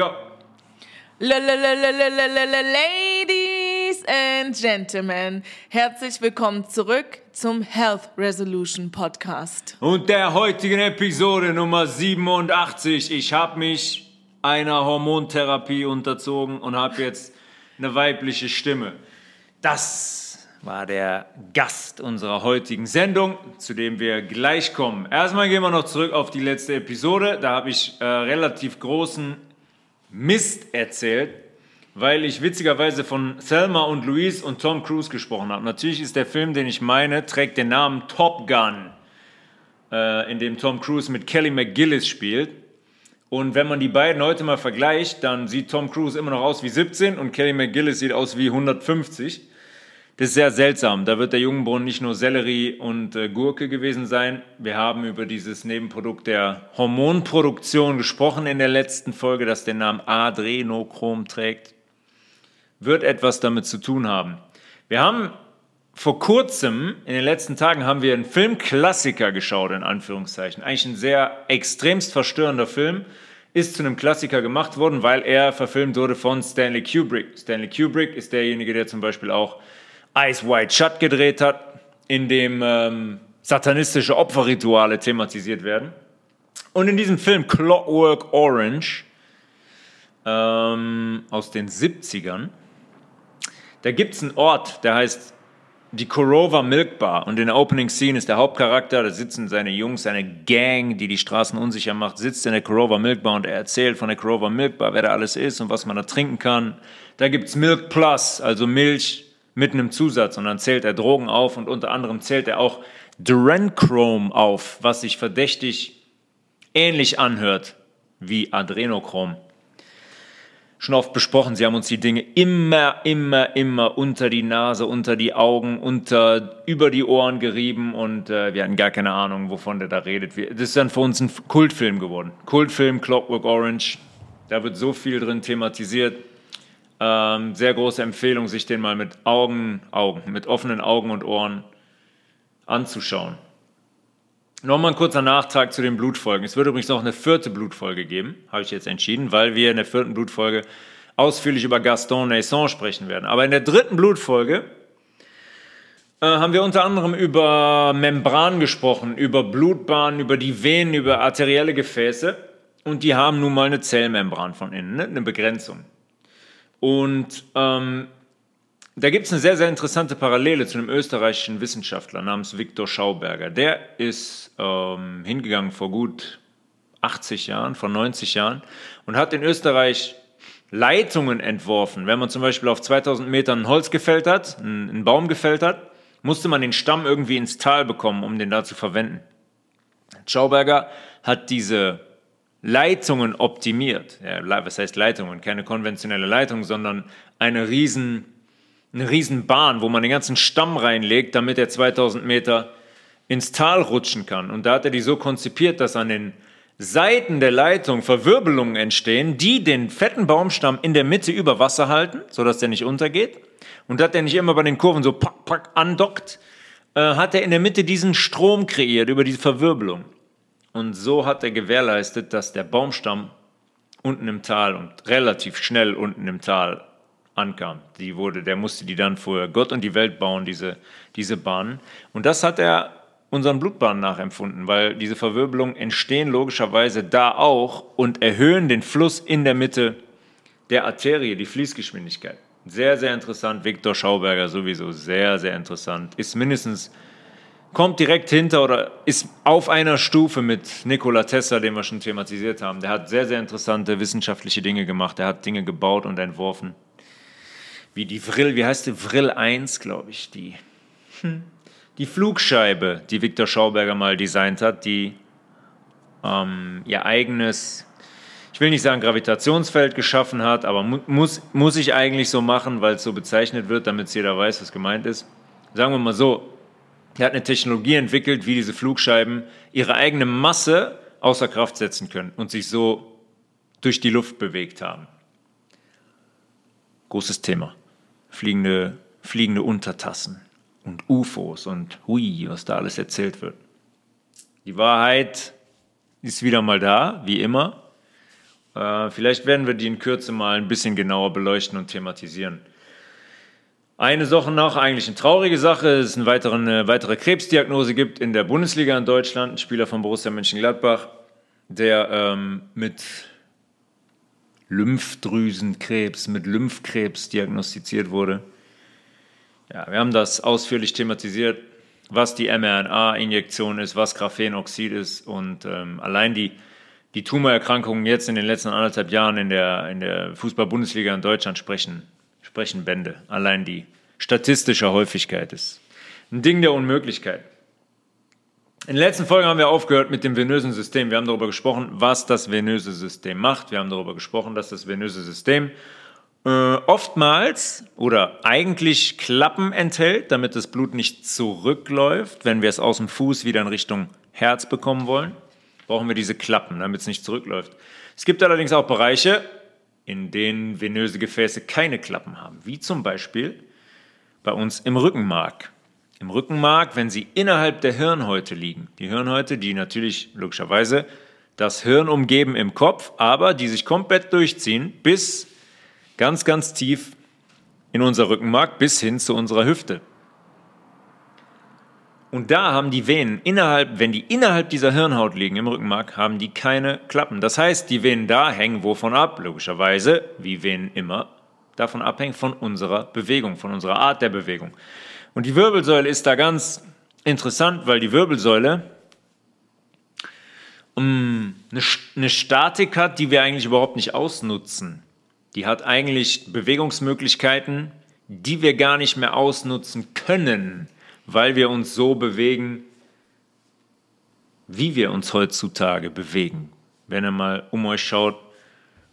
Ja. Ladies and Gentlemen, herzlich willkommen zurück zum Health Resolution Podcast. Und der heutigen Episode Nummer 87. Ich habe mich einer Hormontherapie unterzogen und habe jetzt eine weibliche Stimme. Das war der Gast unserer heutigen Sendung, zu dem wir gleich kommen. Erstmal gehen wir noch zurück auf die letzte Episode. Da habe ich äh, relativ großen Mist erzählt, weil ich witzigerweise von Thelma und Louise und Tom Cruise gesprochen habe. Natürlich ist der Film, den ich meine, trägt den Namen Top Gun, äh, in dem Tom Cruise mit Kelly McGillis spielt. Und wenn man die beiden heute mal vergleicht, dann sieht Tom Cruise immer noch aus wie 17 und Kelly McGillis sieht aus wie 150. Das ist sehr seltsam. Da wird der Jungenbrunnen nicht nur Sellerie und äh, Gurke gewesen sein. Wir haben über dieses Nebenprodukt der Hormonproduktion gesprochen in der letzten Folge, das den Namen Adrenochrom trägt. Wird etwas damit zu tun haben. Wir haben vor kurzem, in den letzten Tagen, haben wir einen Filmklassiker geschaut, in Anführungszeichen. Eigentlich ein sehr extremst verstörender Film. Ist zu einem Klassiker gemacht worden, weil er verfilmt wurde von Stanley Kubrick. Stanley Kubrick ist derjenige, der zum Beispiel auch Ice White Shut gedreht hat, in dem ähm, satanistische Opferrituale thematisiert werden. Und in diesem Film Clockwork Orange ähm, aus den 70ern, da gibt es einen Ort, der heißt die Korova Milk Bar. Und in der Opening Scene ist der Hauptcharakter, da sitzen seine Jungs, seine Gang, die die Straßen unsicher macht, sitzt in der Korova Milk Bar und er erzählt von der Korova Milk Bar, wer da alles ist und was man da trinken kann. Da gibt es Milk Plus, also Milch mit einem Zusatz. Und dann zählt er Drogen auf und unter anderem zählt er auch Durenchrome auf, was sich verdächtig ähnlich anhört wie Adrenochrom. Schon oft besprochen, sie haben uns die Dinge immer, immer, immer unter die Nase, unter die Augen, unter, über die Ohren gerieben und äh, wir hatten gar keine Ahnung, wovon der da redet. Das ist dann für uns ein Kultfilm geworden. Kultfilm Clockwork Orange, da wird so viel drin thematisiert. Ähm, sehr große Empfehlung, sich den mal mit Augen, Augen, mit offenen Augen und Ohren anzuschauen. Nochmal ein kurzer Nachtrag zu den Blutfolgen. Es wird übrigens noch eine vierte Blutfolge geben, habe ich jetzt entschieden, weil wir in der vierten Blutfolge ausführlich über Gaston Naisson sprechen werden. Aber in der dritten Blutfolge äh, haben wir unter anderem über Membran gesprochen, über Blutbahnen, über die Venen, über arterielle Gefäße. Und die haben nun mal eine Zellmembran von innen, ne? eine Begrenzung. Und ähm, da gibt es eine sehr, sehr interessante Parallele zu einem österreichischen Wissenschaftler namens Viktor Schauberger. Der ist ähm, hingegangen vor gut 80 Jahren, vor 90 Jahren und hat in Österreich Leitungen entworfen. Wenn man zum Beispiel auf 2000 Metern Holz gefällt hat, einen Baum gefällt hat, musste man den Stamm irgendwie ins Tal bekommen, um den da zu verwenden. Schauberger hat diese Leitungen optimiert. Ja, was heißt Leitungen? Keine konventionelle Leitung, sondern eine riesen eine Riesenbahn, wo man den ganzen Stamm reinlegt, damit er 2000 Meter ins Tal rutschen kann. Und da hat er die so konzipiert, dass an den Seiten der Leitung Verwirbelungen entstehen, die den fetten Baumstamm in der Mitte über Wasser halten, sodass der nicht untergeht. Und dass der nicht immer bei den Kurven so pack, pack andockt, äh, hat er in der Mitte diesen Strom kreiert über diese Verwirbelung. Und so hat er gewährleistet, dass der Baumstamm unten im Tal und relativ schnell unten im Tal ankam. Die wurde, der musste die dann vor Gott und die Welt bauen, diese, diese Bahnen. Und das hat er unseren Blutbahnen nachempfunden, weil diese Verwirbelungen entstehen logischerweise da auch und erhöhen den Fluss in der Mitte der Arterie, die Fließgeschwindigkeit. Sehr, sehr interessant. Viktor Schauberger sowieso sehr, sehr interessant. Ist mindestens, kommt direkt hinter oder ist auf einer Stufe mit Nikola Tesla, den wir schon thematisiert haben. Der hat sehr, sehr interessante wissenschaftliche Dinge gemacht. Er hat Dinge gebaut und entworfen wie die Vril, wie heißt die Vril 1, glaube ich, die. Hm. Die Flugscheibe, die Viktor Schauberger mal designt hat, die ähm, ihr eigenes, ich will nicht sagen Gravitationsfeld geschaffen hat, aber mu muss, muss ich eigentlich so machen, weil es so bezeichnet wird, damit jeder weiß, was gemeint ist. Sagen wir mal so, er hat eine Technologie entwickelt, wie diese Flugscheiben ihre eigene Masse außer Kraft setzen können und sich so durch die Luft bewegt haben. Großes Thema fliegende, fliegende Untertassen und UFOs und hui, was da alles erzählt wird. Die Wahrheit ist wieder mal da, wie immer. Äh, vielleicht werden wir die in Kürze mal ein bisschen genauer beleuchten und thematisieren. Eine Sache noch, eigentlich eine traurige Sache, es eine weitere, eine weitere Krebsdiagnose gibt in der Bundesliga in Deutschland. Ein Spieler von Borussia Mönchengladbach, der ähm, mit Lymphdrüsenkrebs, mit Lymphkrebs diagnostiziert wurde. Ja, wir haben das ausführlich thematisiert, was die mRNA-Injektion ist, was Graphenoxid ist und ähm, allein die, die Tumorerkrankungen jetzt in den letzten anderthalb Jahren in der, in der Fußball-Bundesliga in Deutschland sprechen sprechen Bände. Allein die statistische Häufigkeit ist ein Ding der Unmöglichkeit. In der letzten Folge haben wir aufgehört mit dem venösen System. Wir haben darüber gesprochen, was das venöse System macht. Wir haben darüber gesprochen, dass das venöse System äh, oftmals oder eigentlich Klappen enthält, damit das Blut nicht zurückläuft. Wenn wir es aus dem Fuß wieder in Richtung Herz bekommen wollen, brauchen wir diese Klappen, damit es nicht zurückläuft. Es gibt allerdings auch Bereiche, in denen venöse Gefäße keine Klappen haben, wie zum Beispiel bei uns im Rückenmark. Im Rückenmark, wenn sie innerhalb der Hirnhäute liegen. Die Hirnhäute, die natürlich logischerweise das Hirn umgeben im Kopf, aber die sich komplett durchziehen bis ganz, ganz tief in unser Rückenmark bis hin zu unserer Hüfte. Und da haben die Venen innerhalb, wenn die innerhalb dieser Hirnhaut liegen im Rückenmark, haben die keine Klappen. Das heißt, die Venen da hängen wovon ab? Logischerweise, wie Venen immer, davon abhängen von unserer Bewegung, von unserer Art der Bewegung. Und die Wirbelsäule ist da ganz interessant, weil die Wirbelsäule um, eine, eine Statik hat, die wir eigentlich überhaupt nicht ausnutzen. Die hat eigentlich Bewegungsmöglichkeiten, die wir gar nicht mehr ausnutzen können weil wir uns so bewegen, wie wir uns heutzutage bewegen. Wenn ihr mal um euch schaut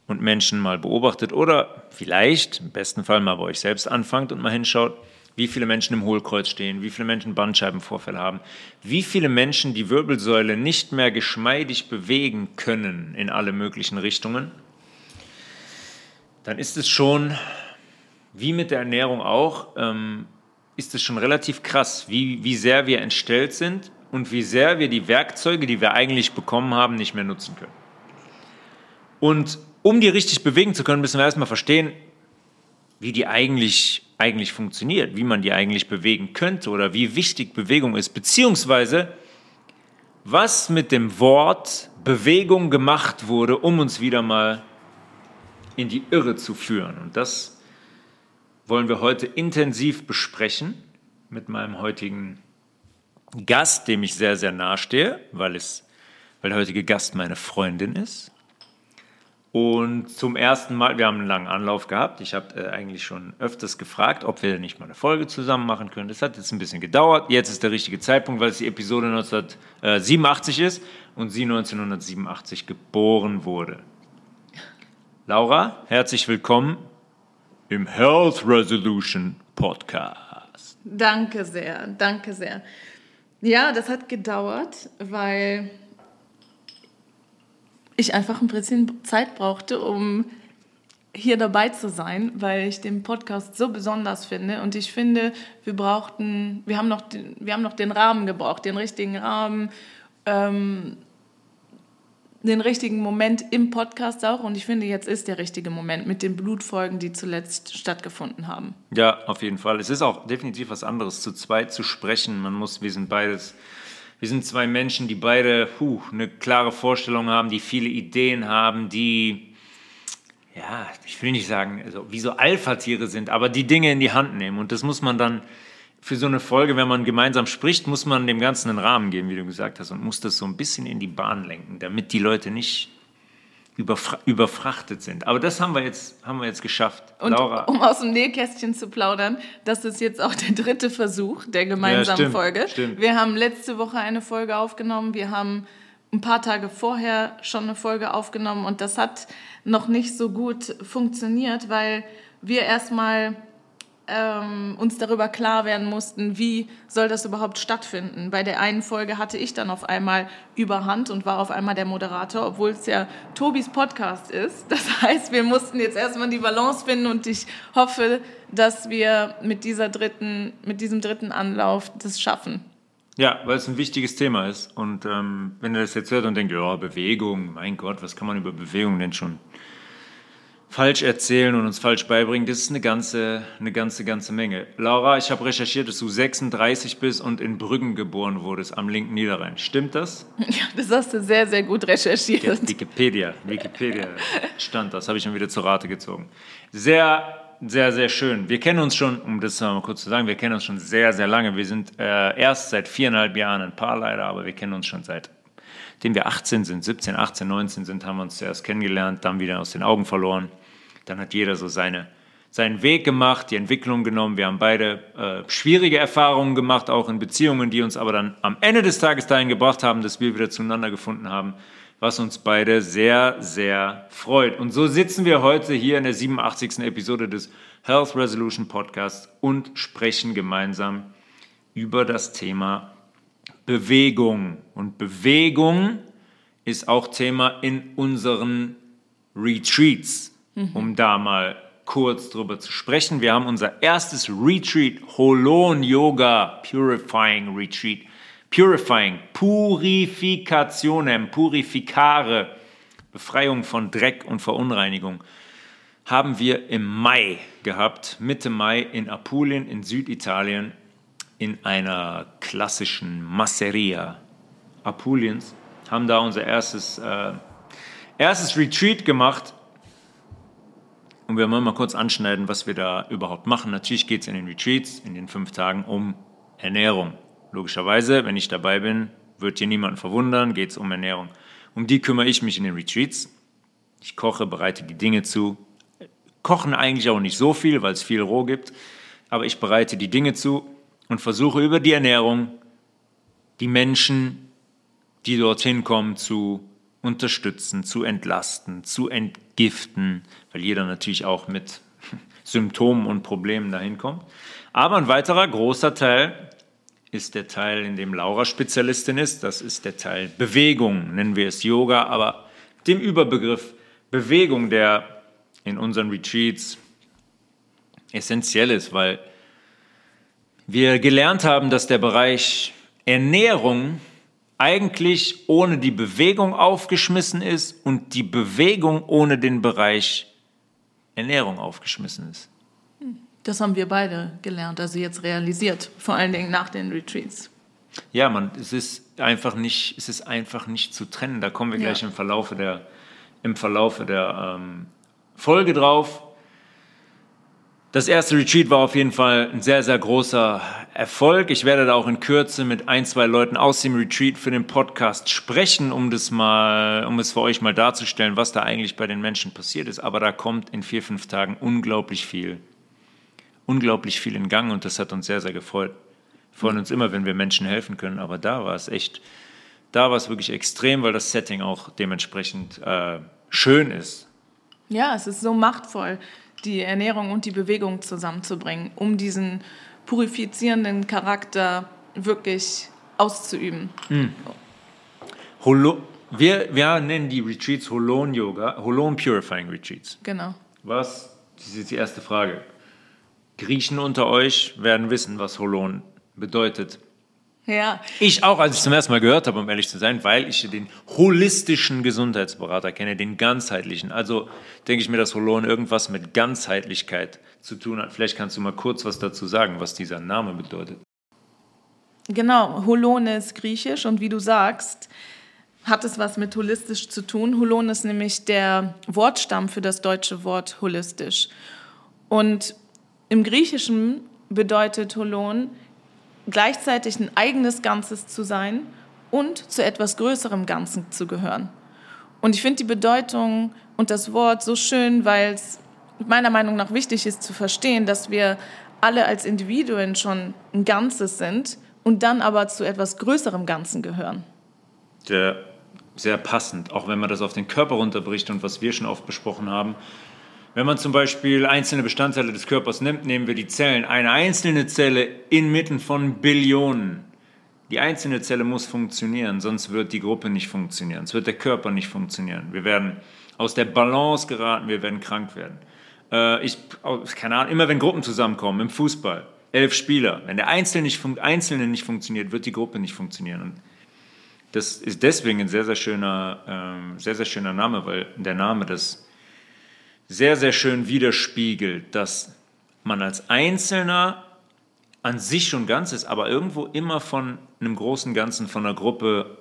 und Menschen mal beobachtet oder vielleicht im besten Fall mal bei euch selbst anfangt und mal hinschaut, wie viele Menschen im Hohlkreuz stehen, wie viele Menschen Bandscheibenvorfälle haben, wie viele Menschen die Wirbelsäule nicht mehr geschmeidig bewegen können in alle möglichen Richtungen, dann ist es schon, wie mit der Ernährung auch, ähm, ist es schon relativ krass, wie, wie sehr wir entstellt sind und wie sehr wir die Werkzeuge, die wir eigentlich bekommen haben, nicht mehr nutzen können. Und um die richtig bewegen zu können, müssen wir erstmal verstehen, wie die eigentlich, eigentlich funktioniert, wie man die eigentlich bewegen könnte oder wie wichtig Bewegung ist, beziehungsweise was mit dem Wort Bewegung gemacht wurde, um uns wieder mal in die Irre zu führen. Und das wollen wir heute intensiv besprechen mit meinem heutigen Gast, dem ich sehr, sehr nahe stehe, weil, es, weil der heutige Gast meine Freundin ist. Und zum ersten Mal, wir haben einen langen Anlauf gehabt. Ich habe äh, eigentlich schon öfters gefragt, ob wir nicht mal eine Folge zusammen machen können. Das hat jetzt ein bisschen gedauert. Jetzt ist der richtige Zeitpunkt, weil es die Episode 1987 ist und sie 1987 geboren wurde. Laura, herzlich willkommen im Health Resolution Podcast. Danke sehr, danke sehr. Ja, das hat gedauert, weil ich einfach ein bisschen Zeit brauchte, um hier dabei zu sein, weil ich den Podcast so besonders finde und ich finde, wir brauchten, wir haben noch, den, wir haben noch den Rahmen gebraucht, den richtigen Rahmen, ähm, den richtigen Moment im Podcast auch. Und ich finde, jetzt ist der richtige Moment mit den Blutfolgen, die zuletzt stattgefunden haben. Ja, auf jeden Fall. Es ist auch definitiv was anderes, zu zweit zu sprechen. Man muss, wir sind beides, wir sind zwei Menschen, die beide puh, eine klare Vorstellung haben, die viele Ideen haben, die, ja, ich will nicht sagen, also, wie so Alpha-Tiere sind, aber die Dinge in die Hand nehmen. Und das muss man dann für so eine Folge, wenn man gemeinsam spricht, muss man dem Ganzen einen Rahmen geben, wie du gesagt hast, und muss das so ein bisschen in die Bahn lenken, damit die Leute nicht überfra überfrachtet sind. Aber das haben wir jetzt, haben wir jetzt geschafft. Und Laura. um aus dem Nähkästchen zu plaudern, das ist jetzt auch der dritte Versuch der gemeinsamen ja, stimmt, Folge. Stimmt. Wir haben letzte Woche eine Folge aufgenommen, wir haben ein paar Tage vorher schon eine Folge aufgenommen und das hat noch nicht so gut funktioniert, weil wir erstmal ähm, uns darüber klar werden mussten, wie soll das überhaupt stattfinden. Bei der einen Folge hatte ich dann auf einmal Überhand und war auf einmal der Moderator, obwohl es ja Tobis Podcast ist. Das heißt, wir mussten jetzt erstmal die Balance finden und ich hoffe, dass wir mit, dieser dritten, mit diesem dritten Anlauf das schaffen. Ja, weil es ein wichtiges Thema ist. Und ähm, wenn ihr das jetzt hört und denkt, ja, Bewegung, mein Gott, was kann man über Bewegung denn schon falsch erzählen und uns falsch beibringen, das ist eine ganze, eine ganze, ganze Menge. Laura, ich habe recherchiert, dass du 36 bist und in Brüggen geboren wurdest, am linken Niederrhein. Stimmt das? Ja, das hast du sehr, sehr gut recherchiert. Wikipedia, Wikipedia stand das, habe ich schon wieder zur Rate gezogen. Sehr sehr, sehr schön. Wir kennen uns schon, um das mal kurz zu sagen, wir kennen uns schon sehr, sehr lange. Wir sind äh, erst seit viereinhalb Jahren ein Paar leider, aber wir kennen uns schon seitdem wir 18 sind, 17, 18, 19 sind, haben wir uns zuerst kennengelernt, dann wieder aus den Augen verloren. Dann hat jeder so seine, seinen Weg gemacht, die Entwicklung genommen. Wir haben beide äh, schwierige Erfahrungen gemacht, auch in Beziehungen, die uns aber dann am Ende des Tages dahin gebracht haben, dass wir wieder zueinander gefunden haben was uns beide sehr, sehr freut. Und so sitzen wir heute hier in der 87. Episode des Health Resolution Podcasts und sprechen gemeinsam über das Thema Bewegung. Und Bewegung ist auch Thema in unseren Retreats, mhm. um da mal kurz drüber zu sprechen. Wir haben unser erstes Retreat, Holon Yoga Purifying Retreat Purifying, Purifikationem, Purifikare, Befreiung von Dreck und Verunreinigung, haben wir im Mai gehabt, Mitte Mai in Apulien in Süditalien in einer klassischen Masseria Apuliens, haben da unser erstes, äh, erstes Retreat gemacht. Und wir wollen mal kurz anschneiden, was wir da überhaupt machen. Natürlich geht es in den Retreats, in den fünf Tagen, um Ernährung. Logischerweise, wenn ich dabei bin, wird hier niemanden verwundern, geht es um Ernährung. Um die kümmere ich mich in den Retreats. Ich koche, bereite die Dinge zu. Kochen eigentlich auch nicht so viel, weil es viel roh gibt, aber ich bereite die Dinge zu und versuche über die Ernährung die Menschen, die dorthin kommen, zu unterstützen, zu entlasten, zu entgiften, weil jeder natürlich auch mit Symptomen und Problemen dahin kommt. Aber ein weiterer großer Teil ist der Teil, in dem Laura Spezialistin ist. Das ist der Teil Bewegung, nennen wir es Yoga, aber dem Überbegriff Bewegung, der in unseren Retreats essentiell ist, weil wir gelernt haben, dass der Bereich Ernährung eigentlich ohne die Bewegung aufgeschmissen ist und die Bewegung ohne den Bereich Ernährung aufgeschmissen ist. Das haben wir beide gelernt, also jetzt realisiert, vor allen Dingen nach den Retreats. Ja, man, es ist einfach nicht, es ist einfach nicht zu trennen. Da kommen wir gleich ja. im Verlaufe der, im Verlaufe der ähm, Folge drauf. Das erste Retreat war auf jeden Fall ein sehr, sehr großer Erfolg. Ich werde da auch in Kürze mit ein, zwei Leuten aus dem Retreat für den Podcast sprechen, um das mal, um es für euch mal darzustellen, was da eigentlich bei den Menschen passiert ist. Aber da kommt in vier, fünf Tagen unglaublich viel unglaublich viel in Gang und das hat uns sehr, sehr gefreut. Wir freuen uns immer, wenn wir Menschen helfen können, aber da war es echt, da war es wirklich extrem, weil das Setting auch dementsprechend äh, schön ist. Ja, es ist so machtvoll, die Ernährung und die Bewegung zusammenzubringen, um diesen purifizierenden Charakter wirklich auszuüben. Mhm. Holo wir, wir nennen die Retreats Holon Yoga, Holon Purifying Retreats. Genau. Was? Das ist die erste Frage. Griechen unter euch werden wissen, was Holon bedeutet. Ja. Ich auch, als ich zum ersten Mal gehört habe, um ehrlich zu sein, weil ich den holistischen Gesundheitsberater kenne, den ganzheitlichen. Also denke ich mir, dass Holon irgendwas mit Ganzheitlichkeit zu tun hat. Vielleicht kannst du mal kurz was dazu sagen, was dieser Name bedeutet. Genau, Holon ist griechisch und wie du sagst, hat es was mit holistisch zu tun. Holon ist nämlich der Wortstamm für das deutsche Wort holistisch. Und im Griechischen bedeutet Holon gleichzeitig ein eigenes Ganzes zu sein und zu etwas größerem Ganzen zu gehören. Und ich finde die Bedeutung und das Wort so schön, weil es meiner Meinung nach wichtig ist zu verstehen, dass wir alle als Individuen schon ein Ganzes sind und dann aber zu etwas größerem Ganzen gehören. Sehr, sehr passend, auch wenn man das auf den Körper runterbricht und was wir schon oft besprochen haben, wenn man zum Beispiel einzelne Bestandteile des Körpers nimmt, nehmen wir die Zellen. Eine einzelne Zelle inmitten von Billionen. Die einzelne Zelle muss funktionieren, sonst wird die Gruppe nicht funktionieren, sonst wird der Körper nicht funktionieren. Wir werden aus der Balance geraten, wir werden krank werden. Äh, ich, keine Ahnung, immer wenn Gruppen zusammenkommen im Fußball, elf Spieler. Wenn der Einzelne nicht, Einzelne nicht funktioniert, wird die Gruppe nicht funktionieren. Und das ist deswegen ein sehr, sehr schöner, ähm, sehr, sehr schöner Name, weil der Name das sehr, sehr schön widerspiegelt, dass man als Einzelner an sich schon ganz ist, aber irgendwo immer von einem großen Ganzen, von einer Gruppe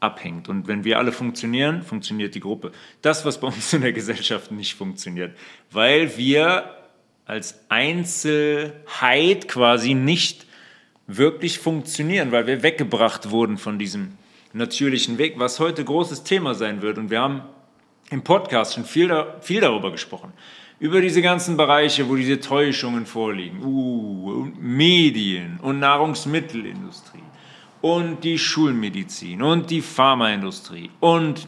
abhängt. Und wenn wir alle funktionieren, funktioniert die Gruppe. Das, was bei uns in der Gesellschaft nicht funktioniert, weil wir als Einzelheit quasi nicht wirklich funktionieren, weil wir weggebracht wurden von diesem natürlichen Weg, was heute großes Thema sein wird. Und wir haben im Podcast schon viel, viel darüber gesprochen. Über diese ganzen Bereiche, wo diese Täuschungen vorliegen. Uh, Medien und Nahrungsmittelindustrie und die Schulmedizin und die Pharmaindustrie und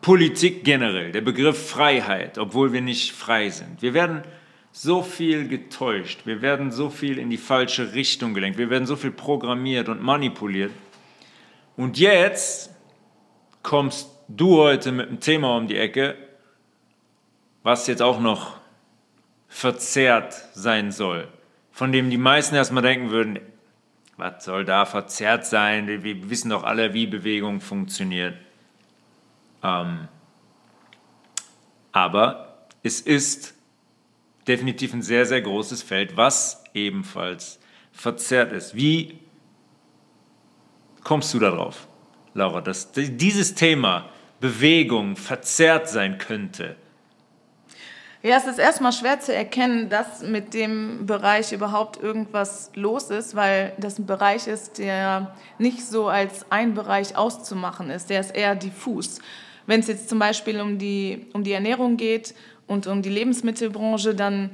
Politik generell, der Begriff Freiheit, obwohl wir nicht frei sind. Wir werden so viel getäuscht, wir werden so viel in die falsche Richtung gelenkt, wir werden so viel programmiert und manipuliert. Und jetzt kommst du heute mit einem Thema um die Ecke, was jetzt auch noch verzerrt sein soll, von dem die meisten erstmal denken würden, was soll da verzerrt sein? Wir wissen doch alle, wie Bewegung funktioniert. Ähm, aber es ist definitiv ein sehr, sehr großes Feld, was ebenfalls verzerrt ist. Wie kommst du darauf, Laura, dass dieses Thema Bewegung verzerrt sein könnte? Ja, es ist erstmal schwer zu erkennen, dass mit dem Bereich überhaupt irgendwas los ist, weil das ein Bereich ist, der nicht so als ein Bereich auszumachen ist. Der ist eher diffus. Wenn es jetzt zum Beispiel um die, um die Ernährung geht und um die Lebensmittelbranche, dann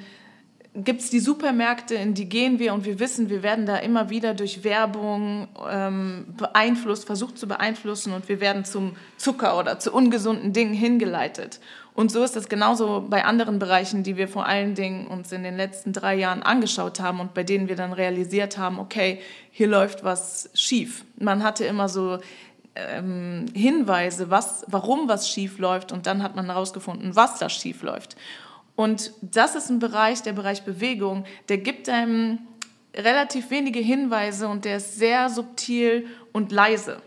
gibt es die Supermärkte, in die gehen wir und wir wissen, wir werden da immer wieder durch Werbung ähm, beeinflusst, versucht zu beeinflussen und wir werden zum Zucker oder zu ungesunden Dingen hingeleitet. Und so ist es genauso bei anderen Bereichen, die wir vor allen Dingen uns in den letzten drei Jahren angeschaut haben und bei denen wir dann realisiert haben, okay, hier läuft was schief. Man hatte immer so ähm, Hinweise, was, warum was schief läuft und dann hat man herausgefunden, was da schief läuft. Und das ist ein Bereich, der Bereich Bewegung, der gibt einem relativ wenige Hinweise und der ist sehr subtil und leise.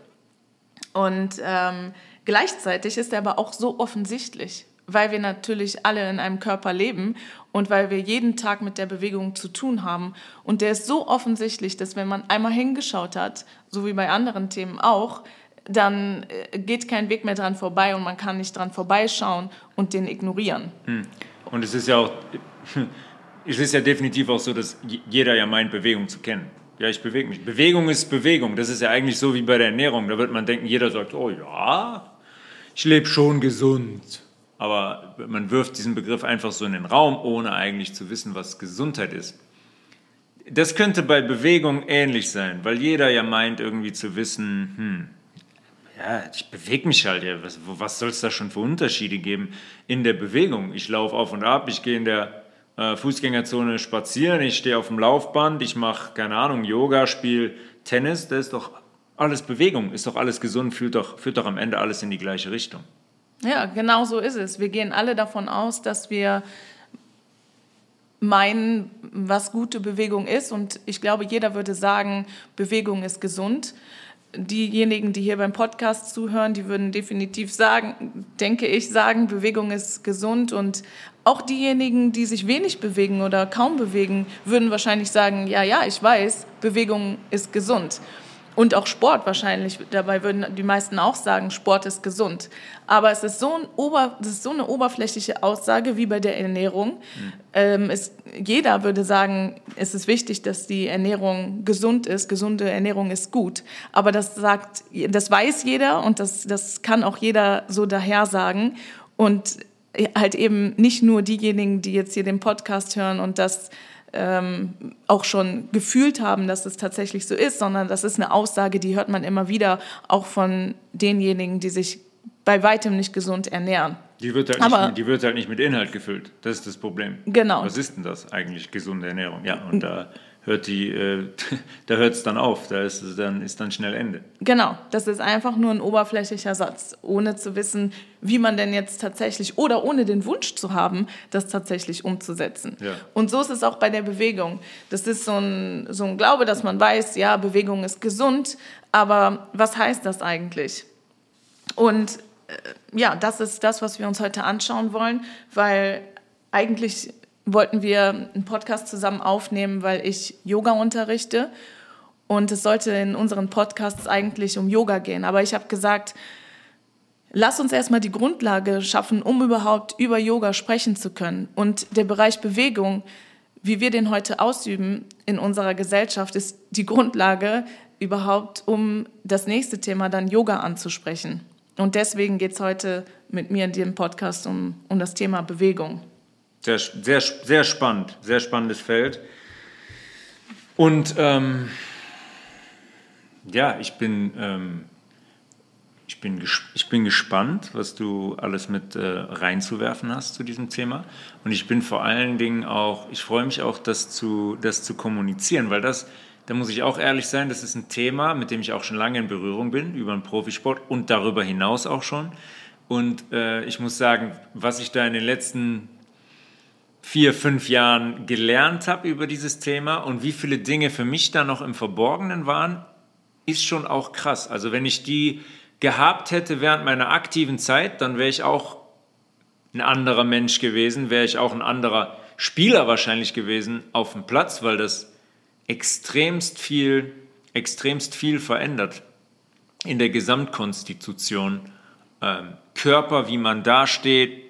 Und ähm, gleichzeitig ist er aber auch so offensichtlich weil wir natürlich alle in einem Körper leben und weil wir jeden Tag mit der Bewegung zu tun haben. Und der ist so offensichtlich, dass wenn man einmal hingeschaut hat, so wie bei anderen Themen auch, dann äh, geht kein Weg mehr dran vorbei und man kann nicht dran vorbeischauen und den ignorieren. Hm. Und es ist ja auch, es ist ja definitiv auch so, dass jeder ja meint, Bewegung zu kennen. Ja, ich bewege mich. Bewegung ist Bewegung. Das ist ja eigentlich so wie bei der Ernährung. Da wird man denken, jeder sagt, oh ja, ich lebe schon gesund aber man wirft diesen Begriff einfach so in den Raum, ohne eigentlich zu wissen, was Gesundheit ist. Das könnte bei Bewegung ähnlich sein, weil jeder ja meint irgendwie zu wissen, hm, ja, ich bewege mich halt, ja, was, was soll es da schon für Unterschiede geben in der Bewegung? Ich laufe auf und ab, ich gehe in der äh, Fußgängerzone spazieren, ich stehe auf dem Laufband, ich mache, keine Ahnung, Yoga, spiele Tennis, das ist doch alles Bewegung, ist doch alles gesund, führt doch, führt doch am Ende alles in die gleiche Richtung. Ja, genau so ist es. Wir gehen alle davon aus, dass wir meinen, was gute Bewegung ist. Und ich glaube, jeder würde sagen, Bewegung ist gesund. Diejenigen, die hier beim Podcast zuhören, die würden definitiv sagen, denke ich, sagen, Bewegung ist gesund. Und auch diejenigen, die sich wenig bewegen oder kaum bewegen, würden wahrscheinlich sagen, ja, ja, ich weiß, Bewegung ist gesund. Und auch Sport wahrscheinlich. Dabei würden die meisten auch sagen, Sport ist gesund. Aber es ist so, ein Ober, das ist so eine oberflächliche Aussage wie bei der Ernährung. Mhm. Ähm, es, jeder würde sagen, es ist wichtig, dass die Ernährung gesund ist. Gesunde Ernährung ist gut. Aber das sagt, das weiß jeder und das, das kann auch jeder so daher sagen. Und halt eben nicht nur diejenigen, die jetzt hier den Podcast hören und das ähm, auch schon gefühlt haben, dass es tatsächlich so ist, sondern das ist eine Aussage, die hört man immer wieder auch von denjenigen, die sich bei weitem nicht gesund ernähren. Die wird, halt Aber, nicht, die wird halt nicht mit Inhalt gefüllt. Das ist das Problem. Genau. Was ist denn das eigentlich, gesunde Ernährung? Ja, und da hört die, äh, da hört es dann auf, da ist dann, ist dann schnell Ende. Genau, das ist einfach nur ein oberflächlicher Satz, ohne zu wissen, wie man denn jetzt tatsächlich oder ohne den Wunsch zu haben, das tatsächlich umzusetzen. Ja. Und so ist es auch bei der Bewegung. Das ist so ein, so ein Glaube, dass man weiß, ja, Bewegung ist gesund, aber was heißt das eigentlich? Und äh, ja, das ist das, was wir uns heute anschauen wollen, weil eigentlich wollten wir einen Podcast zusammen aufnehmen, weil ich Yoga unterrichte und es sollte in unseren Podcasts eigentlich um Yoga gehen. Aber ich habe gesagt, lass uns erstmal die Grundlage schaffen, um überhaupt über Yoga sprechen zu können. Und der Bereich Bewegung, wie wir den heute ausüben in unserer Gesellschaft, ist die Grundlage überhaupt, um das nächste Thema dann Yoga anzusprechen. Und deswegen geht es heute mit mir in dem Podcast um, um das Thema Bewegung. Sehr, sehr, sehr spannend, sehr spannendes Feld. Und ähm, ja, ich bin, ähm, ich, bin ich bin gespannt, was du alles mit äh, reinzuwerfen hast zu diesem Thema. Und ich bin vor allen Dingen auch, ich freue mich auch, das zu, das zu kommunizieren, weil das, da muss ich auch ehrlich sein, das ist ein Thema, mit dem ich auch schon lange in Berührung bin, über den Profisport und darüber hinaus auch schon. Und äh, ich muss sagen, was ich da in den letzten vier, fünf Jahren gelernt habe über dieses Thema und wie viele Dinge für mich da noch im Verborgenen waren, ist schon auch krass. Also wenn ich die gehabt hätte während meiner aktiven Zeit, dann wäre ich auch ein anderer Mensch gewesen, wäre ich auch ein anderer Spieler wahrscheinlich gewesen auf dem Platz, weil das extremst viel, extremst viel verändert in der Gesamtkonstitution. Ähm, Körper, wie man dasteht,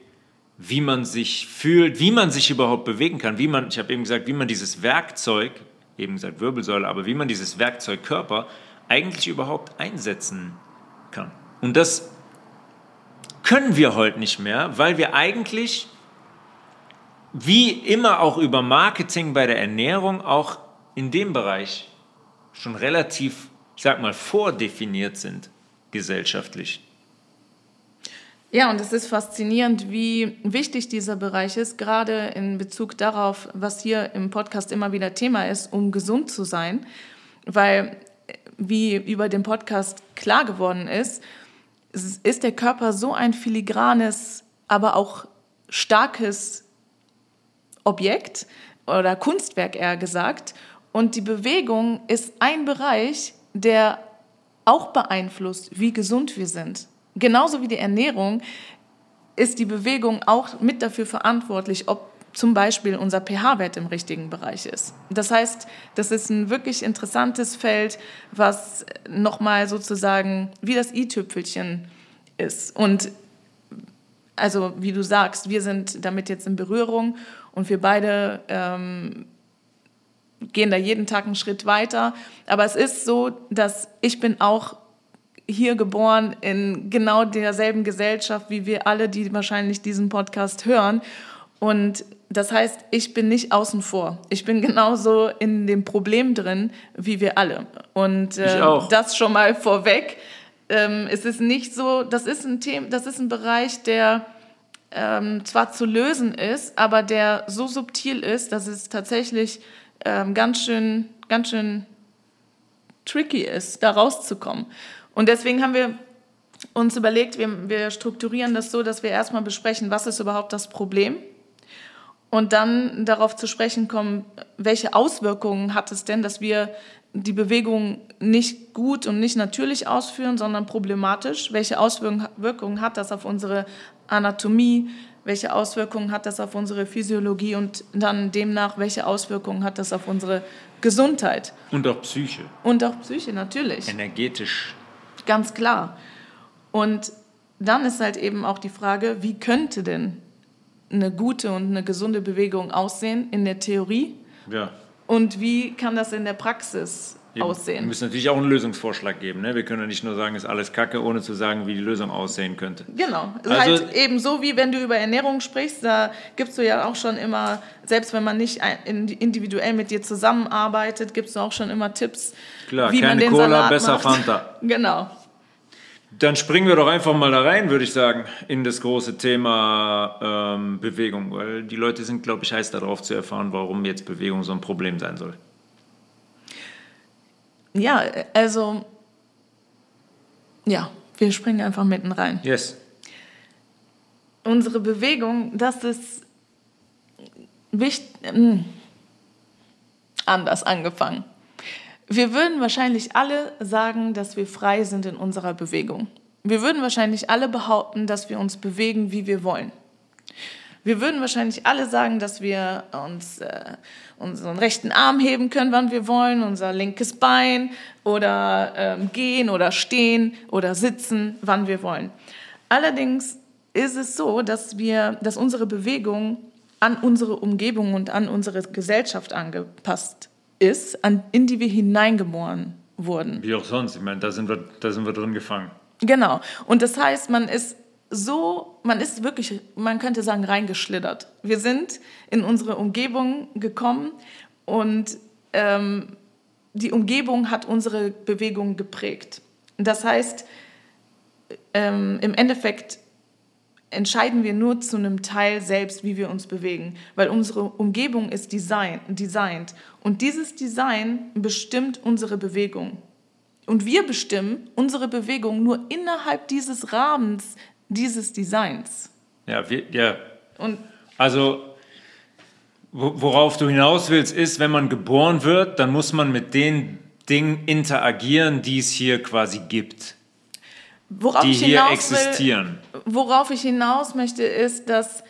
wie man sich fühlt, wie man sich überhaupt bewegen kann, wie man, ich habe eben gesagt, wie man dieses Werkzeug, eben gesagt Wirbelsäule, aber wie man dieses Werkzeug Körper eigentlich überhaupt einsetzen kann. Und das können wir heute nicht mehr, weil wir eigentlich wie immer auch über Marketing bei der Ernährung auch in dem Bereich schon relativ, ich sag mal, vordefiniert sind gesellschaftlich. Ja, und es ist faszinierend, wie wichtig dieser Bereich ist, gerade in Bezug darauf, was hier im Podcast immer wieder Thema ist, um gesund zu sein. Weil, wie über den Podcast klar geworden ist, ist der Körper so ein filigranes, aber auch starkes Objekt oder Kunstwerk eher gesagt. Und die Bewegung ist ein Bereich, der auch beeinflusst, wie gesund wir sind. Genauso wie die Ernährung ist die Bewegung auch mit dafür verantwortlich, ob zum Beispiel unser pH-Wert im richtigen Bereich ist. Das heißt, das ist ein wirklich interessantes Feld, was nochmal sozusagen wie das i-Tüpfelchen ist. Und also wie du sagst, wir sind damit jetzt in Berührung und wir beide ähm, gehen da jeden Tag einen Schritt weiter. Aber es ist so, dass ich bin auch hier geboren in genau derselben Gesellschaft wie wir alle, die wahrscheinlich diesen Podcast hören. Und das heißt, ich bin nicht außen vor. Ich bin genauso in dem Problem drin wie wir alle. Und äh, das schon mal vorweg. Ähm, es ist nicht so, das ist ein Thema, das ist ein Bereich, der ähm, zwar zu lösen ist, aber der so subtil ist, dass es tatsächlich ähm, ganz schön, ganz schön tricky ist, da rauszukommen. Und deswegen haben wir uns überlegt, wir, wir strukturieren das so, dass wir erstmal besprechen, was ist überhaupt das Problem und dann darauf zu sprechen kommen, welche Auswirkungen hat es denn, dass wir die Bewegung nicht gut und nicht natürlich ausführen, sondern problematisch? Welche Auswirkungen hat das auf unsere Anatomie? Welche Auswirkungen hat das auf unsere Physiologie und dann demnach, welche Auswirkungen hat das auf unsere Gesundheit? Und auch Psyche. Und auch Psyche, natürlich. Energetisch Ganz klar. Und dann ist halt eben auch die Frage, wie könnte denn eine gute und eine gesunde Bewegung aussehen in der Theorie? Ja. Und wie kann das in der Praxis Eben. aussehen? Wir müssen natürlich auch einen Lösungsvorschlag geben. Ne? Wir können ja nicht nur sagen, ist alles Kacke, ohne zu sagen, wie die Lösung aussehen könnte. Genau. Also, halt eben so, wie wenn du über Ernährung sprichst, da gibst du ja auch schon immer, selbst wenn man nicht individuell mit dir zusammenarbeitet, gibst du auch schon immer Tipps, Klar, wie keine man den Cola, Salat besser macht. Fanta. genau. Dann springen wir doch einfach mal da rein, würde ich sagen, in das große Thema ähm, Bewegung, weil die Leute sind, glaube ich, heiß darauf zu erfahren, warum jetzt Bewegung so ein Problem sein soll. Ja, also, ja, wir springen einfach mitten rein. Yes. Unsere Bewegung, das ist wichtig, hm, anders angefangen. Wir würden wahrscheinlich alle sagen, dass wir frei sind in unserer Bewegung. Wir würden wahrscheinlich alle behaupten, dass wir uns bewegen, wie wir wollen. Wir würden wahrscheinlich alle sagen, dass wir uns äh, unseren rechten Arm heben können, wann wir wollen, unser linkes Bein oder ähm, gehen oder stehen oder sitzen, wann wir wollen. Allerdings ist es so, dass wir, dass unsere Bewegung an unsere Umgebung und an unsere Gesellschaft angepasst ist, an, in die wir hineingeboren wurden. Wie auch sonst. Ich meine, da sind wir, da sind wir drin gefangen. Genau. Und das heißt, man ist so, man ist wirklich, man könnte sagen, reingeschlittert. Wir sind in unsere Umgebung gekommen und ähm, die Umgebung hat unsere Bewegung geprägt. Das heißt, ähm, im Endeffekt entscheiden wir nur zu einem Teil selbst, wie wir uns bewegen, weil unsere Umgebung ist design, designt und dieses Design bestimmt unsere Bewegung. Und wir bestimmen unsere Bewegung nur innerhalb dieses Rahmens dieses Designs. Ja, wir, ja. Und also worauf du hinaus willst, ist, wenn man geboren wird, dann muss man mit den Dingen interagieren, die es hier quasi gibt. Worauf die hier existieren. Will, worauf ich hinaus möchte, ist, dass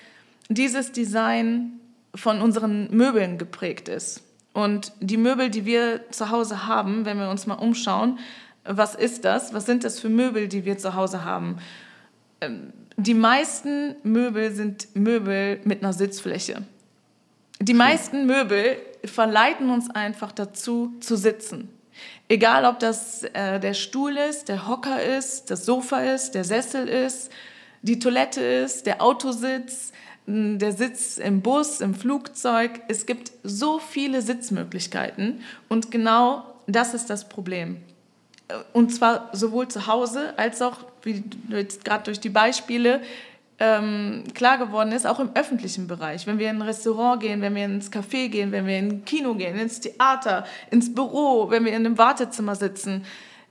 dieses Design von unseren Möbeln geprägt ist. Und die Möbel, die wir zu Hause haben, wenn wir uns mal umschauen, was ist das? Was sind das für Möbel, die wir zu Hause haben? Ähm, die meisten Möbel sind Möbel mit einer Sitzfläche. Die meisten Möbel verleiten uns einfach dazu, zu sitzen. Egal, ob das äh, der Stuhl ist, der Hocker ist, das Sofa ist, der Sessel ist, die Toilette ist, der Autositz, der Sitz im Bus, im Flugzeug. Es gibt so viele Sitzmöglichkeiten und genau das ist das Problem. Und zwar sowohl zu Hause als auch, wie jetzt gerade durch die Beispiele ähm, klar geworden ist, auch im öffentlichen Bereich. Wenn wir in ein Restaurant gehen, wenn wir ins Café gehen, wenn wir in ein Kino gehen, ins Theater, ins Büro, wenn wir in einem Wartezimmer sitzen.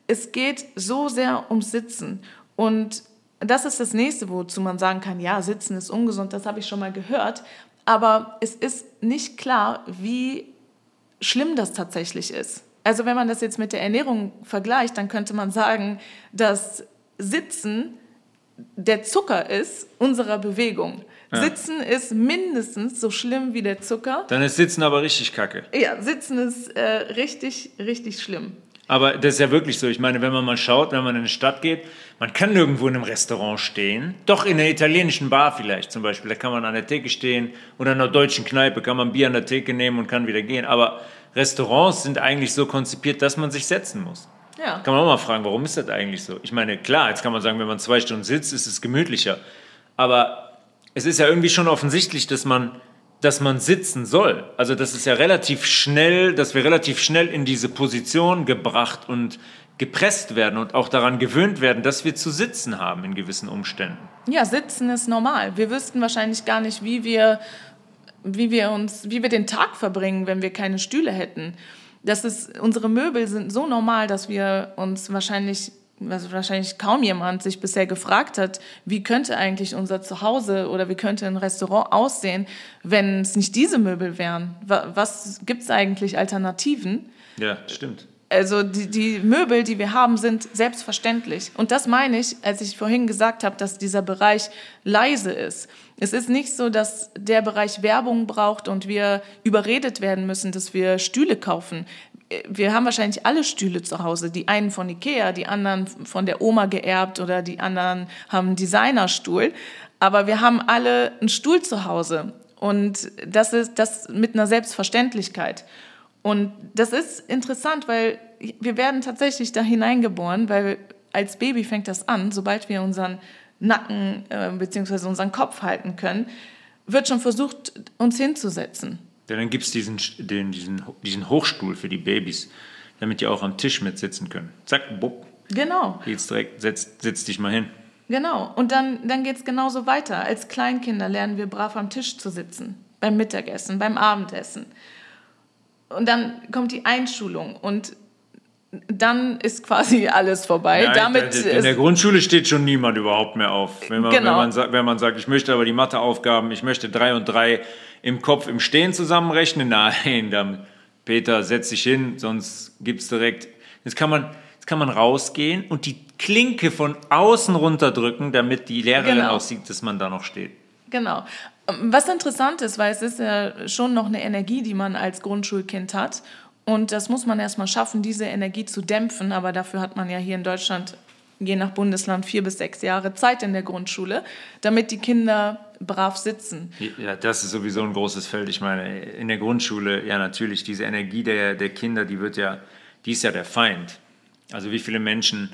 Es geht so sehr ums Sitzen. Und das ist das nächste, wozu man sagen kann, ja, Sitzen ist ungesund, das habe ich schon mal gehört. Aber es ist nicht klar, wie schlimm das tatsächlich ist. Also wenn man das jetzt mit der Ernährung vergleicht, dann könnte man sagen, dass Sitzen der Zucker ist unserer Bewegung. Ja. Sitzen ist mindestens so schlimm wie der Zucker. Dann ist Sitzen aber richtig kacke. Ja, Sitzen ist äh, richtig, richtig schlimm. Aber das ist ja wirklich so. Ich meine, wenn man mal schaut, wenn man in eine Stadt geht, man kann nirgendwo in einem Restaurant stehen. Doch in einer italienischen Bar vielleicht zum Beispiel. Da kann man an der Theke stehen oder in einer deutschen Kneipe kann man Bier an der Theke nehmen und kann wieder gehen. Aber Restaurants sind eigentlich so konzipiert, dass man sich setzen muss. Ja. Kann man auch mal fragen, warum ist das eigentlich so? Ich meine, klar, jetzt kann man sagen, wenn man zwei Stunden sitzt, ist es gemütlicher. Aber es ist ja irgendwie schon offensichtlich, dass man, dass man sitzen soll. Also das ist ja relativ schnell, dass wir relativ schnell in diese Position gebracht und gepresst werden und auch daran gewöhnt werden, dass wir zu sitzen haben in gewissen Umständen. Ja, sitzen ist normal. Wir wüssten wahrscheinlich gar nicht, wie wir wie wir uns, wie wir den Tag verbringen, wenn wir keine Stühle hätten. Das ist, unsere Möbel sind so normal, dass wir uns wahrscheinlich was wahrscheinlich kaum jemand sich bisher gefragt hat, wie könnte eigentlich unser Zuhause oder wie könnte ein Restaurant aussehen, wenn es nicht diese Möbel wären? Was gibt es eigentlich Alternativen? Ja, stimmt. Also die, die Möbel, die wir haben, sind selbstverständlich. Und das meine ich, als ich vorhin gesagt habe, dass dieser Bereich leise ist. Es ist nicht so, dass der Bereich Werbung braucht und wir überredet werden müssen, dass wir Stühle kaufen. Wir haben wahrscheinlich alle Stühle zu Hause. Die einen von Ikea, die anderen von der Oma geerbt oder die anderen haben einen Designerstuhl. Aber wir haben alle einen Stuhl zu Hause. Und das ist das mit einer Selbstverständlichkeit. Und das ist interessant, weil wir werden tatsächlich da hineingeboren, weil als Baby fängt das an, sobald wir unseren Nacken äh, bzw. unseren Kopf halten können, wird schon versucht, uns hinzusetzen. Ja, dann gibt es diesen, den, diesen, diesen Hochstuhl für die Babys, damit die auch am Tisch mitsitzen können. Zack, bupp. Genau. Jetzt direkt, setz, setz dich mal hin. Genau. Und dann, dann geht es genauso weiter. Als Kleinkinder lernen wir brav am Tisch zu sitzen. Beim Mittagessen, beim Abendessen. Und dann kommt die Einschulung und dann ist quasi alles vorbei. Ja, Damit in der Grundschule steht schon niemand überhaupt mehr auf. Wenn man, genau. wenn, man, wenn man sagt, ich möchte aber die Matheaufgaben, ich möchte drei und drei im Kopf im Stehen zusammenrechnen, nein, dann Peter, setz dich hin, sonst gibt es direkt. Jetzt kann man, jetzt kann man rausgehen und die Klinke von außen runterdrücken, damit die Lehrerin genau. auch sieht, dass man da noch steht. Genau. Was interessant ist, weil es ist ja schon noch eine Energie, die man als Grundschulkind hat. Und das muss man erstmal schaffen, diese Energie zu dämpfen. Aber dafür hat man ja hier in Deutschland, je nach Bundesland, vier bis sechs Jahre Zeit in der Grundschule, damit die Kinder brav sitzen. Ja, das ist sowieso ein großes Feld. Ich meine, in der Grundschule, ja natürlich, diese Energie der, der Kinder, die wird ja, die ist ja der Feind. Also wie viele Menschen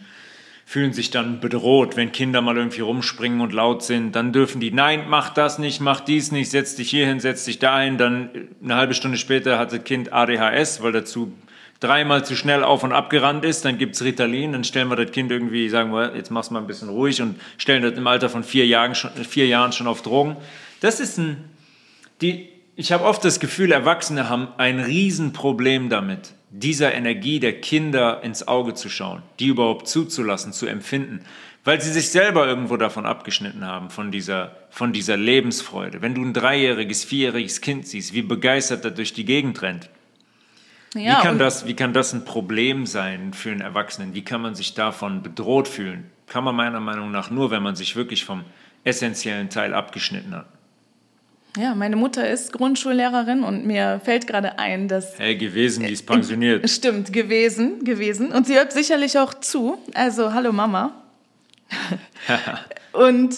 fühlen sich dann bedroht, wenn Kinder mal irgendwie rumspringen und laut sind. Dann dürfen die, nein, mach das nicht, mach dies nicht, setz dich hierhin, setz dich dahin. Dann eine halbe Stunde später hat das Kind ADHS, weil dazu dreimal zu schnell auf und abgerannt ist. Dann gibt's Ritalin, dann stellen wir das Kind irgendwie, sagen wir, jetzt mach's mal ein bisschen ruhig und stellen das im Alter von vier Jahren schon, vier Jahren schon auf Drogen. Das ist ein, die, ich habe oft das Gefühl, Erwachsene haben ein Riesenproblem damit dieser Energie der Kinder ins Auge zu schauen, die überhaupt zuzulassen, zu empfinden, weil sie sich selber irgendwo davon abgeschnitten haben, von dieser, von dieser Lebensfreude. Wenn du ein dreijähriges, vierjähriges Kind siehst, wie begeistert er durch die Gegend rennt, ja, wie, kann das, wie kann das ein Problem sein für einen Erwachsenen? Wie kann man sich davon bedroht fühlen? Kann man meiner Meinung nach nur, wenn man sich wirklich vom essentiellen Teil abgeschnitten hat. Ja, meine Mutter ist Grundschullehrerin und mir fällt gerade ein, dass. Hey, gewesen, die ist pensioniert. Äh, stimmt, gewesen, gewesen. Und sie hört sicherlich auch zu. Also, hallo Mama. und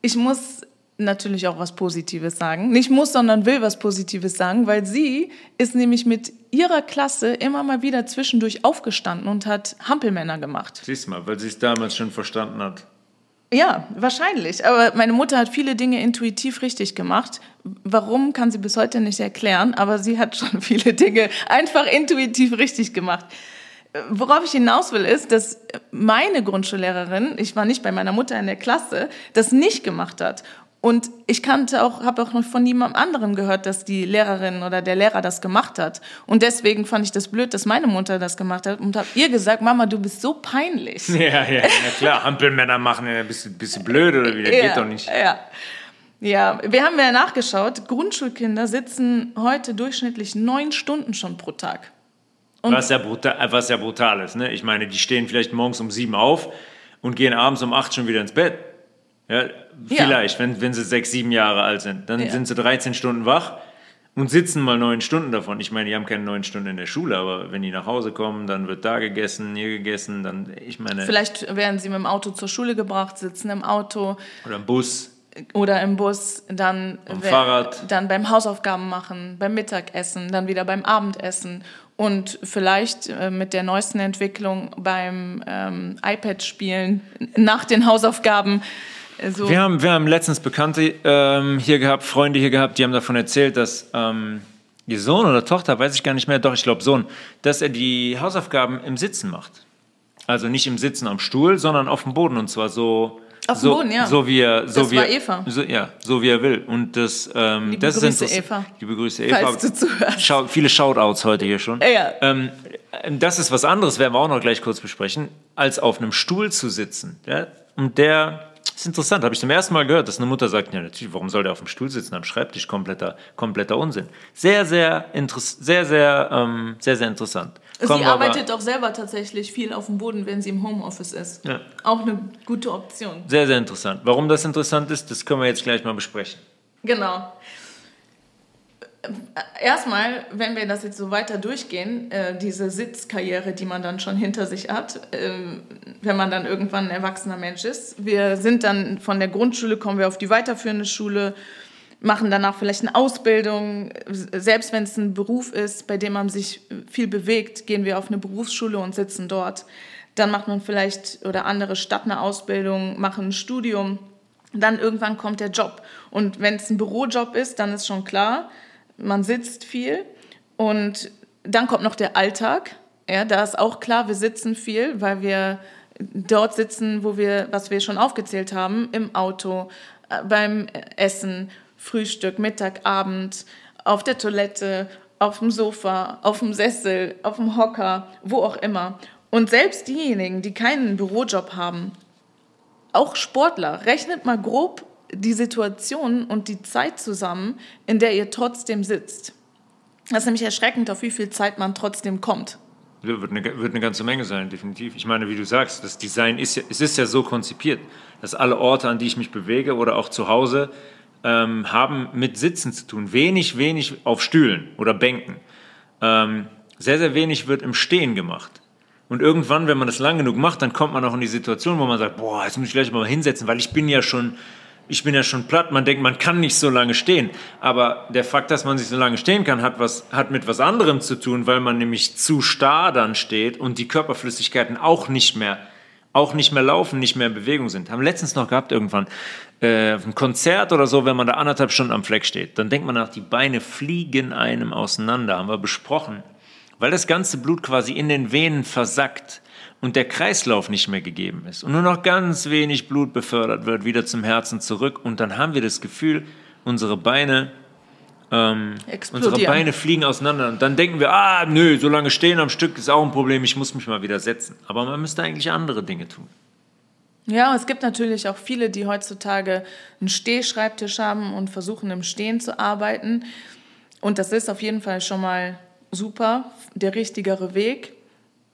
ich muss natürlich auch was Positives sagen. Nicht muss, sondern will was Positives sagen, weil sie ist nämlich mit ihrer Klasse immer mal wieder zwischendurch aufgestanden und hat Hampelmänner gemacht. Siehst mal, weil sie es damals schon verstanden hat. Ja, wahrscheinlich. Aber meine Mutter hat viele Dinge intuitiv richtig gemacht. Warum, kann sie bis heute nicht erklären, aber sie hat schon viele Dinge einfach intuitiv richtig gemacht. Worauf ich hinaus will, ist, dass meine Grundschullehrerin, ich war nicht bei meiner Mutter in der Klasse, das nicht gemacht hat. Und ich kannte auch, habe auch noch von niemandem anderen gehört, dass die Lehrerin oder der Lehrer das gemacht hat. Und deswegen fand ich das blöd, dass meine Mutter das gemacht hat und habe ihr gesagt, Mama, du bist so peinlich. Ja, ja, ja klar. Hampelmänner machen, ja, bist, bist du blöd oder wie? Das ja, geht doch nicht. Ja. Ja, wir haben ja nachgeschaut, Grundschulkinder sitzen heute durchschnittlich neun Stunden schon pro Tag. Und was, ja brutal, was ja brutal ist. Ne? Ich meine, die stehen vielleicht morgens um sieben auf und gehen abends um acht schon wieder ins Bett. Ja, vielleicht, ja. Wenn, wenn sie sechs, sieben Jahre alt sind. Dann ja. sind sie 13 Stunden wach und sitzen mal neun Stunden davon. Ich meine, die haben keine neun Stunden in der Schule, aber wenn die nach Hause kommen, dann wird da gegessen, hier gegessen, dann, ich meine. Vielleicht werden sie mit dem Auto zur Schule gebracht, sitzen im Auto. Oder im Bus. Oder im Bus, dann, Am Fahrrad. dann beim Hausaufgaben machen, beim Mittagessen, dann wieder beim Abendessen und vielleicht äh, mit der neuesten Entwicklung beim ähm, iPad spielen nach den Hausaufgaben so. Wir, haben, wir haben letztens Bekannte ähm, hier gehabt, Freunde hier gehabt, die haben davon erzählt, dass ähm, ihr Sohn oder Tochter, weiß ich gar nicht mehr, doch, ich glaube Sohn, dass er die Hausaufgaben im Sitzen macht. Also nicht im Sitzen am Stuhl, sondern auf dem Boden und zwar so. Auf so, dem Boden, ja. So wie er, so das wie war Eva. So, ja, so wie er will. Und das, ähm, Liebe das Grüße, ist Eva. Liebe Grüße, Eva. Falls du zuhörst. Schau, viele Shoutouts heute hier schon. Ja. Ähm, das ist was anderes, werden wir auch noch gleich kurz besprechen, als auf einem Stuhl zu sitzen. Ja? Und der das ist interessant, habe ich zum ersten Mal gehört, dass eine Mutter sagt, ja natürlich, warum soll der auf dem Stuhl sitzen am Schreibtisch? Kompletter, kompletter Unsinn. Sehr, sehr, sehr, sehr, ähm, sehr, sehr interessant. Kommen sie arbeitet auch selber tatsächlich viel auf dem Boden, wenn sie im Homeoffice ist. Ja. Auch eine gute Option. Sehr, sehr interessant. Warum das interessant ist, das können wir jetzt gleich mal besprechen. Genau erstmal, wenn wir das jetzt so weiter durchgehen, äh, diese Sitzkarriere, die man dann schon hinter sich hat, äh, wenn man dann irgendwann ein erwachsener Mensch ist. Wir sind dann von der Grundschule, kommen wir auf die weiterführende Schule, machen danach vielleicht eine Ausbildung. Selbst wenn es ein Beruf ist, bei dem man sich viel bewegt, gehen wir auf eine Berufsschule und sitzen dort. Dann macht man vielleicht oder andere Stadt eine Ausbildung, machen ein Studium. Dann irgendwann kommt der Job. Und wenn es ein Bürojob ist, dann ist schon klar, man sitzt viel und dann kommt noch der Alltag. Ja, da ist auch klar, wir sitzen viel, weil wir dort sitzen, wo wir, was wir schon aufgezählt haben, im Auto, äh, beim Essen, Frühstück, Mittag, Abend, auf der Toilette, auf dem Sofa, auf dem Sessel, auf dem Hocker, wo auch immer. Und selbst diejenigen, die keinen Bürojob haben, auch Sportler, rechnet mal grob die Situation und die Zeit zusammen, in der ihr trotzdem sitzt. Das ist nämlich erschreckend, auf wie viel Zeit man trotzdem kommt. Wird eine, wird eine ganze Menge sein, definitiv. Ich meine, wie du sagst, das Design ist ja, es ist ja so konzipiert, dass alle Orte, an die ich mich bewege oder auch zu Hause, ähm, haben mit Sitzen zu tun. Wenig, wenig auf Stühlen oder Bänken. Ähm, sehr, sehr wenig wird im Stehen gemacht. Und irgendwann, wenn man das lang genug macht, dann kommt man auch in die Situation, wo man sagt, boah, jetzt muss ich gleich mal hinsetzen, weil ich bin ja schon, ich bin ja schon platt. Man denkt, man kann nicht so lange stehen. Aber der Fakt, dass man sich so lange stehen kann, hat, was, hat mit was anderem zu tun, weil man nämlich zu starr dann steht und die Körperflüssigkeiten auch nicht mehr auch nicht mehr laufen, nicht mehr in Bewegung sind. Haben letztens noch gehabt irgendwann äh, ein Konzert oder so, wenn man da anderthalb Stunden am Fleck steht, dann denkt man nach, die Beine fliegen einem auseinander, haben wir besprochen, weil das ganze Blut quasi in den Venen versackt und der Kreislauf nicht mehr gegeben ist und nur noch ganz wenig Blut befördert wird, wieder zum Herzen zurück und dann haben wir das Gefühl, unsere Beine ähm, unsere Beine fliegen auseinander und dann denken wir, ah, nö, so lange stehen am Stück ist auch ein Problem, ich muss mich mal wieder setzen. Aber man müsste eigentlich andere Dinge tun. Ja, es gibt natürlich auch viele, die heutzutage einen Stehschreibtisch haben und versuchen im Stehen zu arbeiten. Und das ist auf jeden Fall schon mal super, der richtigere Weg.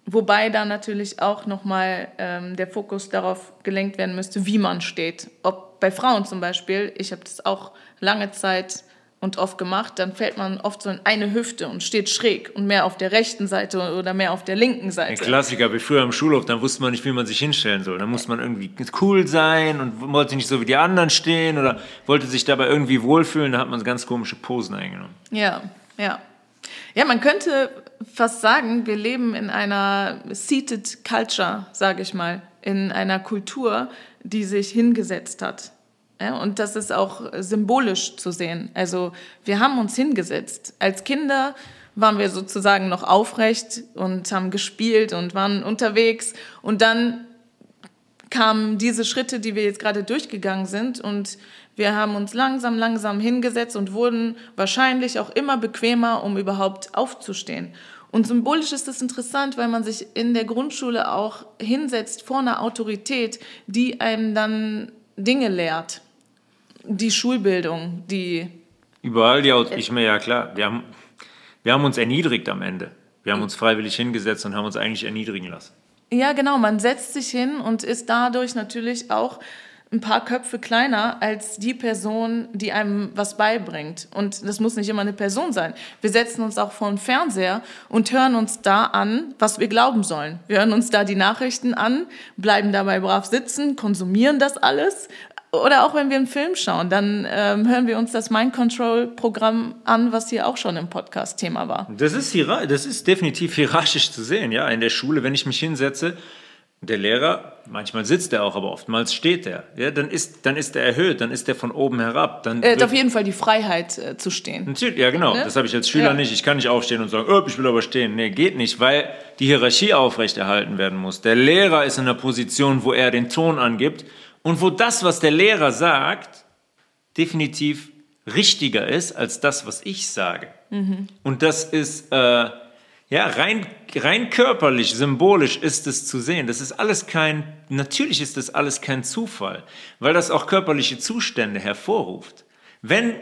Wobei da natürlich auch nochmal ähm, der Fokus darauf gelenkt werden müsste, wie man steht. Ob bei Frauen zum Beispiel, ich habe das auch lange Zeit und oft gemacht, dann fällt man oft so in eine Hüfte und steht schräg und mehr auf der rechten Seite oder mehr auf der linken Seite. Ein Klassiker, wie früher im Schulhof, dann wusste man nicht, wie man sich hinstellen soll. Dann musste man irgendwie cool sein und wollte nicht so wie die anderen stehen oder wollte sich dabei irgendwie wohlfühlen, da hat man ganz komische Posen eingenommen. Ja, ja. Ja, man könnte fast sagen, wir leben in einer seated culture, sage ich mal, in einer Kultur, die sich hingesetzt hat ja, und das ist auch symbolisch zu sehen. Also wir haben uns hingesetzt. Als Kinder waren wir sozusagen noch aufrecht und haben gespielt und waren unterwegs. Und dann kamen diese Schritte, die wir jetzt gerade durchgegangen sind. Und wir haben uns langsam, langsam hingesetzt und wurden wahrscheinlich auch immer bequemer, um überhaupt aufzustehen. Und symbolisch ist das interessant, weil man sich in der Grundschule auch hinsetzt vor einer Autorität, die einem dann Dinge lehrt die Schulbildung, die. Überall die ich mir ja klar, wir haben, wir haben uns erniedrigt am Ende. Wir haben uns freiwillig hingesetzt und haben uns eigentlich erniedrigen lassen. Ja, genau. Man setzt sich hin und ist dadurch natürlich auch ein paar Köpfe kleiner als die Person, die einem was beibringt. Und das muss nicht immer eine Person sein. Wir setzen uns auch vor den Fernseher und hören uns da an, was wir glauben sollen. Wir hören uns da die Nachrichten an, bleiben dabei brav sitzen, konsumieren das alles, oder auch wenn wir einen Film schauen, dann ähm, hören wir uns das Mind Control Programm an, was hier auch schon im Podcast Thema war. Das ist, das ist definitiv hierarchisch zu sehen, ja. In der Schule, wenn ich mich hinsetze, der Lehrer, manchmal sitzt er auch, aber oftmals steht er. Ja, dann ist, dann ist er erhöht, dann ist er von oben herab. Dann er hat auf jeden Fall die Freiheit äh, zu stehen. Natürlich, ja, genau. Ne? Das habe ich als Schüler ja. nicht. Ich kann nicht aufstehen und sagen, oh, ich will aber stehen. Nee, geht nicht, weil die Hierarchie aufrechterhalten werden muss. Der Lehrer ist in einer Position, wo er den Ton angibt und wo das, was der Lehrer sagt, definitiv richtiger ist als das, was ich sage. Mhm. Und das ist, äh, ja, rein, rein körperlich, symbolisch ist es zu sehen. Das ist alles kein, natürlich ist das alles kein Zufall, weil das auch körperliche Zustände hervorruft. Wenn,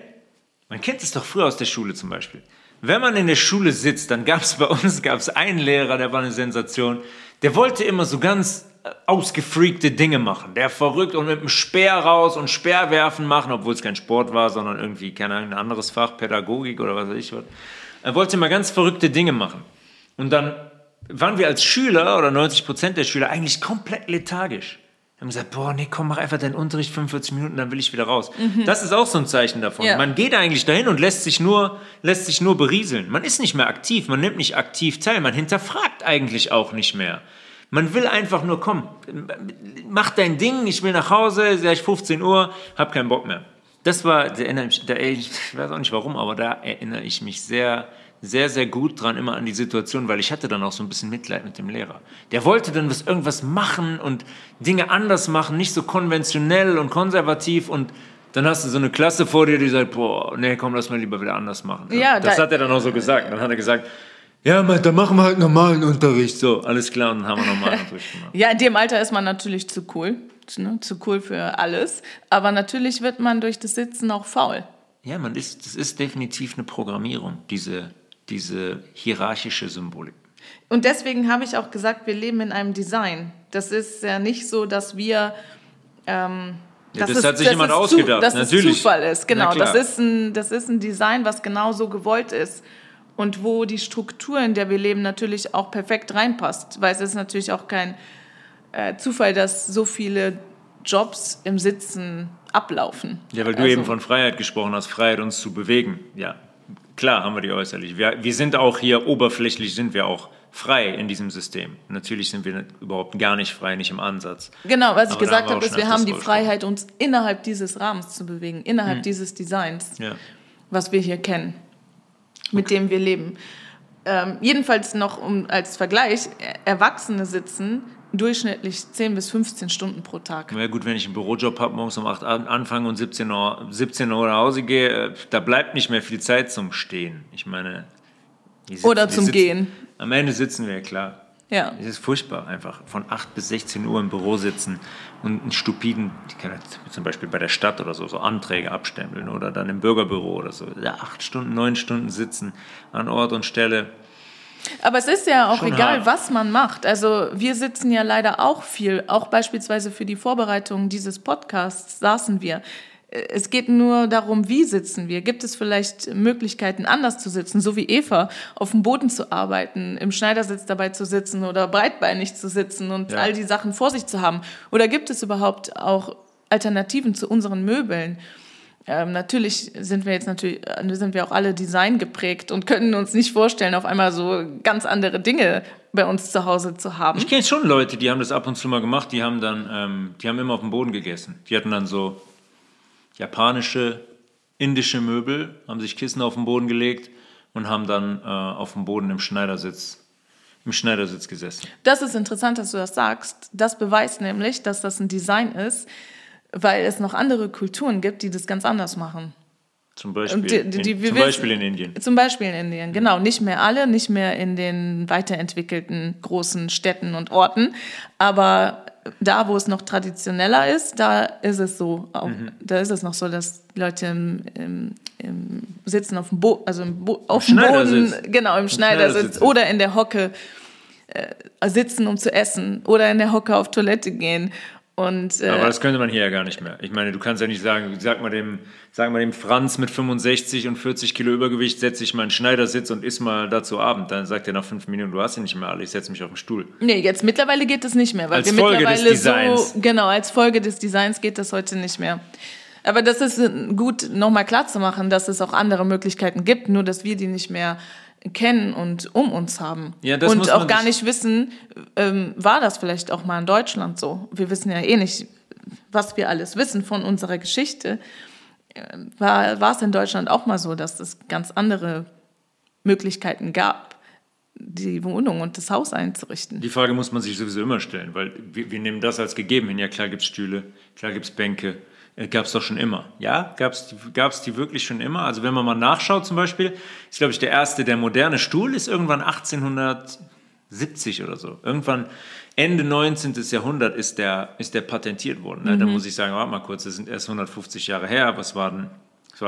man kennt es doch früher aus der Schule zum Beispiel, wenn man in der Schule sitzt, dann gab es bei uns gab's einen Lehrer, der war eine Sensation, der wollte immer so ganz ausgefreakte Dinge machen. Der verrückt und mit dem Speer raus und Speerwerfen machen, obwohl es kein Sport war, sondern irgendwie, keine Ahnung, ein anderes Fach, Pädagogik oder was weiß ich was. Er wollte immer ganz verrückte Dinge machen. Und dann waren wir als Schüler oder 90 Prozent der Schüler eigentlich komplett lethargisch. Wir haben gesagt, boah, nee, komm, mach einfach deinen Unterricht 45 Minuten, dann will ich wieder raus. Mhm. Das ist auch so ein Zeichen davon. Ja. Man geht eigentlich dahin und lässt sich, nur, lässt sich nur berieseln. Man ist nicht mehr aktiv, man nimmt nicht aktiv teil, man hinterfragt eigentlich auch nicht mehr. Man will einfach nur, komm, mach dein Ding, ich will nach Hause, gleich 15 Uhr, hab keinen Bock mehr. Das war, da erinnere ich, da, ich weiß auch nicht warum, aber da erinnere ich mich sehr, sehr, sehr gut dran immer an die Situation, weil ich hatte dann auch so ein bisschen Mitleid mit dem Lehrer. Der wollte dann was, irgendwas machen und Dinge anders machen, nicht so konventionell und konservativ und dann hast du so eine Klasse vor dir, die sagt, boah, nee, komm, lass mal lieber wieder anders machen. Ja, das da, hat er dann auch so gesagt. Dann hat er gesagt, ja, dann machen wir halt normalen Unterricht. So, alles klar, und dann haben wir normalen Unterricht gemacht. Ja, in dem Alter ist man natürlich zu cool. Ne? Zu cool für alles. Aber natürlich wird man durch das Sitzen auch faul. Ja, man ist, das ist definitiv eine Programmierung, diese, diese hierarchische Symbolik. Und deswegen habe ich auch gesagt, wir leben in einem Design. Das ist ja nicht so, dass wir. Ähm, ja, das, das, hat sich jemand ausgedacht, dass natürlich. es Zufall ist, genau. Das ist, ein, das ist ein Design, was genau so gewollt ist. Und wo die Struktur, in der wir leben, natürlich auch perfekt reinpasst. Weil es ist natürlich auch kein äh, Zufall, dass so viele Jobs im Sitzen ablaufen. Ja, weil du also, eben von Freiheit gesprochen hast, Freiheit uns zu bewegen. Ja, klar haben wir die äußerlich. Wir, wir sind auch hier, oberflächlich sind wir auch frei in diesem System. Natürlich sind wir überhaupt gar nicht frei, nicht im Ansatz. Genau, was ich gesagt habe, ist, wir haben die Freiheit, uns innerhalb dieses Rahmens zu bewegen, innerhalb hm. dieses Designs, ja. was wir hier kennen, mit okay. dem wir leben. Ähm, jedenfalls noch um, als Vergleich, Erwachsene sitzen durchschnittlich 10 bis 15 Stunden pro Tag. Ja gut, wenn ich einen Bürojob habe, morgens um 8 Uhr anfange und 17 Uhr, 17 Uhr nach Hause gehe, äh, da bleibt nicht mehr viel Zeit zum Stehen. Ich meine... Sitzen, Oder zum sitzen, Gehen. Am Ende sitzen wir, klar. Ja. Es ist furchtbar, einfach von 8 bis 16 Uhr im Büro sitzen und einen stupiden, zum Beispiel bei der Stadt oder so, so Anträge abstempeln oder dann im Bürgerbüro oder so. Ja, acht Stunden, neun Stunden sitzen an Ort und Stelle. Aber es ist ja auch Schon egal, hart. was man macht. Also wir sitzen ja leider auch viel, auch beispielsweise für die Vorbereitung dieses Podcasts saßen wir es geht nur darum, wie sitzen wir. Gibt es vielleicht Möglichkeiten, anders zu sitzen, so wie Eva, auf dem Boden zu arbeiten, im Schneidersitz dabei zu sitzen oder breitbeinig zu sitzen und ja. all die Sachen vor sich zu haben? Oder gibt es überhaupt auch Alternativen zu unseren Möbeln? Ähm, natürlich sind wir jetzt natürlich äh, sind wir auch alle Design geprägt und können uns nicht vorstellen, auf einmal so ganz andere Dinge bei uns zu Hause zu haben. Ich kenne schon Leute, die haben das ab und zu mal gemacht. Die haben dann, ähm, die haben immer auf dem Boden gegessen. Die hatten dann so japanische, indische Möbel, haben sich Kissen auf den Boden gelegt und haben dann äh, auf dem Boden im Schneidersitz im Schneidersitz gesessen. Das ist interessant, dass du das sagst. Das beweist nämlich, dass das ein Design ist, weil es noch andere Kulturen gibt, die das ganz anders machen. Zum Beispiel, die, die, in, zum Beispiel in Indien. Zum Beispiel in Indien, genau. Nicht mehr alle, nicht mehr in den weiterentwickelten großen Städten und Orten, aber da, wo es noch traditioneller ist, da ist es so, auch, mhm. da ist es noch so, dass Leute im, im, im sitzen auf dem, Bo also Bo auf dem Boden, genau, im, Im Schneidersitz, Schneidersitz oder in der Hocke äh, sitzen, um zu essen oder in der Hocke auf Toilette gehen und, äh, Aber das könnte man hier ja gar nicht mehr. Ich meine, du kannst ja nicht sagen, sag mal dem, sag mal dem Franz mit 65 und 40 Kilo Übergewicht, setze ich mal einen Schneidersitz und iss mal dazu Abend. Dann sagt er nach fünf Minuten, du hast ja nicht mehr alle, ich setze mich auf den Stuhl. Nee, jetzt mittlerweile geht das nicht mehr. Weil als wir Folge mittlerweile des Designs. So, genau, als Folge des Designs geht das heute nicht mehr. Aber das ist gut, nochmal klar zu machen, dass es auch andere Möglichkeiten gibt, nur dass wir die nicht mehr kennen und um uns haben. Ja, das und auch gar nicht wissen, ähm, war das vielleicht auch mal in Deutschland so. Wir wissen ja eh nicht, was wir alles wissen von unserer Geschichte. Ähm, war, war es in Deutschland auch mal so, dass es ganz andere Möglichkeiten gab, die Wohnung und das Haus einzurichten? Die Frage muss man sich sowieso immer stellen, weil wir, wir nehmen das als gegeben hin. Ja, klar gibt es Stühle, klar gibt es Bänke, äh, gab es doch schon immer. Ja, gab es gab's die wirklich schon immer? Also wenn man mal nachschaut zum Beispiel, ist glaube ich der erste, der moderne Stuhl ist irgendwann 1870 oder so. Irgendwann Ende 19. Jahrhundert ist der, ist der patentiert worden. Ne? Mhm. Da muss ich sagen, warte mal kurz, das sind erst 150 Jahre her. Was war denn,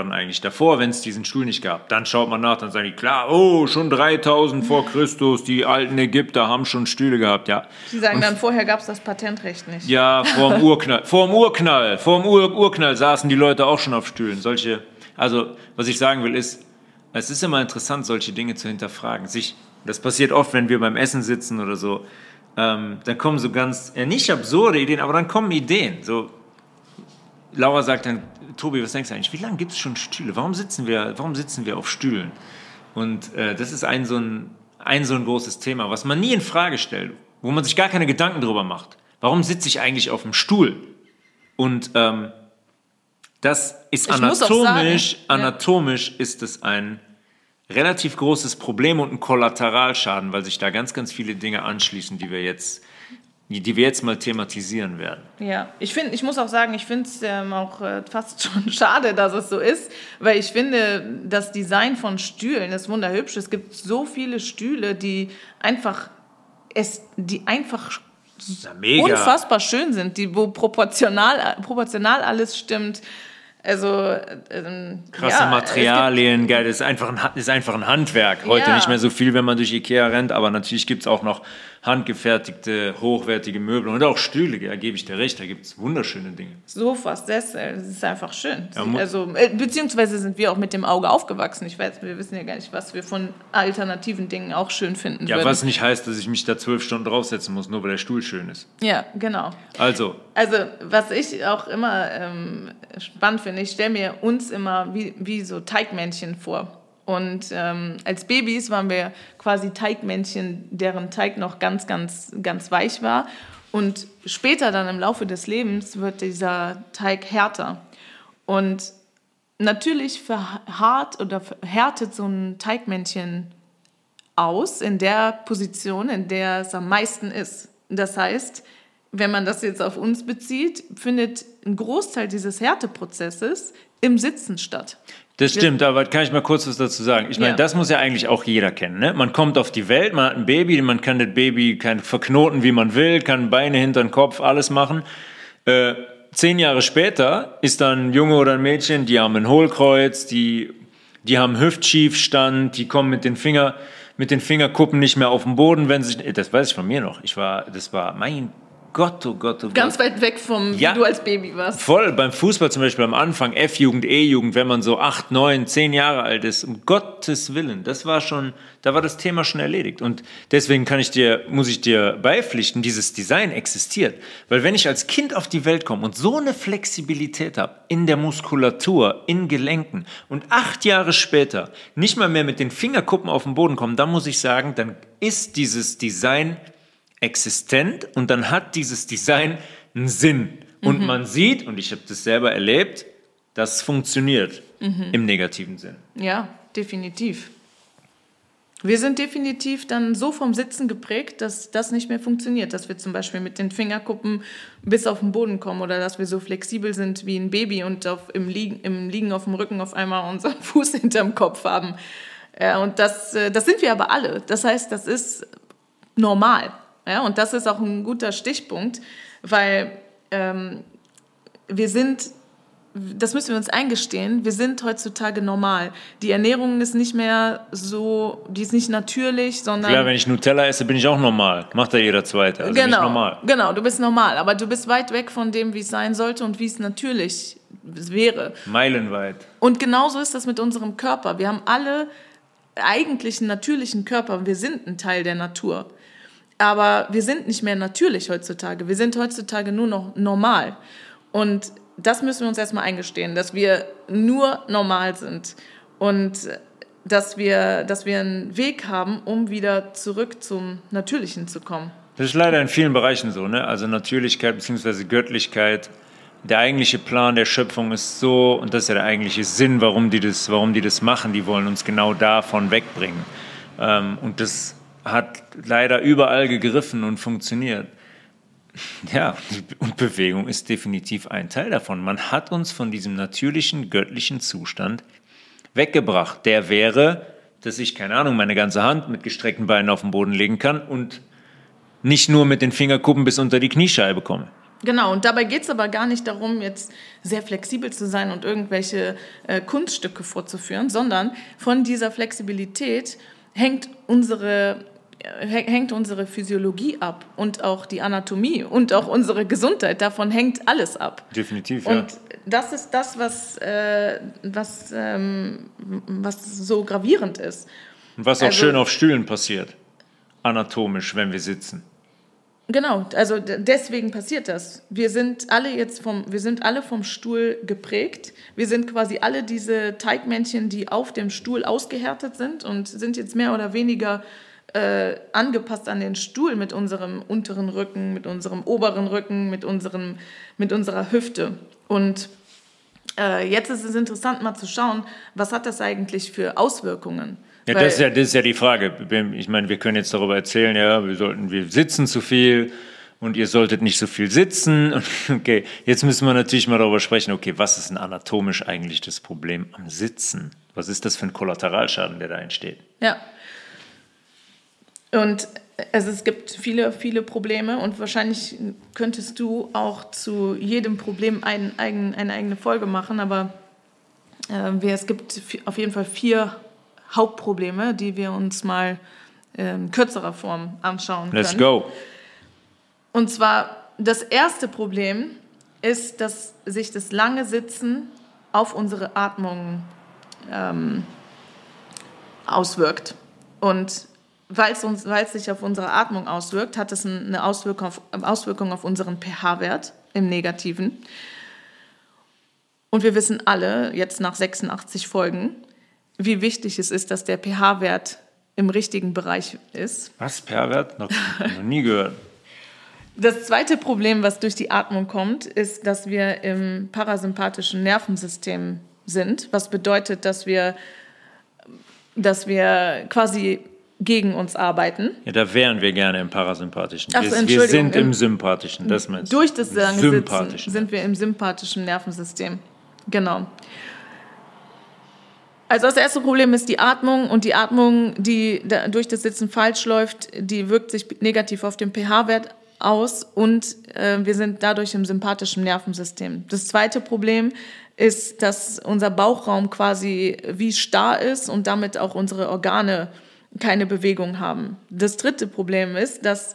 denn eigentlich davor, wenn es diesen Stuhl nicht gab? Dann schaut man nach, dann sagen die, klar, oh, schon 3000 vor Christus, die alten Ägypter haben schon Stühle gehabt, ja. Sie sagen dann, vorher gab es das Patentrecht nicht. Ja, vor dem Urknall, vor dem Urknall, vor dem Ur Urknall saßen die Leute auch schon auf Stühlen. Solche, also, was ich sagen will, ist, es ist immer interessant, solche Dinge zu hinterfragen. Sich, das passiert oft, wenn wir beim Essen sitzen oder so ähm, dann kommen so ganz, ja nicht absurde Ideen, aber dann kommen Ideen. So, Laura sagt dann, Tobi, was denkst du eigentlich, wie lange gibt es schon Stühle? Warum sitzen wir, warum sitzen wir auf Stühlen? Und äh, das ist ein so ein, ein so ein großes Thema, was man nie in Frage stellt, wo man sich gar keine Gedanken drüber macht. Warum sitze ich eigentlich auf dem Stuhl? Und ähm, das ist anatomisch, sagen, anatomisch ja. ist es ein relativ großes Problem und ein Kollateralschaden, weil sich da ganz, ganz viele Dinge anschließen, die wir jetzt die wir jetzt mal thematisieren werden. Ja, ich finde, ich muss auch sagen, ich finde es ähm, auch äh, fast schon schade, dass es so ist, weil ich finde, das Design von Stühlen ist wunderhübsch. Es gibt so viele Stühle, die einfach es, die einfach unfassbar schön sind, die wo proportional, proportional alles stimmt. Also ähm, krasse ja, Materialien, geil, das ist einfach ein, ist einfach ein Handwerk. Heute ja. nicht mehr so viel, wenn man durch Ikea rennt, aber natürlich gibt es auch noch handgefertigte, hochwertige Möbel und auch Stühle, da gebe ich dir recht, da gibt es wunderschöne Dinge. Sofas, das, das ist einfach schön. Ja, also, äh, beziehungsweise sind wir auch mit dem Auge aufgewachsen. Ich weiß, wir wissen ja gar nicht, was wir von alternativen Dingen auch schön finden Ja, würden. was nicht heißt, dass ich mich da zwölf Stunden draufsetzen muss, nur weil der Stuhl schön ist. Ja, genau. Also. Also, was ich auch immer ähm, spannend finde, ich stelle mir uns immer wie, wie so Teigmännchen vor. Und ähm, als Babys waren wir quasi Teigmännchen, deren Teig noch ganz, ganz, ganz weich war. Und später dann im Laufe des Lebens wird dieser Teig härter. Und natürlich verharrt oder verhärtet so ein Teigmännchen aus in der Position, in der es am meisten ist. Das heißt, wenn man das jetzt auf uns bezieht, findet ein Großteil dieses Härteprozesses im Sitzen statt. Das stimmt, aber kann ich mal kurz was dazu sagen? Ich meine, ja. das muss ja eigentlich auch jeder kennen. Ne? Man kommt auf die Welt, man hat ein Baby, man kann das Baby kann verknoten, wie man will, kann Beine hinter den Kopf, alles machen. Äh, zehn Jahre später ist dann ein Junge oder ein Mädchen, die haben ein Hohlkreuz, die, die haben Hüftschiefstand, die kommen mit den Finger, mit den Fingerkuppen nicht mehr auf den Boden, wenn sie, das weiß ich von mir noch. Ich war, das war mein Gott, oh Gott, oh Gott. Ganz weit weg vom, ja, wie du als Baby warst. Voll, beim Fußball zum Beispiel am Anfang, F-Jugend, E-Jugend, wenn man so acht, neun, zehn Jahre alt ist, um Gottes Willen, das war schon, da war das Thema schon erledigt. Und deswegen kann ich dir, muss ich dir beipflichten, dieses Design existiert. Weil wenn ich als Kind auf die Welt komme und so eine Flexibilität habe, in der Muskulatur, in Gelenken und acht Jahre später nicht mal mehr mit den Fingerkuppen auf den Boden kommen, dann muss ich sagen, dann ist dieses Design existent und dann hat dieses Design einen Sinn. Und mhm. man sieht, und ich habe das selber erlebt, das funktioniert mhm. im negativen Sinn. Ja, definitiv. Wir sind definitiv dann so vom Sitzen geprägt, dass das nicht mehr funktioniert, dass wir zum Beispiel mit den Fingerkuppen bis auf den Boden kommen oder dass wir so flexibel sind wie ein Baby und auf, im, Liegen, im Liegen auf dem Rücken auf einmal unseren Fuß hinterm Kopf haben. Und das, äh, das sind wir aber alle. Das heißt, das ist normal. Ja, und das ist auch ein guter Stichpunkt, weil ähm, wir sind, das müssen wir uns eingestehen, wir sind heutzutage normal. Die Ernährung ist nicht mehr so, die ist nicht natürlich, sondern... Klar, wenn ich Nutella esse, bin ich auch normal. Macht ja jeder Zweite, also genau, normal. Genau, du bist normal, aber du bist weit weg von dem, wie es sein sollte und wie es natürlich wäre. Meilenweit. Und genauso ist das mit unserem Körper. Wir haben alle eigentlich einen natürlichen Körper. Wir sind ein Teil der Natur. Aber wir sind nicht mehr natürlich heutzutage. Wir sind heutzutage nur noch normal. Und das müssen wir uns erstmal eingestehen, dass wir nur normal sind und dass wir, dass wir einen Weg haben, um wieder zurück zum Natürlichen zu kommen. Das ist leider in vielen Bereichen so, ne? Also Natürlichkeit bzw. Göttlichkeit. Der eigentliche Plan der Schöpfung ist so, und das ist ja der eigentliche Sinn, warum die das, warum die das machen. Die wollen uns genau davon wegbringen. Ähm, und das hat leider überall gegriffen und funktioniert. Ja, und Bewegung ist definitiv ein Teil davon. Man hat uns von diesem natürlichen, göttlichen Zustand weggebracht. Der wäre, dass ich, keine Ahnung, meine ganze Hand mit gestreckten Beinen auf den Boden legen kann und nicht nur mit den Fingerkuppen bis unter die Kniescheibe komme. Genau, und dabei geht es aber gar nicht darum, jetzt sehr flexibel zu sein und irgendwelche äh, Kunststücke vorzuführen, sondern von dieser Flexibilität hängt unsere hängt unsere Physiologie ab und auch die Anatomie und auch unsere Gesundheit. Davon hängt alles ab. Definitiv, ja. Und das ist das, was, äh, was, ähm, was so gravierend ist. Und was auch also, schön auf Stühlen passiert, anatomisch, wenn wir sitzen. Genau, also deswegen passiert das. Wir sind alle jetzt vom, wir sind alle vom Stuhl geprägt. Wir sind quasi alle diese Teigmännchen, die auf dem Stuhl ausgehärtet sind und sind jetzt mehr oder weniger äh, angepasst an den Stuhl mit unserem unteren Rücken, mit unserem oberen Rücken, mit, unserem, mit unserer Hüfte. Und äh, jetzt ist es interessant, mal zu schauen, was hat das eigentlich für Auswirkungen? Ja, das ist ja, das ist ja die Frage. Ich meine, wir können jetzt darüber erzählen, ja, wir sollten, wir sitzen zu viel und ihr solltet nicht so viel sitzen. Okay, jetzt müssen wir natürlich mal darüber sprechen, okay, was ist denn anatomisch eigentlich das Problem am Sitzen? Was ist das für ein Kollateralschaden, der da entsteht? Ja. Und also es gibt viele, viele Probleme und wahrscheinlich könntest du auch zu jedem Problem ein, ein, eine eigene Folge machen, aber äh, es gibt auf jeden Fall vier Hauptprobleme, die wir uns mal in kürzerer Form anschauen können. Let's go. Und zwar das erste Problem ist, dass sich das lange Sitzen auf unsere Atmung ähm, auswirkt. Und weil es, uns, weil es sich auf unsere Atmung auswirkt, hat es eine Auswirkung auf, Auswirkung auf unseren pH-Wert im Negativen. Und wir wissen alle, jetzt nach 86 Folgen, wie wichtig es ist, dass der pH-Wert im richtigen Bereich ist. Was? pH-Wert? Noch, noch nie gehört. Das zweite Problem, was durch die Atmung kommt, ist, dass wir im parasympathischen Nervensystem sind, was bedeutet, dass wir, dass wir quasi gegen uns arbeiten. Ja, da wären wir gerne im parasympathischen. Ach, wir, wir sind im, im sympathischen, das meinst du? Durch das Sitzen sind wir im sympathischen Nervensystem. Genau. Also das erste Problem ist die Atmung und die Atmung, die durch das Sitzen falsch läuft, die wirkt sich negativ auf den pH-Wert aus und äh, wir sind dadurch im sympathischen Nervensystem. Das zweite Problem ist, dass unser Bauchraum quasi wie starr ist und damit auch unsere Organe keine Bewegung haben. Das dritte Problem ist, dass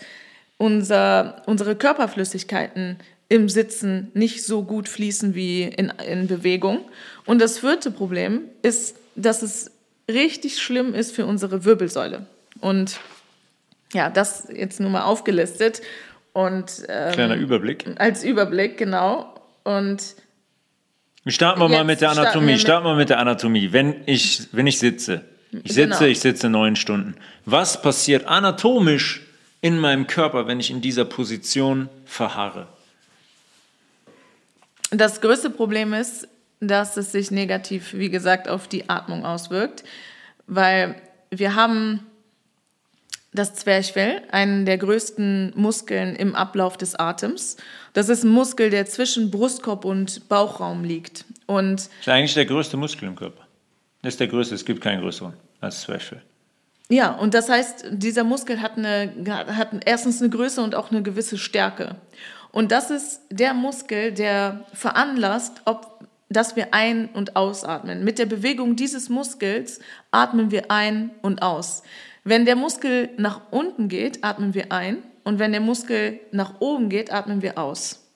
unser, unsere Körperflüssigkeiten im Sitzen nicht so gut fließen wie in, in Bewegung. Und das vierte Problem ist, dass es richtig schlimm ist für unsere Wirbelsäule. Und ja, das jetzt nur mal aufgelistet. Und, ähm, Kleiner Überblick. Als Überblick, genau. Und starten wir mal mit der Anatomie. Starten, starten wir mit der Anatomie. Wenn ich, wenn ich sitze, ich sitze, genau. ich sitze neun Stunden. Was passiert anatomisch in meinem Körper, wenn ich in dieser Position verharre? Das größte Problem ist, dass es sich negativ, wie gesagt, auf die Atmung auswirkt, weil wir haben das Zwerchfell, einen der größten Muskeln im Ablauf des Atems. Das ist ein Muskel, der zwischen Brustkorb und Bauchraum liegt. Und das ist eigentlich der größte Muskel im Körper. Das ist der größte, es gibt keinen größeren als Zwerchfell. Ja, und das heißt, dieser Muskel hat, eine, hat erstens eine Größe und auch eine gewisse Stärke. Und das ist der Muskel, der veranlasst, ob, dass wir ein- und ausatmen. Mit der Bewegung dieses Muskels atmen wir ein und aus. Wenn der Muskel nach unten geht, atmen wir ein. Und wenn der Muskel nach oben geht, atmen wir aus.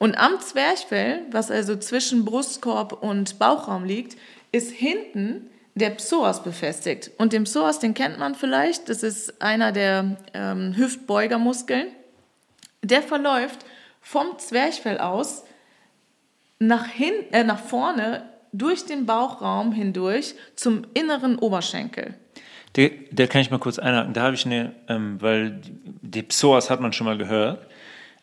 Und am Zwerchfell, was also zwischen Brustkorb und Bauchraum liegt, ist hinten der Psoas befestigt. Und den Psoas, den kennt man vielleicht, das ist einer der ähm, Hüftbeugermuskeln. Der verläuft vom Zwerchfell aus nach, hin, äh, nach vorne durch den Bauchraum hindurch zum inneren Oberschenkel. Der, der kann ich mal kurz einhaken. Da habe ich eine, ähm, weil die Psoas hat man schon mal gehört.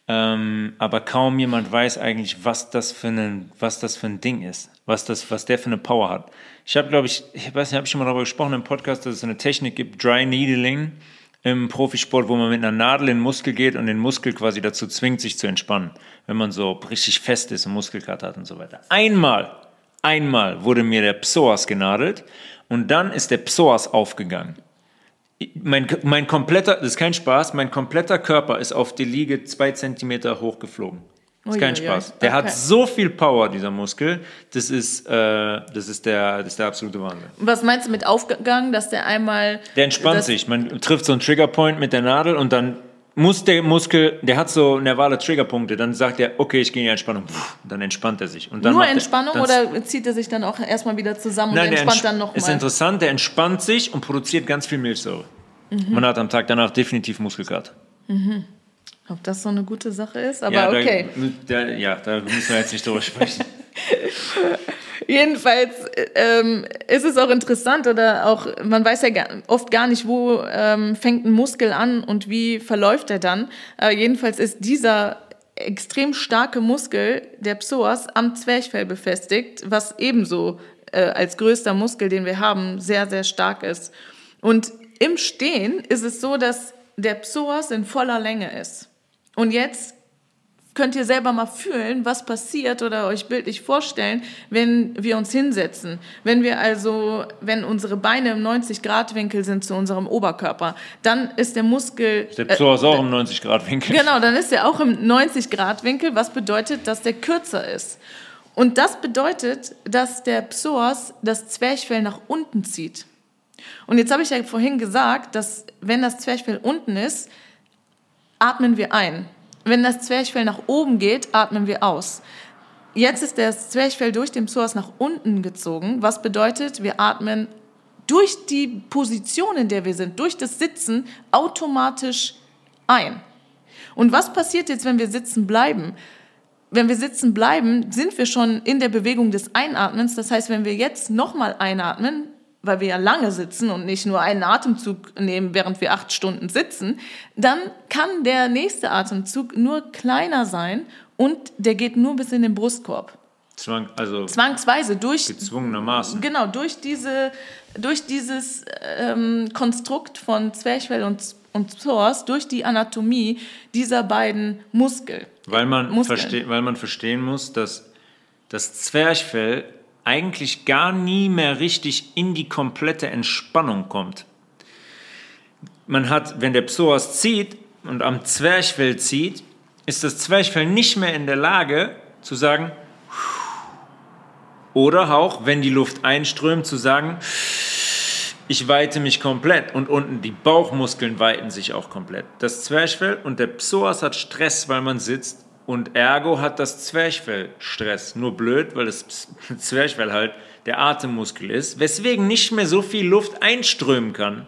Ähm, aber kaum jemand weiß eigentlich, was das für ein, was das für ein Ding ist, was das, was der für eine Power hat. Ich habe, glaube ich, ich weiß nicht, habe ich schon mal darüber gesprochen im Podcast, dass es eine Technik gibt, Dry Needling im Profisport, wo man mit einer Nadel in den Muskel geht und den Muskel quasi dazu zwingt, sich zu entspannen, wenn man so richtig fest ist und Muskelkater hat und so weiter. Einmal, einmal wurde mir der Psoas genadelt und dann ist der Psoas aufgegangen mein, mein kompletter, das ist kein Spaß, mein kompletter Körper ist auf die Liege zwei Zentimeter hochgeflogen. Das ist kein Spaß. Der okay. hat so viel Power, dieser Muskel. Das ist, äh, das ist, der, das ist der absolute Wahnsinn. Was meinst du mit aufgegangen, dass der einmal. Der entspannt sich. Man trifft so einen Triggerpoint mit der Nadel und dann muss der Muskel, der hat so nervale Triggerpunkte, dann sagt er, okay, ich gehe in die Entspannung, dann entspannt er sich. Und dann Nur Entspannung er, oder zieht er sich dann auch erstmal wieder zusammen nein, und entspannt dann nochmal? Ist interessant, der entspannt sich und produziert ganz viel Milchsäure. Mhm. Man hat am Tag danach definitiv Muskelkater. Mhm. Ob das so eine gute Sache ist, aber ja, okay. Da, da, ja, da müssen wir jetzt nicht drüber sprechen. Jedenfalls ähm, ist es auch interessant oder auch, man weiß ja oft gar nicht, wo ähm, fängt ein Muskel an und wie verläuft er dann. Aber jedenfalls ist dieser extrem starke Muskel, der Psoas, am Zwerchfell befestigt, was ebenso äh, als größter Muskel, den wir haben, sehr, sehr stark ist. Und im Stehen ist es so, dass der Psoas in voller Länge ist. Und jetzt könnt ihr selber mal fühlen, was passiert oder euch bildlich vorstellen, wenn wir uns hinsetzen. Wenn wir also, wenn unsere Beine im 90-Grad-Winkel sind zu unserem Oberkörper, dann ist der Muskel... Der Psoas äh, auch im 90-Grad-Winkel. Genau, dann ist er auch im 90-Grad-Winkel, was bedeutet, dass der kürzer ist. Und das bedeutet, dass der Psoas das Zwerchfell nach unten zieht. Und jetzt habe ich ja vorhin gesagt, dass wenn das Zwerchfell unten ist, atmen wir ein. Wenn das Zwerchfell nach oben geht, atmen wir aus. Jetzt ist das Zwerchfell durch den Psoas nach unten gezogen, was bedeutet, wir atmen durch die Position, in der wir sind, durch das Sitzen automatisch ein. Und was passiert jetzt, wenn wir sitzen bleiben? Wenn wir sitzen bleiben, sind wir schon in der Bewegung des Einatmens. Das heißt, wenn wir jetzt nochmal einatmen, weil wir ja lange sitzen und nicht nur einen Atemzug nehmen, während wir acht Stunden sitzen, dann kann der nächste Atemzug nur kleiner sein und der geht nur bis in den Brustkorb. Zwang, also Zwangsweise durch gezwungenermaßen. Genau durch diese durch dieses ähm, Konstrukt von Zwerchfell und und Psoas, durch die Anatomie dieser beiden Muskel. Weil man, verste weil man verstehen muss, dass das Zwerchfell eigentlich gar nie mehr richtig in die komplette Entspannung kommt. Man hat, wenn der Psoas zieht und am Zwerchfell zieht, ist das Zwerchfell nicht mehr in der Lage zu sagen, oder auch, wenn die Luft einströmt, zu sagen, ich weite mich komplett und unten die Bauchmuskeln weiten sich auch komplett. Das Zwerchfell und der Psoas hat Stress, weil man sitzt und ergo hat das Zwerchfell Stress. Nur blöd, weil das Zwerchfell halt der Atemmuskel ist, weswegen nicht mehr so viel Luft einströmen kann,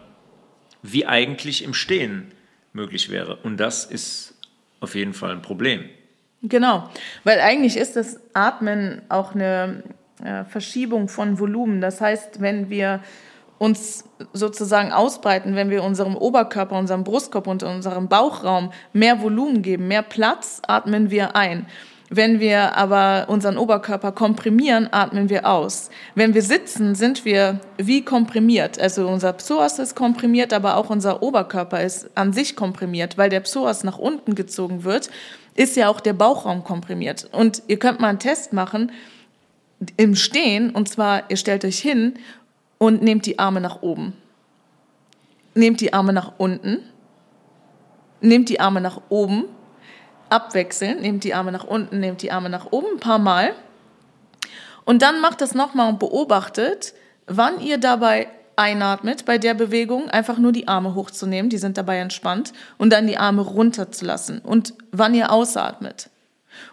wie eigentlich im Stehen möglich wäre. Und das ist auf jeden Fall ein Problem. Genau, weil eigentlich ist das Atmen auch eine äh, Verschiebung von Volumen. Das heißt, wenn wir uns sozusagen ausbreiten, wenn wir unserem Oberkörper, unserem Brustkorb und unserem Bauchraum mehr Volumen geben, mehr Platz, atmen wir ein. Wenn wir aber unseren Oberkörper komprimieren, atmen wir aus. Wenn wir sitzen, sind wir wie komprimiert. Also unser Psoas ist komprimiert, aber auch unser Oberkörper ist an sich komprimiert, weil der Psoas nach unten gezogen wird, ist ja auch der Bauchraum komprimiert. Und ihr könnt mal einen Test machen im Stehen, und zwar ihr stellt euch hin und nehmt die Arme nach oben. Nehmt die Arme nach unten. Nehmt die Arme nach oben. Abwechselnd. Nehmt die Arme nach unten, nehmt die Arme nach oben ein paar Mal. Und dann macht das nochmal und beobachtet, wann ihr dabei einatmet bei der Bewegung, einfach nur die Arme hochzunehmen, die sind dabei entspannt, und dann die Arme runterzulassen und wann ihr ausatmet.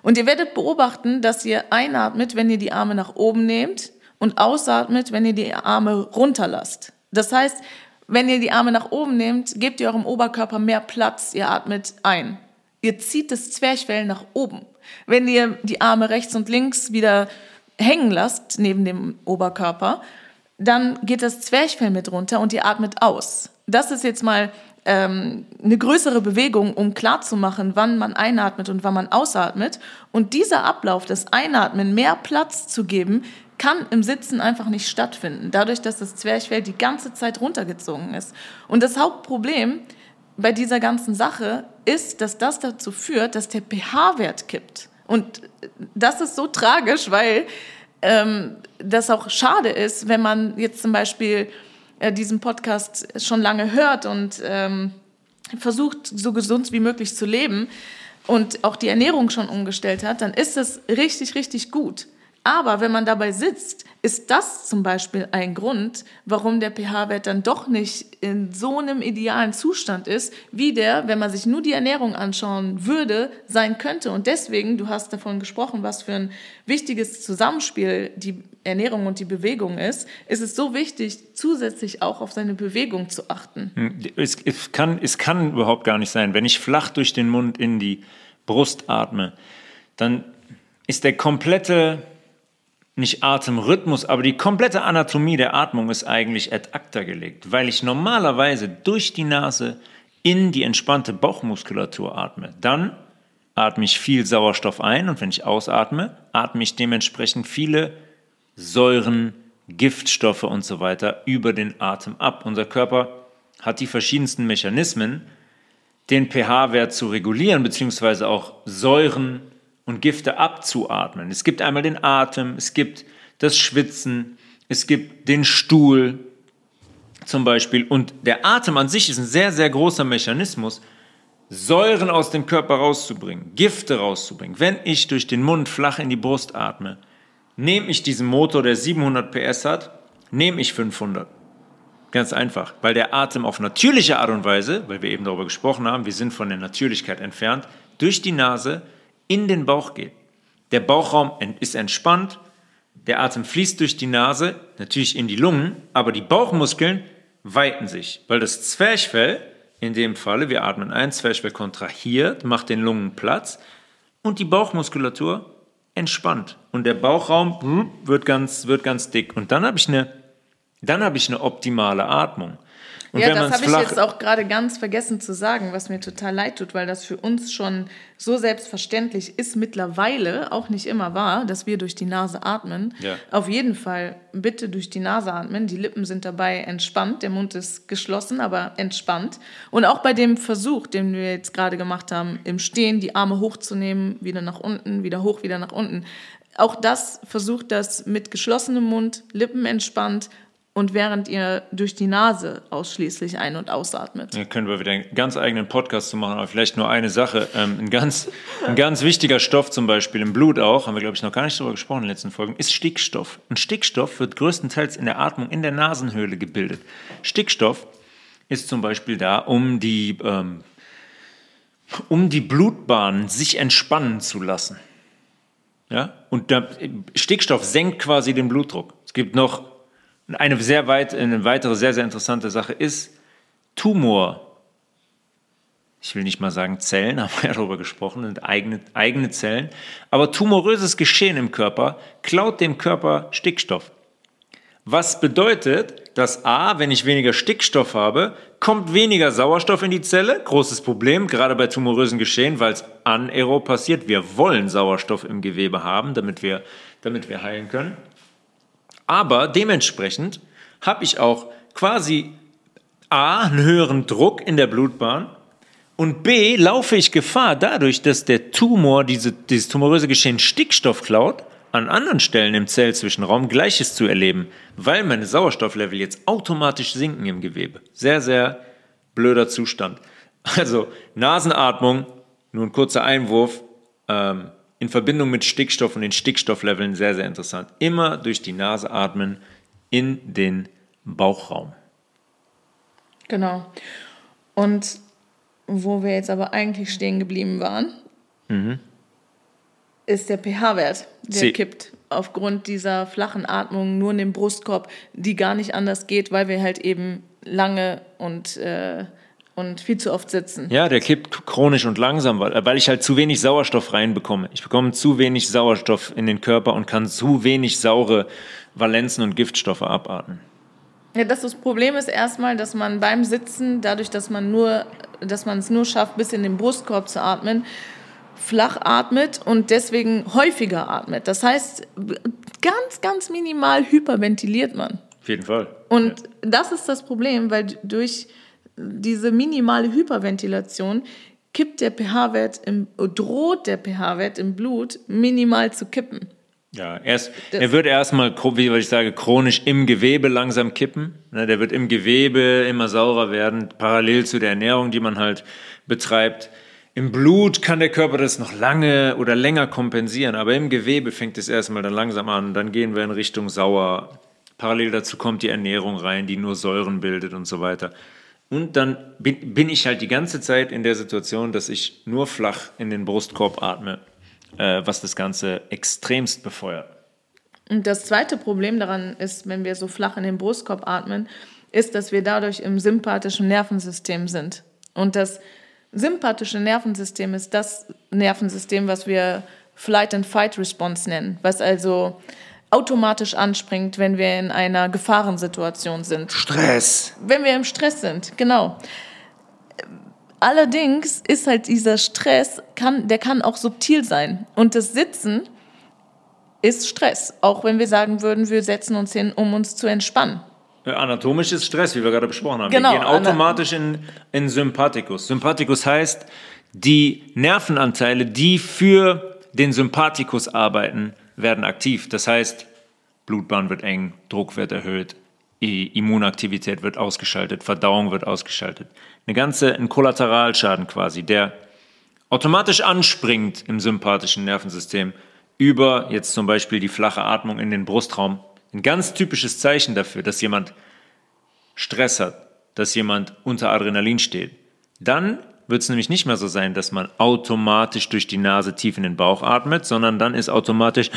Und ihr werdet beobachten, dass ihr einatmet, wenn ihr die Arme nach oben nehmt, und ausatmet, wenn ihr die Arme runterlasst. Das heißt, wenn ihr die Arme nach oben nehmt, gebt ihr eurem Oberkörper mehr Platz, ihr atmet ein. Ihr zieht das Zwerchfell nach oben. Wenn ihr die Arme rechts und links wieder hängen lasst, neben dem Oberkörper, dann geht das Zwerchfell mit runter und ihr atmet aus. Das ist jetzt mal ähm, eine größere Bewegung, um klarzumachen, wann man einatmet und wann man ausatmet. Und dieser Ablauf, das Einatmen, mehr Platz zu geben, kann im Sitzen einfach nicht stattfinden, dadurch, dass das Zwerchfell die ganze Zeit runtergezogen ist. Und das Hauptproblem bei dieser ganzen Sache ist, dass das dazu führt, dass der pH-Wert kippt. Und das ist so tragisch, weil ähm, das auch schade ist, wenn man jetzt zum Beispiel äh, diesen Podcast schon lange hört und ähm, versucht, so gesund wie möglich zu leben und auch die Ernährung schon umgestellt hat, dann ist das richtig, richtig gut. Aber wenn man dabei sitzt, ist das zum Beispiel ein Grund, warum der pH-Wert dann doch nicht in so einem idealen Zustand ist, wie der, wenn man sich nur die Ernährung anschauen würde, sein könnte. Und deswegen, du hast davon gesprochen, was für ein wichtiges Zusammenspiel die Ernährung und die Bewegung ist, ist es so wichtig, zusätzlich auch auf seine Bewegung zu achten. Hm, es, es, kann, es kann überhaupt gar nicht sein. Wenn ich flach durch den Mund in die Brust atme, dann ist der komplette nicht Atemrhythmus, aber die komplette Anatomie der Atmung ist eigentlich ad acta gelegt, weil ich normalerweise durch die Nase in die entspannte Bauchmuskulatur atme. Dann atme ich viel Sauerstoff ein und wenn ich ausatme, atme ich dementsprechend viele Säuren, Giftstoffe und so weiter über den Atem ab. Unser Körper hat die verschiedensten Mechanismen, den pH-Wert zu regulieren, beziehungsweise auch Säuren und Gifte abzuatmen. Es gibt einmal den Atem, es gibt das Schwitzen, es gibt den Stuhl zum Beispiel. Und der Atem an sich ist ein sehr, sehr großer Mechanismus, Säuren aus dem Körper rauszubringen, Gifte rauszubringen. Wenn ich durch den Mund flach in die Brust atme, nehme ich diesen Motor, der 700 PS hat, nehme ich 500. Ganz einfach, weil der Atem auf natürliche Art und Weise, weil wir eben darüber gesprochen haben, wir sind von der Natürlichkeit entfernt, durch die Nase in den Bauch geht. Der Bauchraum ist entspannt, der Atem fließt durch die Nase, natürlich in die Lungen, aber die Bauchmuskeln weiten sich, weil das Zwerchfell, in dem Falle, wir atmen ein, Zwerchfell kontrahiert, macht den Lungen Platz und die Bauchmuskulatur entspannt und der Bauchraum wird ganz, wird ganz dick. Und dann habe ich eine, dann habe ich eine optimale Atmung. Und ja, das habe ich jetzt auch gerade ganz vergessen zu sagen, was mir total leid tut, weil das für uns schon so selbstverständlich ist mittlerweile, auch nicht immer wahr, dass wir durch die Nase atmen. Ja. Auf jeden Fall bitte durch die Nase atmen. Die Lippen sind dabei entspannt, der Mund ist geschlossen, aber entspannt. Und auch bei dem Versuch, den wir jetzt gerade gemacht haben, im Stehen die Arme hochzunehmen, wieder nach unten, wieder hoch, wieder nach unten. Auch das versucht das mit geschlossenem Mund, Lippen entspannt, und während ihr durch die Nase ausschließlich ein- und ausatmet. Ja, können wir wieder einen ganz eigenen Podcast zu machen, aber vielleicht nur eine Sache. Ähm, ein, ganz, ein ganz wichtiger Stoff zum Beispiel im Blut auch, haben wir glaube ich noch gar nicht darüber gesprochen in den letzten Folgen, ist Stickstoff. Und Stickstoff wird größtenteils in der Atmung in der Nasenhöhle gebildet. Stickstoff ist zum Beispiel da, um die, ähm, um die Blutbahnen sich entspannen zu lassen. Ja? Und der Stickstoff senkt quasi den Blutdruck. Es gibt noch eine sehr weit, eine weitere sehr, sehr interessante Sache ist Tumor. Ich will nicht mal sagen Zellen, haben wir ja darüber gesprochen, sind eigene, eigene Zellen. Aber tumoröses Geschehen im Körper klaut dem Körper Stickstoff. Was bedeutet, dass A, wenn ich weniger Stickstoff habe, kommt weniger Sauerstoff in die Zelle. Großes Problem, gerade bei tumorösen Geschehen, weil es anaerob passiert. Wir wollen Sauerstoff im Gewebe haben, damit wir, damit wir heilen können. Aber dementsprechend habe ich auch quasi A, einen höheren Druck in der Blutbahn und B, laufe ich Gefahr dadurch, dass der Tumor, diese, dieses tumoröse Geschehen Stickstoff klaut, an anderen Stellen im Zellzwischenraum Gleiches zu erleben, weil meine Sauerstofflevel jetzt automatisch sinken im Gewebe. Sehr, sehr blöder Zustand. Also Nasenatmung, nur ein kurzer Einwurf, ähm, in Verbindung mit Stickstoff und den Stickstoffleveln sehr, sehr interessant. Immer durch die Nase atmen in den Bauchraum. Genau. Und wo wir jetzt aber eigentlich stehen geblieben waren, mhm. ist der pH-Wert, der Sie. kippt aufgrund dieser flachen Atmung nur in den Brustkorb, die gar nicht anders geht, weil wir halt eben lange und äh, und viel zu oft sitzen. Ja, der kippt chronisch und langsam, weil, weil ich halt zu wenig Sauerstoff reinbekomme. Ich bekomme zu wenig Sauerstoff in den Körper und kann zu wenig saure Valenzen und Giftstoffe abatmen. Ja, das, das Problem ist erstmal, dass man beim Sitzen, dadurch, dass man nur, dass man es nur schafft, bis in den Brustkorb zu atmen, flach atmet und deswegen häufiger atmet. Das heißt, ganz, ganz minimal hyperventiliert man. Auf jeden Fall. Und ja. das ist das Problem, weil durch diese minimale Hyperventilation kippt der pH-Wert im, droht der pH-Wert im Blut minimal zu kippen. Ja, erst, er wird erstmal, wie ich sage, chronisch im Gewebe langsam kippen. Ne, der wird im Gewebe immer saurer werden, parallel zu der Ernährung, die man halt betreibt. Im Blut kann der Körper das noch lange oder länger kompensieren, aber im Gewebe fängt es erstmal dann langsam an. Dann gehen wir in Richtung sauer. Parallel dazu kommt die Ernährung rein, die nur Säuren bildet und so weiter. Und dann bin, bin, ich halt die ganze Zeit in der Situation, dass ich nur flach in den Brustkorb atme, äh, was das Ganze extremst befeuert. Und das zweite Problem daran ist, wenn wir so flach in den Brustkorb atmen, ist, dass wir dadurch im sympathischen Nervensystem sind. Und das sympathische Nervensystem ist das Nervensystem, was wir Flight and Fight Response nennen, was also automatisch anspringt, wenn wir in einer Gefahrensituation sind. Stress. Wenn wir im Stress sind, genau. Allerdings ist halt dieser Stress, kann, der kann auch subtil sein. Und das Sitzen ist Stress, auch wenn wir sagen würden, wir setzen uns hin, um uns zu entspannen. Anatomisches Stress, wie wir gerade besprochen haben. Genau, wir gehen automatisch in, in Sympathikus. Sympathikus heißt, die Nervenanteile, die für den Sympathikus arbeiten, werden aktiv. Das heißt, Blutbahn wird eng, Druck wird erhöht, Immunaktivität wird ausgeschaltet, Verdauung wird ausgeschaltet. Eine ganze, ein Kollateralschaden quasi, der automatisch anspringt im sympathischen Nervensystem über jetzt zum Beispiel die flache Atmung in den Brustraum. Ein ganz typisches Zeichen dafür, dass jemand Stress hat, dass jemand unter Adrenalin steht. Dann wird es nämlich nicht mehr so sein, dass man automatisch durch die Nase tief in den Bauch atmet, sondern dann ist automatisch,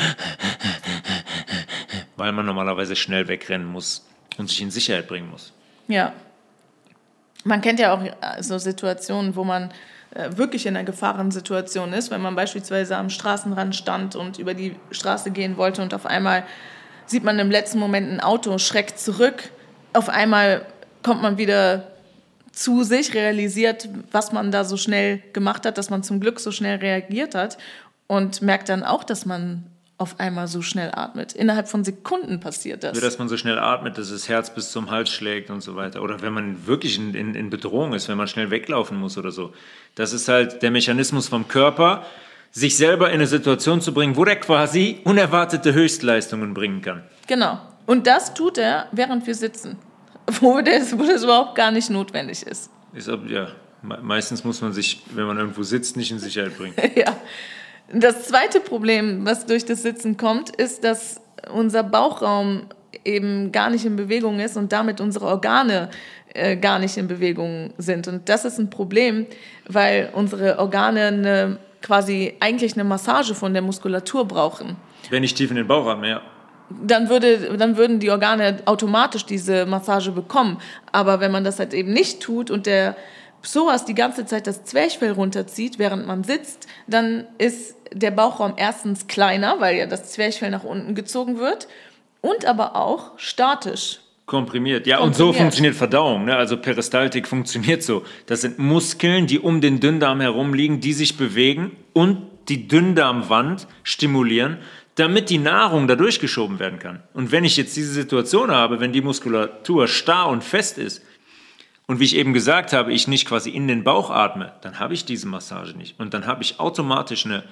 weil man normalerweise schnell wegrennen muss und sich in Sicherheit bringen muss. Ja. Man kennt ja auch äh, so Situationen, wo man äh, wirklich in einer Gefahrensituation ist, wenn man beispielsweise am Straßenrand stand und über die Straße gehen wollte und auf einmal sieht man im letzten Moment ein Auto, schreckt zurück, auf einmal kommt man wieder zu sich, realisiert, was man da so schnell gemacht hat, dass man zum Glück so schnell reagiert hat und merkt dann auch, dass man auf einmal so schnell atmet. Innerhalb von Sekunden passiert das. Ja, dass man so schnell atmet, dass das Herz bis zum Hals schlägt und so weiter. Oder wenn man wirklich in, in, in Bedrohung ist, wenn man schnell weglaufen muss oder so. Das ist halt der Mechanismus vom Körper, sich selber in eine Situation zu bringen, wo der quasi unerwartete Höchstleistungen bringen kann. Genau. Und das tut er, während wir sitzen, wo das, wo das überhaupt gar nicht notwendig ist. ist ja, meistens muss man sich, wenn man irgendwo sitzt, nicht in Sicherheit bringen. ja. Das zweite Problem, was durch das Sitzen kommt, ist, dass unser Bauchraum eben gar nicht in Bewegung ist und damit unsere Organe äh, gar nicht in Bewegung sind. Und das ist ein Problem, weil unsere Organe eine, quasi eigentlich eine Massage von der Muskulatur brauchen. Wenn ich tief in den Bauch atme, ja. Dann, würde, dann würden die Organe automatisch diese Massage bekommen. Aber wenn man das halt eben nicht tut und der Psoas die ganze Zeit das Zwerchfell runterzieht, während man sitzt, dann ist der Bauchraum erstens kleiner, weil ja das Zwerchfell nach unten gezogen wird und aber auch statisch. Komprimiert. Ja, Komprimiert. und so funktioniert Verdauung. Ne? Also Peristaltik funktioniert so. Das sind Muskeln, die um den Dünndarm herum liegen, die sich bewegen und die Dünndarmwand stimulieren, damit die Nahrung da durchgeschoben werden kann. Und wenn ich jetzt diese Situation habe, wenn die Muskulatur starr und fest ist, und wie ich eben gesagt habe, ich nicht quasi in den Bauch atme, dann habe ich diese Massage nicht. Und dann habe ich automatisch eine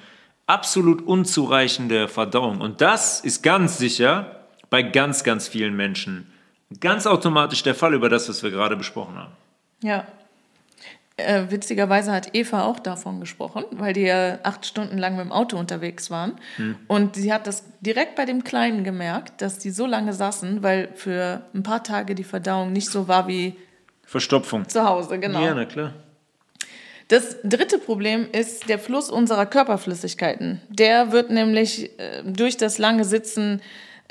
absolut unzureichende Verdauung. Und das ist ganz sicher bei ganz, ganz vielen Menschen ganz automatisch der Fall über das, was wir gerade besprochen haben. Ja. Äh, witzigerweise hat Eva auch davon gesprochen, weil die ja acht Stunden lang mit dem Auto unterwegs waren. Hm. Und sie hat das direkt bei dem Kleinen gemerkt, dass die so lange saßen, weil für ein paar Tage die Verdauung nicht so war wie Verstopfung. Zu Hause, genau. Ja, na klar. Das dritte Problem ist der Fluss unserer Körperflüssigkeiten. Der wird nämlich äh, durch das lange Sitzen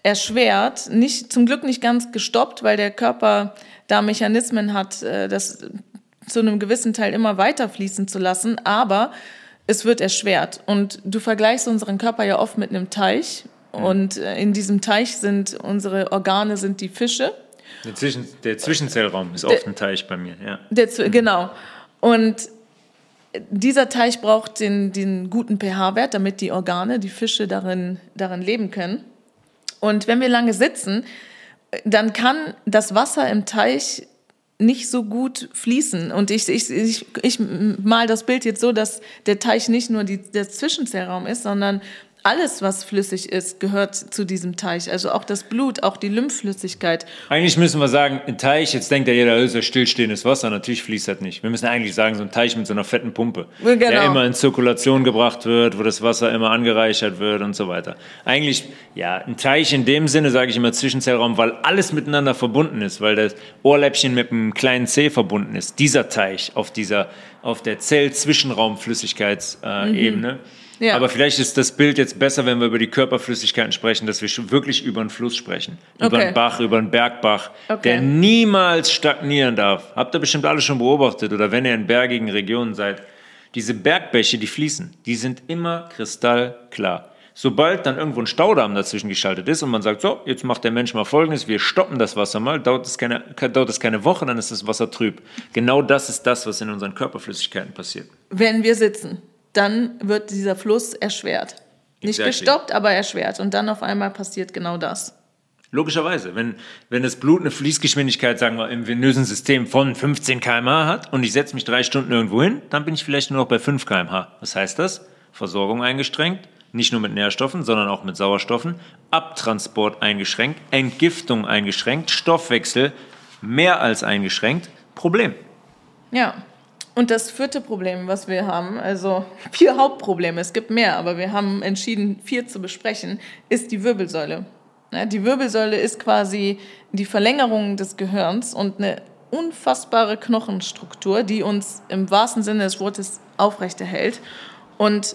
erschwert, nicht, zum Glück nicht ganz gestoppt, weil der Körper da Mechanismen hat, äh, das zu einem gewissen Teil immer weiter fließen zu lassen, aber es wird erschwert. Und du vergleichst unseren Körper ja oft mit einem Teich. Mhm. Und äh, in diesem Teich sind unsere Organe, sind die Fische. Der, Zwischen, der Zwischenzellraum ist oft ein Teich bei mir, ja. Der, genau. Und dieser Teich braucht den, den guten pH-Wert, damit die Organe, die Fische darin, darin leben können. Und wenn wir lange sitzen, dann kann das Wasser im Teich nicht so gut fließen. Und ich, ich, ich, ich mal das Bild jetzt so, dass der Teich nicht nur die, der Zwischenzellraum ist, sondern alles, was flüssig ist, gehört zu diesem Teich. Also auch das Blut, auch die Lymphflüssigkeit. Eigentlich müssen wir sagen, ein Teich, jetzt denkt ja jeder, das ist ja stillstehendes Wasser. Natürlich fließt das nicht. Wir müssen eigentlich sagen, so ein Teich mit so einer fetten Pumpe, genau. der immer in Zirkulation gebracht wird, wo das Wasser immer angereichert wird und so weiter. Eigentlich, ja, ein Teich in dem Sinne, sage ich immer, Zwischenzellraum, weil alles miteinander verbunden ist, weil das Ohrläppchen mit einem kleinen C verbunden ist. Dieser Teich auf dieser, auf der Zell-Zwischenraumflüssigkeitsebene. Äh, mhm ja. Aber vielleicht ist das Bild jetzt besser, wenn wir über die Körperflüssigkeiten sprechen, dass wir wirklich über einen Fluss sprechen. Okay. Über einen Bach, über einen Bergbach, okay. der niemals stagnieren darf. Habt ihr bestimmt alle schon beobachtet oder wenn ihr in bergigen Regionen seid. Diese Bergbäche, die fließen, die sind immer kristallklar. Sobald dann irgendwo ein Staudamm dazwischen geschaltet ist und man sagt, so, jetzt macht der Mensch mal Folgendes, wir stoppen das Wasser mal, dauert es keine, dauert es keine Woche, dann ist das Wasser trüb. Genau das ist das, was in unseren Körperflüssigkeiten passiert. Wenn wir sitzen dann wird dieser Fluss erschwert. Nicht exactly. gestoppt, aber erschwert. Und dann auf einmal passiert genau das. Logischerweise, wenn, wenn das Blut eine Fließgeschwindigkeit, sagen wir, im venösen System von 15 km/h hat und ich setze mich drei Stunden irgendwo hin, dann bin ich vielleicht nur noch bei 5 km/h. Was heißt das? Versorgung eingeschränkt, nicht nur mit Nährstoffen, sondern auch mit Sauerstoffen, Abtransport eingeschränkt, Entgiftung eingeschränkt, Stoffwechsel mehr als eingeschränkt. Problem. Ja. Und das vierte Problem, was wir haben, also vier Hauptprobleme, es gibt mehr, aber wir haben entschieden, vier zu besprechen, ist die Wirbelsäule. Die Wirbelsäule ist quasi die Verlängerung des Gehirns und eine unfassbare Knochenstruktur, die uns im wahrsten Sinne des Wortes aufrechterhält. Und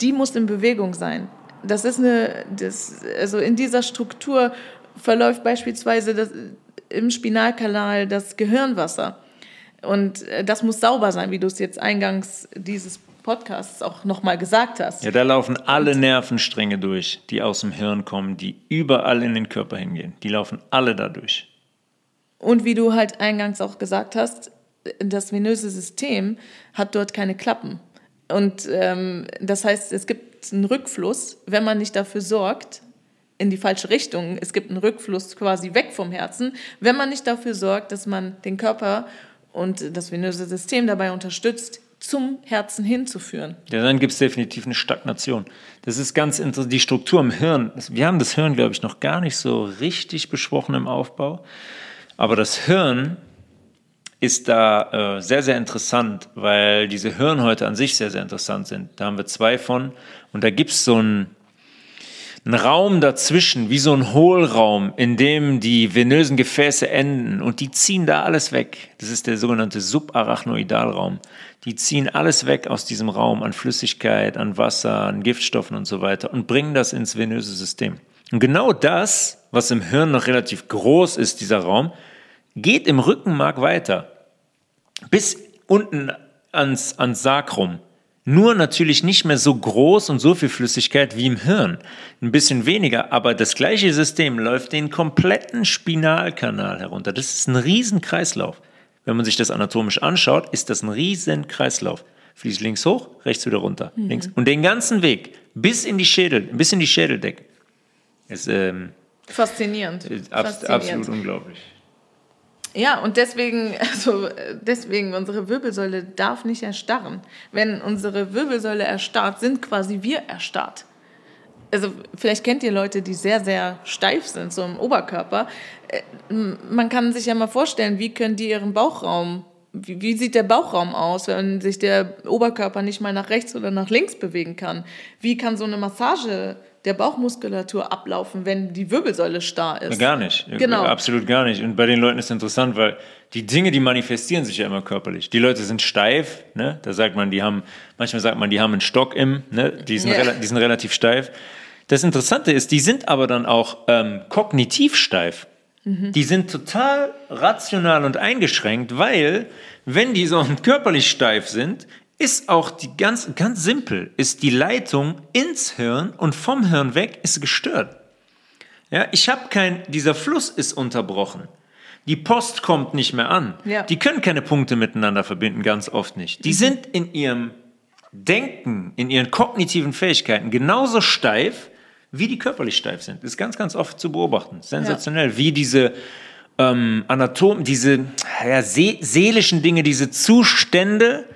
die muss in Bewegung sein. Das ist eine, das, also in dieser Struktur verläuft beispielsweise das, im Spinalkanal das Gehirnwasser. Und äh, das muss sauber sein, wie du es jetzt eingangs dieses Podcasts auch nochmal gesagt hast. Ja, da laufen alle Nervenstränge durch, die aus dem Hirn kommen, die überall in den Körper hingehen. Die laufen alle da durch. Und wie du halt eingangs auch gesagt hast, das venöse System hat dort keine Klappen. Und ähm, das heißt, es gibt einen Rückfluss, wenn man nicht dafür sorgt, in die falsche Richtung. Es gibt einen Rückfluss quasi weg vom Herzen, wenn man nicht dafür sorgt, dass man den Körper und das venöse System dabei unterstützt, zum Herzen hinzuführen. Ja, dann gibt es definitiv eine Stagnation. Das ist ganz interessant. Die Struktur im Hirn, wir haben das Hirn, glaube ich, noch gar nicht so richtig besprochen im Aufbau. Aber das Hirn ist da äh, sehr, sehr interessant, weil diese Hirnhäute an sich sehr, sehr interessant sind. Da haben wir zwei von. Und da gibt es so einen, einen Raum dazwischen, wie so ein Hohlraum, in dem die venösen Gefäße enden. Und die ziehen da alles weg. Das ist der sogenannte Subarachnoidalraum. Die ziehen alles weg aus diesem Raum an Flüssigkeit, an Wasser, an Giftstoffen und so weiter und bringen das ins venöse System. Und genau das, was im Hirn noch relativ groß ist, dieser Raum, geht im Rückenmark weiter. Bis unten ans, ans Sakrum. Nur natürlich nicht mehr so groß und so viel Flüssigkeit wie im Hirn. Ein bisschen weniger, aber das gleiche System läuft den kompletten Spinalkanal herunter. Das ist ein Riesenkreislauf. Wenn man sich das anatomisch anschaut, ist das ein Riesenkreislauf. Fließt links hoch, rechts wieder runter, mhm. links. Und den ganzen Weg bis in die Schädel, bis in die Schädeldecke. Ist, ähm, Faszinierend. Ab, Faszinierend. Absolut unglaublich. Ja, und deswegen, also deswegen, unsere Wirbelsäule darf nicht erstarren. Wenn unsere Wirbelsäule erstarrt, sind quasi wir erstarrt. Also vielleicht kennt ihr Leute, die sehr, sehr steif sind, so im Oberkörper. Äh, man kann sich ja mal vorstellen, wie können die ihren Bauchraum, wie, wie sieht der Bauchraum aus, wenn sich der Oberkörper nicht mal nach rechts oder nach links bewegen kann? Wie kann so eine Massage der Bauchmuskulatur ablaufen, wenn die Wirbelsäule starr ist. Gar nicht. Genau. Absolut gar nicht. Und bei den Leuten ist es interessant, weil die Dinge, die manifestieren sich ja immer körperlich. Die Leute sind steif, ne? Da sagt man, die haben, manchmal sagt man, die haben einen Stock im, ne? Die sind, yeah. die sind relativ steif. Das Interessante ist, die sind aber dann auch ähm, kognitiv steif. Mhm. Die sind total rational und eingeschränkt, weil, wenn die so körperlich steif sind, ist auch die ganz, ganz simpel, ist die Leitung ins Hirn und vom Hirn weg ist gestört. Ja, ich habe kein, dieser Fluss ist unterbrochen. Die Post kommt nicht mehr an. Ja. Die können keine Punkte miteinander verbinden, ganz oft nicht. Die mhm. sind in ihrem Denken, in ihren kognitiven Fähigkeiten genauso steif, wie die körperlich steif sind. Das ist ganz, ganz oft zu beobachten. Sensationell, ja. wie diese ähm, Anatom, diese ja, see seelischen Dinge, diese Zustände,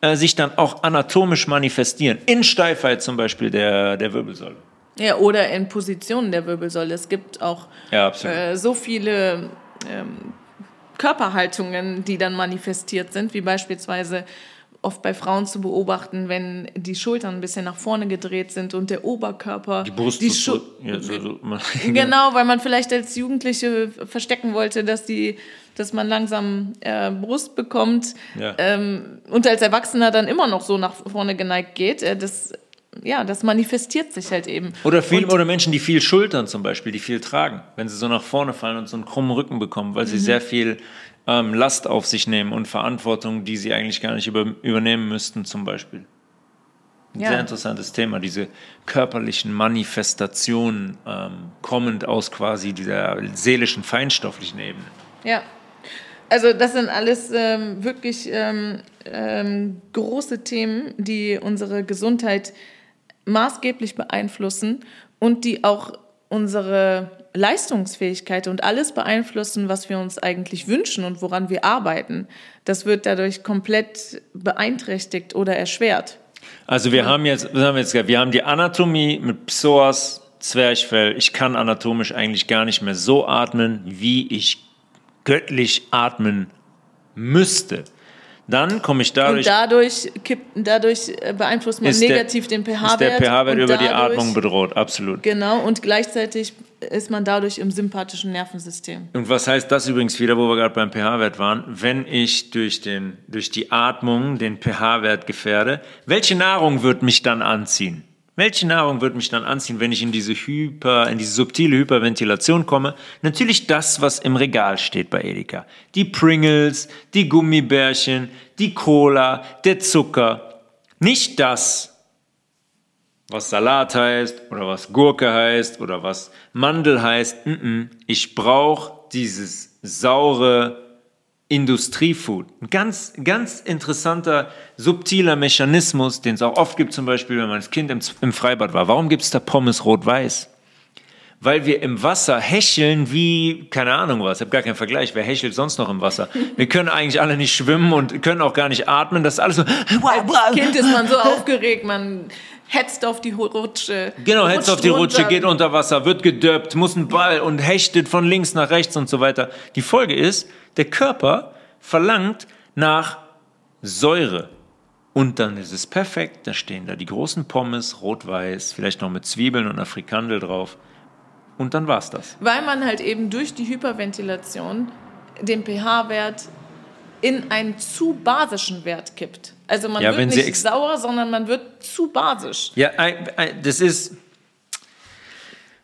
äh, sich dann auch anatomisch manifestieren. In Steifheit zum Beispiel der, der Wirbelsäule. Ja, oder in Positionen der Wirbelsäule. Es gibt auch ja, äh, so viele ähm, Körperhaltungen, die dann manifestiert sind, wie beispielsweise oft bei Frauen zu beobachten, wenn die Schultern ein bisschen nach vorne gedreht sind und der Oberkörper. Die Brust die so, ja, so, so. Genau, weil man vielleicht als Jugendliche verstecken wollte, dass die, dass man langsam äh, Brust bekommt ja. ähm, und als Erwachsener dann immer noch so nach vorne geneigt geht. Äh, das ja, das manifestiert sich halt eben. Oder, viel, oder Menschen, die viel schultern zum Beispiel, die viel tragen, wenn sie so nach vorne fallen und so einen krummen Rücken bekommen, weil sie mhm. sehr viel ähm, Last auf sich nehmen und Verantwortung, die sie eigentlich gar nicht über, übernehmen müssten, zum Beispiel. Ein ja. sehr interessantes Thema, diese körperlichen Manifestationen ähm, kommend aus quasi dieser seelischen, feinstofflichen Ebene. Ja, also das sind alles ähm, wirklich ähm, ähm, große Themen, die unsere Gesundheit maßgeblich beeinflussen und die auch unsere Leistungsfähigkeit und alles beeinflussen, was wir uns eigentlich wünschen und woran wir arbeiten. Das wird dadurch komplett beeinträchtigt oder erschwert. Also wir haben jetzt, wir haben jetzt, wir haben die Anatomie mit Psoas, Zwerchfell. Ich kann anatomisch eigentlich gar nicht mehr so atmen, wie ich göttlich atmen müsste. Dann komme ich dadurch. Und dadurch, kippt, dadurch äh, beeinflusst man negativ der, den pH-Wert. Ist der pH-Wert über dadurch, die Atmung bedroht, absolut. Genau, und gleichzeitig ist man dadurch im sympathischen Nervensystem. Und was heißt das übrigens wieder, wo wir gerade beim pH-Wert waren? Wenn ich durch, den, durch die Atmung den pH-Wert gefährde, welche Nahrung wird mich dann anziehen? Welche Nahrung wird mich dann anziehen, wenn ich in diese Hyper, in diese subtile Hyperventilation komme? Natürlich das, was im Regal steht bei Edeka. Die Pringles, die Gummibärchen, die Cola, der Zucker. Nicht das, was Salat heißt oder was Gurke heißt oder was Mandel heißt. Ich brauche dieses saure, Industriefood. Ein ganz, ganz interessanter, subtiler Mechanismus, den es auch oft gibt, zum Beispiel, wenn man als Kind im, im Freibad war. Warum gibt es da Pommes rot-weiß? Weil wir im Wasser hecheln wie, keine Ahnung was, ich habe gar keinen Vergleich, wer hechelt sonst noch im Wasser? Wir können eigentlich alle nicht schwimmen und können auch gar nicht atmen, das ist alles so. Als Kind ist man so aufgeregt, man hetzt auf die Rutsche. Genau, hetzt auf die Rutsche, geht unter Wasser, wird gedöppt, muss ein Ball und hechtet von links nach rechts und so weiter. Die Folge ist, der Körper verlangt nach Säure. Und dann ist es perfekt, da stehen da die großen Pommes, rot-weiß, vielleicht noch mit Zwiebeln und einer Frikandel drauf. Und dann war's das. Weil man halt eben durch die Hyperventilation den pH-Wert in einen zu basischen Wert kippt. Also man ja, wird nicht sauer, sondern man wird zu basisch. Ja, das ist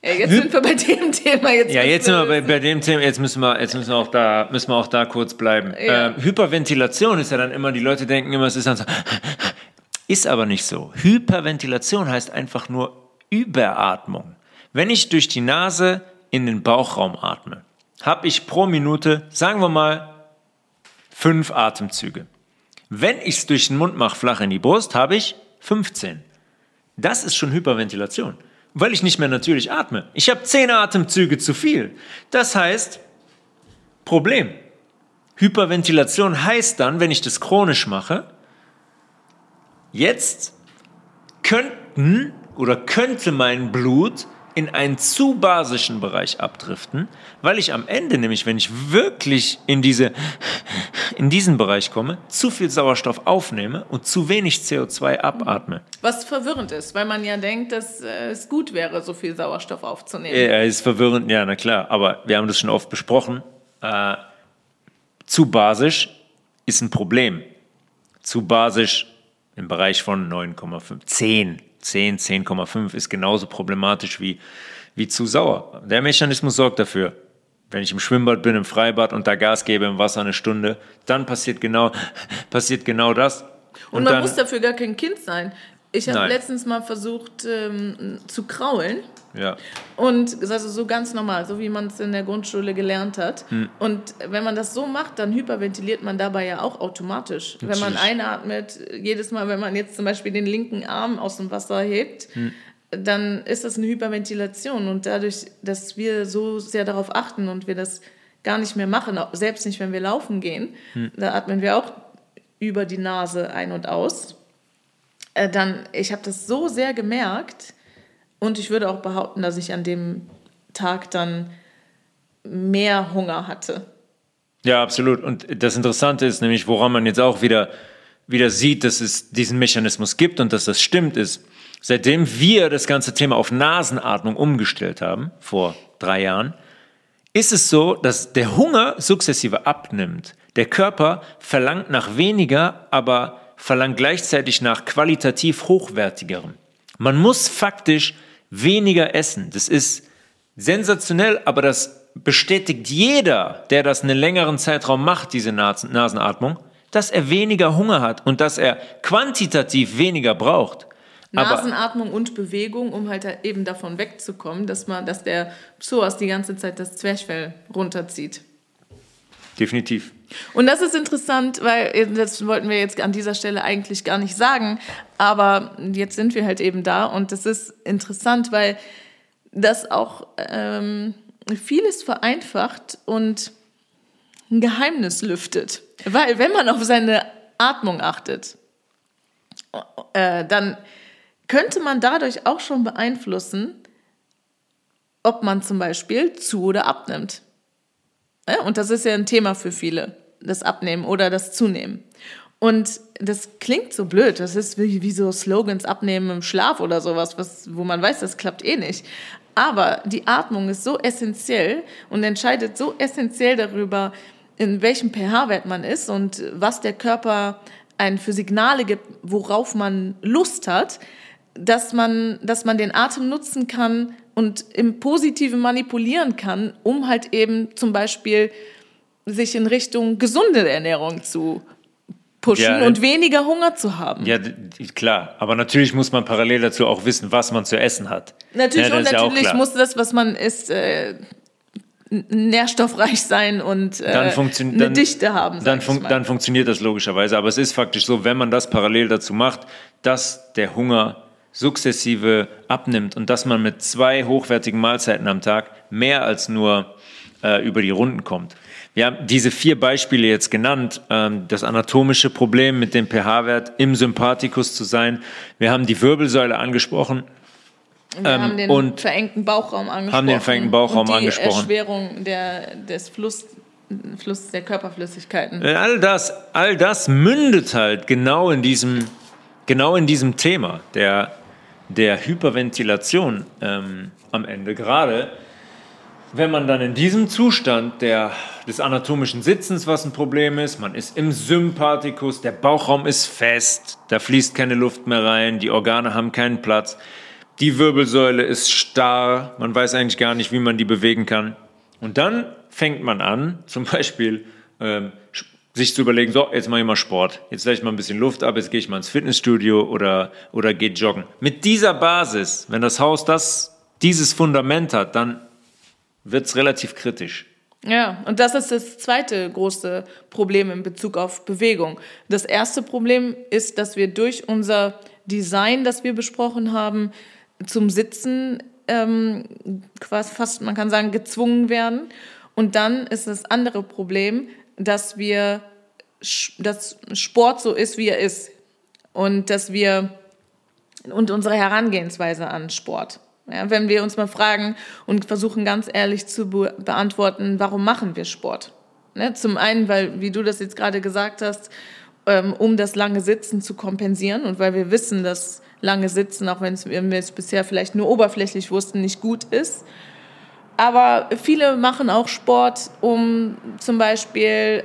ja, jetzt sind wir bei dem Thema. Jetzt ja, jetzt sind wir bei, bei, dem Thema. Jetzt müssen wir, jetzt müssen wir auch da, müssen wir auch da kurz bleiben. Ja. Äh, Hyperventilation ist ja dann immer, die Leute denken immer, es ist dann so, ist aber nicht so. Hyperventilation heißt einfach nur Überatmung. Wenn ich durch die Nase in den Bauchraum atme, habe ich pro Minute, sagen wir mal, fünf Atemzüge. Wenn ich es durch den Mund mache, flach in die Brust, habe ich 15. Das ist schon Hyperventilation weil ich nicht mehr natürlich atme. Ich habe zehn Atemzüge zu viel. Das heißt, Problem. Hyperventilation heißt dann, wenn ich das chronisch mache, jetzt könnten oder könnte mein Blut in einen zu basischen Bereich abdriften, weil ich am Ende nämlich, wenn ich wirklich in, diese, in diesen Bereich komme, zu viel Sauerstoff aufnehme und zu wenig CO2 abatme. Was verwirrend ist, weil man ja denkt, dass äh, es gut wäre, so viel Sauerstoff aufzunehmen. Ja, ist verwirrend, ja, na klar, aber wir haben das schon oft besprochen. Äh, zu basisch ist ein Problem. Zu basisch im Bereich von 9,5, 10 10, 10,5 ist genauso problematisch wie, wie zu sauer. Der Mechanismus sorgt dafür. Wenn ich im Schwimmbad bin, im Freibad und da Gas gebe im Wasser eine Stunde, dann passiert genau, passiert genau das. Und, und man dann, muss dafür gar kein Kind sein. Ich habe letztens mal versucht ähm, zu kraulen ja. Und also so ganz normal, so wie man es in der Grundschule gelernt hat. Hm. Und wenn man das so macht, dann hyperventiliert man dabei ja auch automatisch. Natürlich. Wenn man einatmet, jedes Mal, wenn man jetzt zum Beispiel den linken Arm aus dem Wasser hebt, hm. dann ist das eine Hyperventilation. Und dadurch, dass wir so sehr darauf achten und wir das gar nicht mehr machen, selbst nicht, wenn wir laufen gehen, hm. da atmen wir auch über die Nase ein und aus. Äh, dann, ich habe das so sehr gemerkt, und ich würde auch behaupten, dass ich an dem Tag dann mehr Hunger hatte. Ja, absolut. Und das Interessante ist nämlich, woran man jetzt auch wieder, wieder sieht, dass es diesen Mechanismus gibt und dass das stimmt, ist, seitdem wir das ganze Thema auf Nasenatmung umgestellt haben, vor drei Jahren, ist es so, dass der Hunger sukzessive abnimmt. Der Körper verlangt nach weniger, aber verlangt gleichzeitig nach qualitativ hochwertigerem. Man muss faktisch weniger essen. Das ist sensationell, aber das bestätigt jeder, der das einen längeren Zeitraum macht, diese Nasenatmung, dass er weniger Hunger hat und dass er quantitativ weniger braucht. Nasenatmung aber, und Bewegung, um halt eben davon wegzukommen, dass man, dass der Psoas die ganze Zeit das Zwerchfell runterzieht. Definitiv. Und das ist interessant, weil das wollten wir jetzt an dieser Stelle eigentlich gar nicht sagen, aber jetzt sind wir halt eben da und das ist interessant, weil das auch ähm, vieles vereinfacht und ein Geheimnis lüftet. Weil wenn man auf seine Atmung achtet, äh, dann könnte man dadurch auch schon beeinflussen, ob man zum Beispiel zu oder abnimmt. Ja, und das ist ja ein Thema für viele, das Abnehmen oder das Zunehmen. Und das klingt so blöd. Das ist wie, wie so Slogans abnehmen im Schlaf oder sowas, was, wo man weiß, das klappt eh nicht. Aber die Atmung ist so essentiell und entscheidet so essentiell darüber, in welchem pH-Wert man ist und was der Körper einen für Signale gibt, worauf man Lust hat, dass man, dass man den Atem nutzen kann und im Positiven manipulieren kann, um halt eben zum Beispiel sich in Richtung gesunde Ernährung zu pushen ja, und weniger Hunger zu haben. Ja, klar. Aber natürlich muss man parallel dazu auch wissen, was man zu essen hat. Natürlich ja, und natürlich ja muss das, was man isst, äh, nährstoffreich sein und äh, dann eine dann, Dichte haben. Dann, fun dann funktioniert das logischerweise. Aber es ist faktisch so, wenn man das parallel dazu macht, dass der Hunger sukzessive abnimmt und dass man mit zwei hochwertigen Mahlzeiten am Tag mehr als nur äh, über die Runden kommt. Wir haben diese vier Beispiele jetzt genannt. Ähm, das anatomische Problem mit dem pH-Wert im Sympathikus zu sein. Wir haben die Wirbelsäule angesprochen. Wir ähm, haben den und verengten Bauchraum angesprochen. Haben den verengten Bauchraum und die angesprochen. Erschwerung der, des Fluss, Fluss der Körperflüssigkeiten. Äh, all das, all das mündet halt genau in diesem, genau in diesem Thema der, der Hyperventilation ähm, am Ende. Gerade wenn man dann in diesem Zustand der, des anatomischen Sitzens, was ein Problem ist, man ist im Sympathikus, der Bauchraum ist fest, da fließt keine Luft mehr rein, die Organe haben keinen Platz, die Wirbelsäule ist starr, man weiß eigentlich gar nicht, wie man die bewegen kann. Und dann fängt man an, zum Beispiel ähm, sich zu überlegen, so, jetzt mache ich mal Sport, jetzt lasse ich mal ein bisschen Luft ab, jetzt gehe ich mal ins Fitnessstudio oder, oder gehe joggen. Mit dieser Basis, wenn das Haus das, dieses Fundament hat, dann wird es relativ kritisch. Ja, und das ist das zweite große Problem in Bezug auf Bewegung. Das erste Problem ist, dass wir durch unser Design, das wir besprochen haben, zum Sitzen ähm, quasi fast, man kann sagen, gezwungen werden. Und dann ist das andere Problem, dass wir, dass Sport so ist, wie er ist. Und dass wir, und unsere Herangehensweise an Sport. Ja, wenn wir uns mal fragen und versuchen ganz ehrlich zu be beantworten, warum machen wir Sport? Ne? Zum einen, weil, wie du das jetzt gerade gesagt hast, ähm, um das lange Sitzen zu kompensieren und weil wir wissen, dass lange Sitzen, auch wenn wir es bisher vielleicht nur oberflächlich wussten, nicht gut ist. Aber viele machen auch Sport, um zum Beispiel,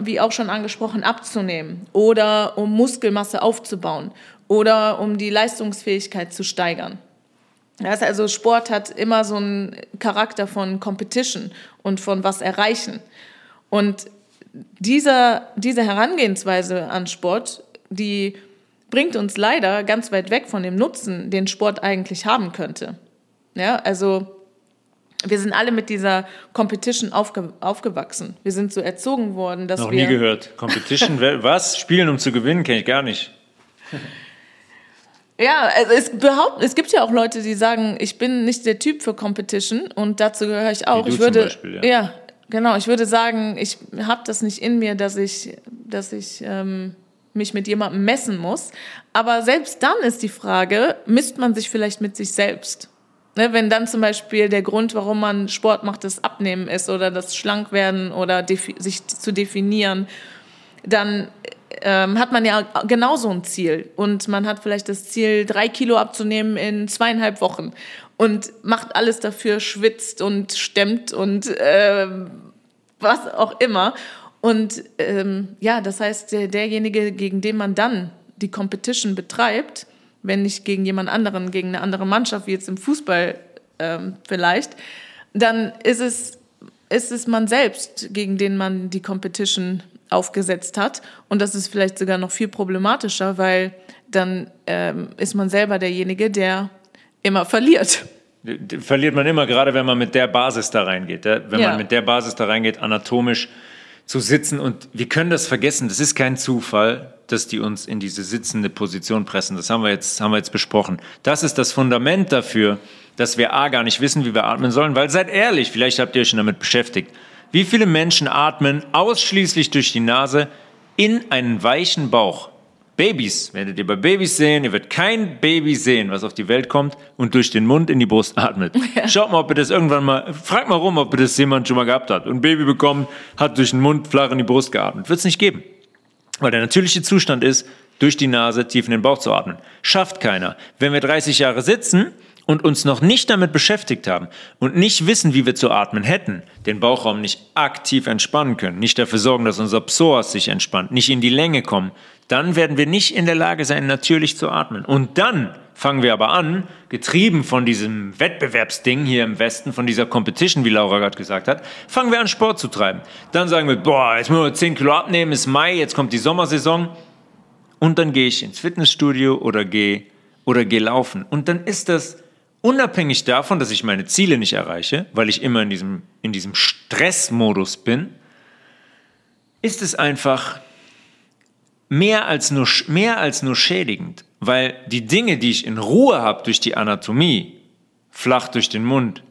wie auch schon angesprochen, abzunehmen oder um Muskelmasse aufzubauen oder um die Leistungsfähigkeit zu steigern. Das also Sport hat immer so einen Charakter von Competition und von was erreichen. Und dieser, diese Herangehensweise an Sport, die bringt uns leider ganz weit weg von dem Nutzen, den Sport eigentlich haben könnte. Ja, also wir sind alle mit dieser Competition aufge aufgewachsen. Wir sind so erzogen worden, dass Noch wir... Noch nie gehört. Competition, was? Spielen, um zu gewinnen, kenne ich gar nicht. Ja, also es, behaupt, es gibt ja auch Leute, die sagen, ich bin nicht der Typ für Competition und dazu gehöre ich auch. ich würde, Beispiel, ja. ja. genau. Ich würde sagen, ich habe das nicht in mir, dass ich, dass ich ähm, mich mit jemandem messen muss. Aber selbst dann ist die Frage, misst man sich vielleicht mit sich selbst? Ne, wenn dann zum Beispiel der Grund, warum man Sport macht, das Abnehmen ist oder das Schlankwerden oder sich zu definieren, dann ähm, hat man ja genauso ein Ziel. Und man hat vielleicht das Ziel, drei Kilo abzunehmen in zweieinhalb Wochen. Und macht alles dafür, schwitzt und stemmt und äh, was auch immer. Und ähm, ja, das heißt, der, derjenige, gegen den man dann die Competition betreibt, wenn nicht gegen jemand anderen, gegen eine andere Mannschaft, wie jetzt im Fußball ähm, vielleicht, dann ist es, ist es man selbst, gegen den man die Competition aufgesetzt hat. Und das ist vielleicht sogar noch viel problematischer, weil dann ähm, ist man selber derjenige, der immer verliert. Verliert man immer, gerade wenn man mit der Basis da reingeht. Wenn ja. man mit der Basis da reingeht, anatomisch zu sitzen. Und wir können das vergessen. Das ist kein Zufall, dass die uns in diese sitzende Position pressen. Das haben wir jetzt, haben wir jetzt besprochen. Das ist das Fundament dafür, dass wir A gar nicht wissen, wie wir atmen sollen, weil seid ehrlich, vielleicht habt ihr euch schon damit beschäftigt. Wie viele Menschen atmen ausschließlich durch die Nase in einen weichen Bauch? Babys, werdet ihr bei Babys sehen, ihr werdet kein Baby sehen, was auf die Welt kommt und durch den Mund in die Brust atmet. Ja. Schaut mal, ob ihr das irgendwann mal, fragt mal rum, ob ihr das jemand schon mal gehabt hat. Und ein Baby bekommen, hat durch den Mund flach in die Brust geatmet. Wird es nicht geben. Weil der natürliche Zustand ist, durch die Nase tief in den Bauch zu atmen. Schafft keiner. Wenn wir 30 Jahre sitzen und uns noch nicht damit beschäftigt haben und nicht wissen, wie wir zu atmen hätten, den Bauchraum nicht aktiv entspannen können, nicht dafür sorgen, dass unser Psoas sich entspannt, nicht in die Länge kommen, dann werden wir nicht in der Lage sein, natürlich zu atmen. Und dann fangen wir aber an, getrieben von diesem Wettbewerbsding hier im Westen, von dieser Competition, wie Laura gerade gesagt hat, fangen wir an, Sport zu treiben. Dann sagen wir, boah, jetzt müssen wir 10 Kilo abnehmen, ist Mai, jetzt kommt die Sommersaison. Und dann gehe ich ins Fitnessstudio oder gehe oder gehe laufen. Und dann ist das unabhängig davon, dass ich meine Ziele nicht erreiche, weil ich immer in diesem, in diesem Stressmodus bin, ist es einfach mehr als, nur, mehr als nur schädigend, weil die Dinge, die ich in Ruhe habe durch die Anatomie, flach durch den Mund,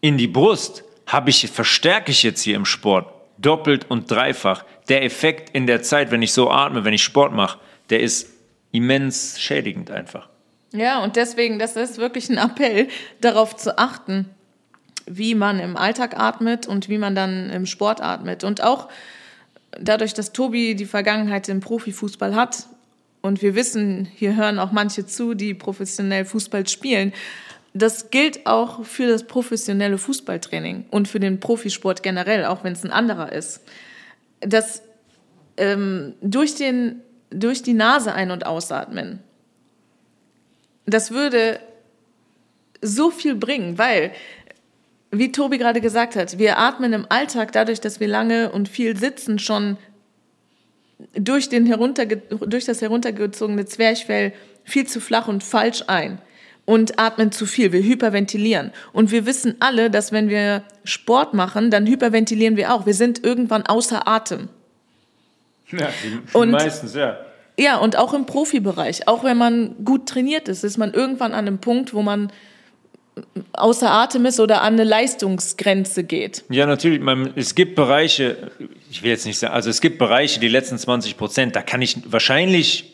in die Brust, habe ich, verstärke ich jetzt hier im Sport doppelt und dreifach. Der Effekt in der Zeit, wenn ich so atme, wenn ich Sport mache, der ist immens schädigend einfach. Ja, und deswegen, das ist wirklich ein Appell, darauf zu achten, wie man im Alltag atmet und wie man dann im Sport atmet. Und auch dadurch, dass Tobi die Vergangenheit im Profifußball hat und wir wissen, hier hören auch manche zu, die professionell Fußball spielen, das gilt auch für das professionelle Fußballtraining und für den Profisport generell, auch wenn es ein anderer ist. Das ähm, durch, den, durch die Nase ein- und ausatmen, das würde so viel bringen, weil wie Tobi gerade gesagt hat, wir atmen im Alltag dadurch, dass wir lange und viel sitzen, schon durch, den herunterge durch das heruntergezogene Zwerchfell viel zu flach und falsch ein und atmen zu viel. Wir hyperventilieren. Und wir wissen alle, dass wenn wir Sport machen, dann hyperventilieren wir auch. Wir sind irgendwann außer Atem. Ja, die, und, meistens, ja. Ja, und auch im Profibereich. Auch wenn man gut trainiert ist, ist man irgendwann an einem Punkt, wo man außer Atem ist oder an eine Leistungsgrenze geht. Ja, natürlich. Man, es gibt Bereiche, ich will jetzt nicht sagen, also es gibt Bereiche, die letzten 20 Prozent, da kann ich wahrscheinlich,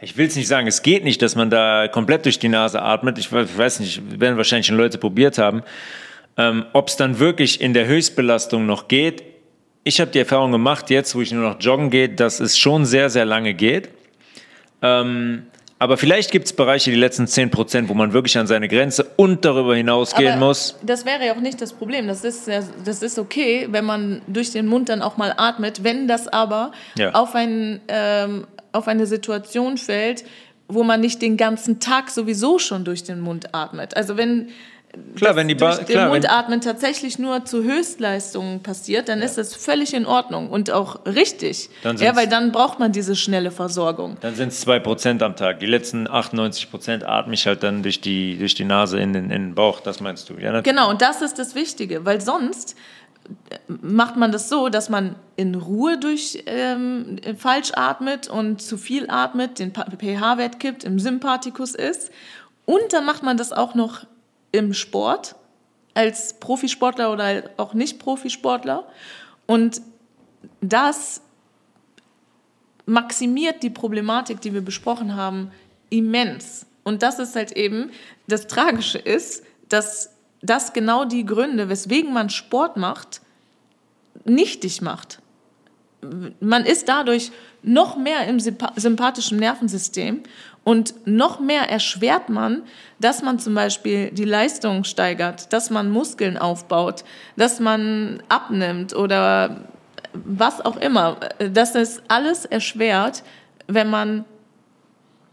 ich will es nicht sagen, es geht nicht, dass man da komplett durch die Nase atmet. Ich weiß nicht, werden wahrscheinlich schon Leute probiert haben. Ähm, Ob es dann wirklich in der Höchstbelastung noch geht, ich habe die Erfahrung gemacht, jetzt, wo ich nur noch joggen gehe, dass es schon sehr, sehr lange geht. Ähm, aber vielleicht gibt es Bereiche, die letzten 10 Prozent, wo man wirklich an seine Grenze und darüber hinausgehen Aber muss. Das wäre ja auch nicht das Problem. Das ist, das ist okay, wenn man durch den Mund dann auch mal atmet. Wenn das aber ja. auf, ein, ähm, auf eine Situation fällt, wo man nicht den ganzen Tag sowieso schon durch den Mund atmet. Also wenn Klar, wenn die ba durch den Mundatmen tatsächlich nur zu Höchstleistungen passiert, dann ja. ist das völlig in Ordnung und auch richtig. ja, weil dann braucht man diese schnelle Versorgung. Dann sind es zwei Prozent am Tag. Die letzten 98 Prozent atme ich halt dann durch die, durch die Nase in den, in den Bauch. Das meinst du? Ja, genau, und das ist das Wichtige, weil sonst macht man das so, dass man in Ruhe durch ähm, falsch atmet und zu viel atmet, den pH-Wert kippt, im Sympathikus ist. Und dann macht man das auch noch im Sport als Profisportler oder auch nicht Profisportler. Und das maximiert die Problematik, die wir besprochen haben, immens. Und das ist halt eben, das Tragische ist, dass das genau die Gründe, weswegen man Sport macht, nichtig macht. Man ist dadurch noch mehr im sympathischen Nervensystem und noch mehr erschwert man, dass man zum Beispiel die Leistung steigert, dass man Muskeln aufbaut, dass man abnimmt oder was auch immer. Das ist alles erschwert, wenn man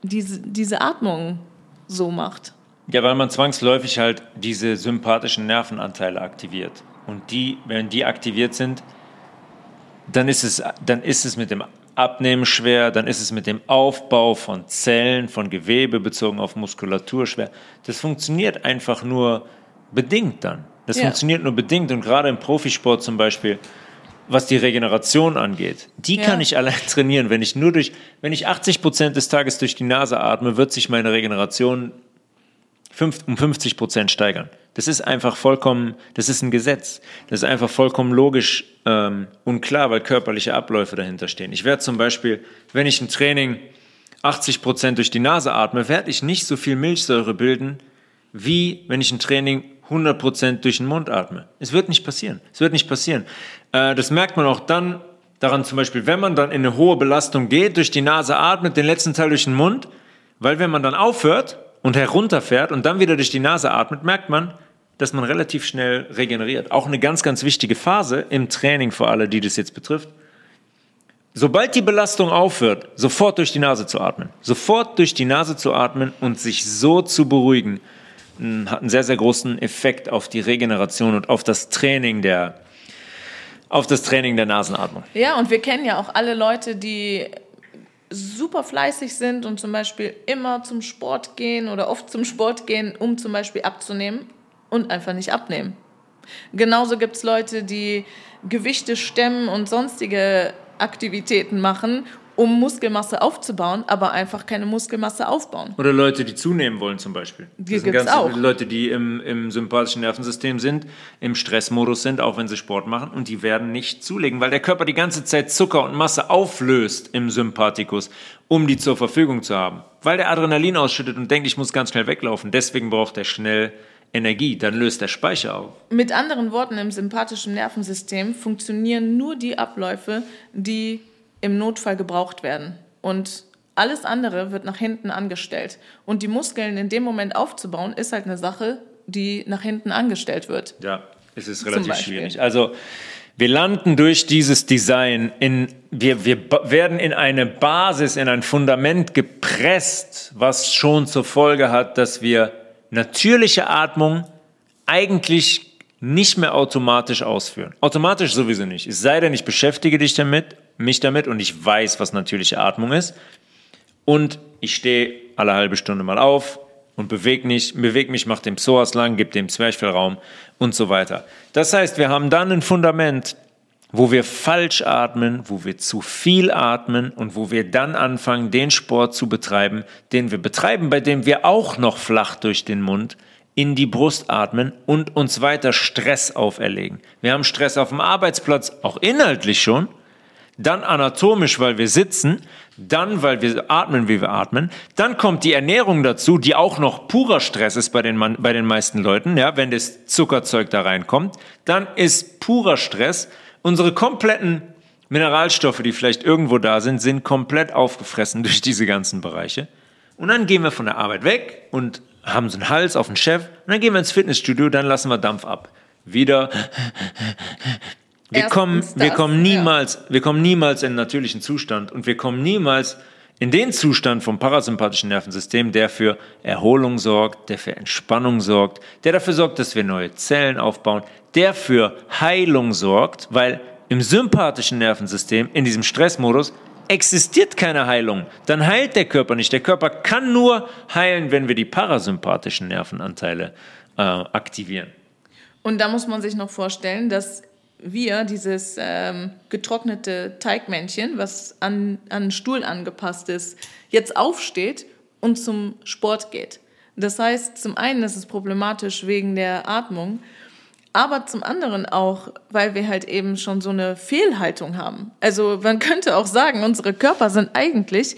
diese, diese Atmung so macht. Ja, weil man zwangsläufig halt diese sympathischen Nervenanteile aktiviert. Und die, wenn die aktiviert sind, dann ist es, dann ist es mit dem Abnehmen schwer, dann ist es mit dem Aufbau von Zellen, von Gewebe bezogen auf Muskulatur schwer. Das funktioniert einfach nur bedingt dann. Das ja. funktioniert nur bedingt und gerade im Profisport zum Beispiel, was die Regeneration angeht, die ja. kann ich allein trainieren. Wenn ich nur durch, wenn ich 80 Prozent des Tages durch die Nase atme, wird sich meine Regeneration um 50 Prozent steigern. Das ist einfach vollkommen, das ist ein Gesetz. Das ist einfach vollkommen logisch ähm, und klar, weil körperliche Abläufe dahinter stehen. Ich werde zum Beispiel, wenn ich ein Training 80 Prozent durch die Nase atme, werde ich nicht so viel Milchsäure bilden, wie wenn ich ein Training 100 Prozent durch den Mund atme. Es wird nicht passieren. Es wird nicht passieren. Äh, das merkt man auch dann daran zum Beispiel, wenn man dann in eine hohe Belastung geht, durch die Nase atmet, den letzten Teil durch den Mund, weil wenn man dann aufhört und herunterfährt und dann wieder durch die Nase atmet, merkt man, dass man relativ schnell regeneriert. Auch eine ganz, ganz wichtige Phase im Training für alle, die das jetzt betrifft. Sobald die Belastung aufhört, sofort durch die Nase zu atmen. Sofort durch die Nase zu atmen und sich so zu beruhigen, hat einen sehr, sehr großen Effekt auf die Regeneration und auf das Training der, auf das Training der Nasenatmung. Ja, und wir kennen ja auch alle Leute, die super fleißig sind und zum Beispiel immer zum Sport gehen oder oft zum Sport gehen, um zum Beispiel abzunehmen und einfach nicht abnehmen. Genauso gibt es Leute, die Gewichte stemmen und sonstige Aktivitäten machen, um Muskelmasse aufzubauen, aber einfach keine Muskelmasse aufbauen. Oder Leute, die zunehmen wollen zum Beispiel. Die gibt es auch. Leute, die im, im sympathischen Nervensystem sind, im Stressmodus sind, auch wenn sie Sport machen, und die werden nicht zulegen, weil der Körper die ganze Zeit Zucker und Masse auflöst im Sympathikus, um die zur Verfügung zu haben. Weil der Adrenalin ausschüttet und denkt, ich muss ganz schnell weglaufen. Deswegen braucht er schnell Energie, dann löst der Speicher auf. Mit anderen Worten, im sympathischen Nervensystem funktionieren nur die Abläufe, die im Notfall gebraucht werden. Und alles andere wird nach hinten angestellt. Und die Muskeln in dem Moment aufzubauen, ist halt eine Sache, die nach hinten angestellt wird. Ja, es ist relativ schwierig. Also wir landen durch dieses Design in, wir, wir werden in eine Basis, in ein Fundament gepresst, was schon zur Folge hat, dass wir natürliche Atmung eigentlich nicht mehr automatisch ausführen. Automatisch sowieso nicht. Es sei denn, ich beschäftige dich damit mich damit und ich weiß, was natürliche Atmung ist. Und ich stehe alle halbe Stunde mal auf und bewege mich, bewege mich, mache dem Psoas lang, gebe dem Zwerchfellraum und so weiter. Das heißt, wir haben dann ein Fundament, wo wir falsch atmen, wo wir zu viel atmen und wo wir dann anfangen, den Sport zu betreiben, den wir betreiben, bei dem wir auch noch flach durch den Mund in die Brust atmen und uns weiter Stress auferlegen. Wir haben Stress auf dem Arbeitsplatz, auch inhaltlich schon, dann anatomisch, weil wir sitzen, dann, weil wir atmen, wie wir atmen, dann kommt die Ernährung dazu, die auch noch purer Stress ist bei den, bei den meisten Leuten, ja, wenn das Zuckerzeug da reinkommt, dann ist purer Stress. Unsere kompletten Mineralstoffe, die vielleicht irgendwo da sind, sind komplett aufgefressen durch diese ganzen Bereiche. Und dann gehen wir von der Arbeit weg und haben so einen Hals auf den Chef und dann gehen wir ins Fitnessstudio, dann lassen wir Dampf ab. Wieder wir kommen, wir kommen niemals, ja. wir kommen niemals in einen natürlichen Zustand und wir kommen niemals in den Zustand vom parasympathischen Nervensystem, der für Erholung sorgt, der für Entspannung sorgt, der dafür sorgt, dass wir neue Zellen aufbauen, der für Heilung sorgt, weil im sympathischen Nervensystem, in diesem Stressmodus, existiert keine Heilung. Dann heilt der Körper nicht. Der Körper kann nur heilen, wenn wir die parasympathischen Nervenanteile äh, aktivieren. Und da muss man sich noch vorstellen, dass wir, dieses ähm, getrocknete Teigmännchen, was an, an einen Stuhl angepasst ist, jetzt aufsteht und zum Sport geht. Das heißt, zum einen ist es problematisch wegen der Atmung, aber zum anderen auch, weil wir halt eben schon so eine Fehlhaltung haben. Also man könnte auch sagen, unsere Körper sind eigentlich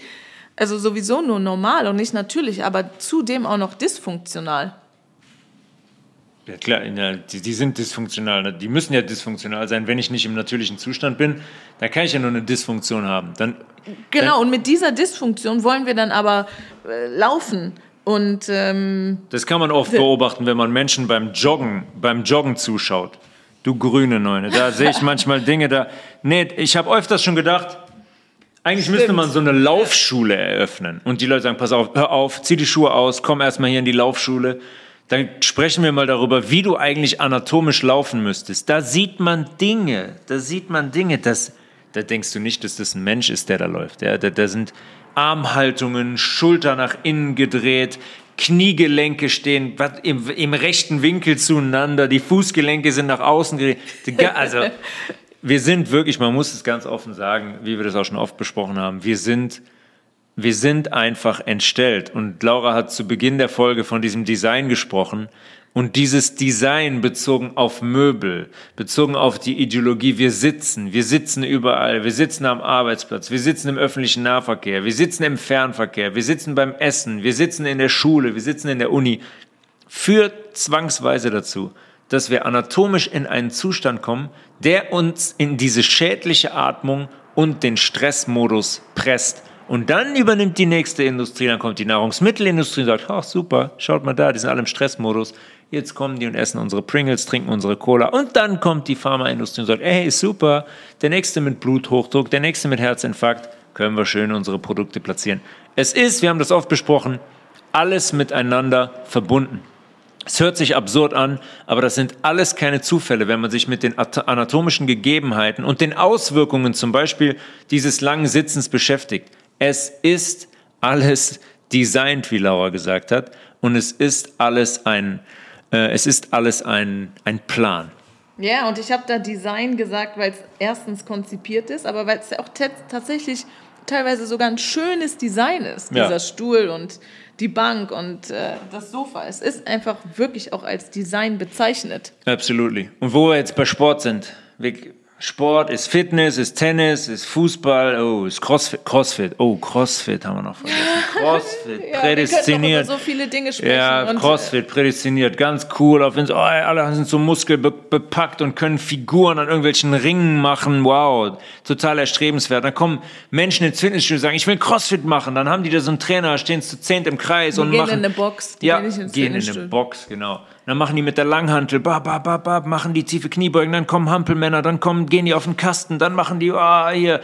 also sowieso nur normal und nicht natürlich, aber zudem auch noch dysfunktional. Ja klar, die, die, sind dysfunktional. Ne? Die müssen ja dysfunktional sein. Wenn ich nicht im natürlichen Zustand bin, dann kann ich ja nur eine Dysfunktion haben. Dann, genau, dann, und mit dieser Dysfunktion wollen wir dann aber äh, laufen. Und, ähm, das kann man oft beobachten, wenn man Menschen beim Joggen, beim Joggen zuschaut. Du grüne Neune, da sehe ich manchmal Dinge da. Nee, ich habe öfters schon gedacht, eigentlich Stimmt. müsste man so eine Laufschule eröffnen. Und die Leute sagen, pass auf, hör auf, zieh die Schuhe aus, komm erstmal hier in die Laufschule dann sprechen wir mal darüber, wie du eigentlich anatomisch laufen müsstest. Da sieht man Dinge, da sieht man Dinge, das, da denkst du nicht, dass das ein Mensch ist, der da läuft. Ja, da, da sind Armhaltungen, Schulter nach innen gedreht, Kniegelenke stehen im, im, rechten Winkel zueinander, die Fußgelenke sind nach außen gedreht. Also wir sind wirklich, man muss es ganz offen sagen, wie wir das auch schon oft besprochen haben, wir sind wir sind einfach entstellt. Und Laura hat zu Beginn der Folge von diesem Design gesprochen. Und dieses Design bezogen auf Möbel, bezogen auf die Ideologie, wir sitzen, wir sitzen überall, wir sitzen am Arbeitsplatz, wir sitzen im öffentlichen Nahverkehr, wir sitzen im Fernverkehr, wir sitzen beim Essen, wir sitzen in der Schule, wir sitzen in der Uni, führt zwangsweise dazu, dass wir anatomisch in einen Zustand kommen, der uns in diese schädliche Atmung und den Stressmodus presst. Und dann übernimmt die nächste Industrie, dann kommt die Nahrungsmittelindustrie und sagt, ach super, schaut mal da, die sind alle im Stressmodus. Jetzt kommen die und essen unsere Pringles, trinken unsere Cola. Und dann kommt die Pharmaindustrie und sagt, ey, super, der nächste mit Bluthochdruck, der nächste mit Herzinfarkt, können wir schön unsere Produkte platzieren. Es ist, wir haben das oft besprochen, alles miteinander verbunden. Es hört sich absurd an, aber das sind alles keine Zufälle, wenn man sich mit den anatomischen Gegebenheiten und den Auswirkungen zum Beispiel dieses langen Sitzens beschäftigt. Es ist alles designt, wie Laura gesagt hat, und es ist alles ein, äh, es ist alles ein, ein Plan. Ja, und ich habe da Design gesagt, weil es erstens konzipiert ist, aber weil es ja auch tatsächlich teilweise sogar ein schönes Design ist, dieser ja. Stuhl und die Bank und äh, das Sofa. Es ist einfach wirklich auch als Design bezeichnet. Absolutely. Und wo wir jetzt bei Sport sind, wir, Sport ist Fitness, ist Tennis, ist Fußball, oh, ist Crossfit, Crossfit, oh, Crossfit haben wir noch vergessen. Crossfit, ja, prädestiniert. So viele Dinge sprechen. Ja, Crossfit, prädestiniert, ganz cool. Auf oh, alle sind so muskelbepackt und können Figuren an irgendwelchen Ringen machen. Wow, total erstrebenswert. Dann kommen Menschen ins Fitnessstudio und sagen, ich will Crossfit machen. Dann haben die da so einen Trainer, stehen zu zehnt im Kreis die und gehen machen. in eine Box. Die ja, gehen, gehen in eine Box, genau. Dann machen die mit der Langhantel, ba, ba, ba, ba, machen die tiefe Kniebeugen, dann kommen Hampelmänner, dann kommen, gehen die auf den Kasten, dann machen die, ah, hier,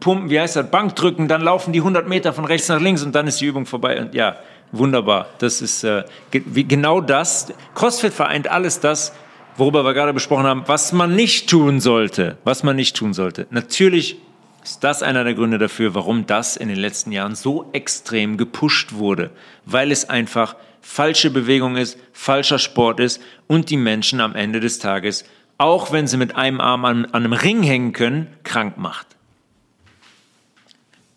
Pumpen, wie heißt das, Bankdrücken, dann laufen die 100 Meter von rechts nach links und dann ist die Übung vorbei. Und ja, wunderbar. Das ist äh, ge genau das. CrossFit vereint alles das, worüber wir gerade besprochen haben, was man nicht tun sollte. Was man nicht tun sollte. Natürlich ist das einer der Gründe dafür, warum das in den letzten Jahren so extrem gepusht wurde. Weil es einfach falsche Bewegung ist, falscher Sport ist und die Menschen am Ende des Tages, auch wenn sie mit einem Arm an, an einem Ring hängen können, krank macht.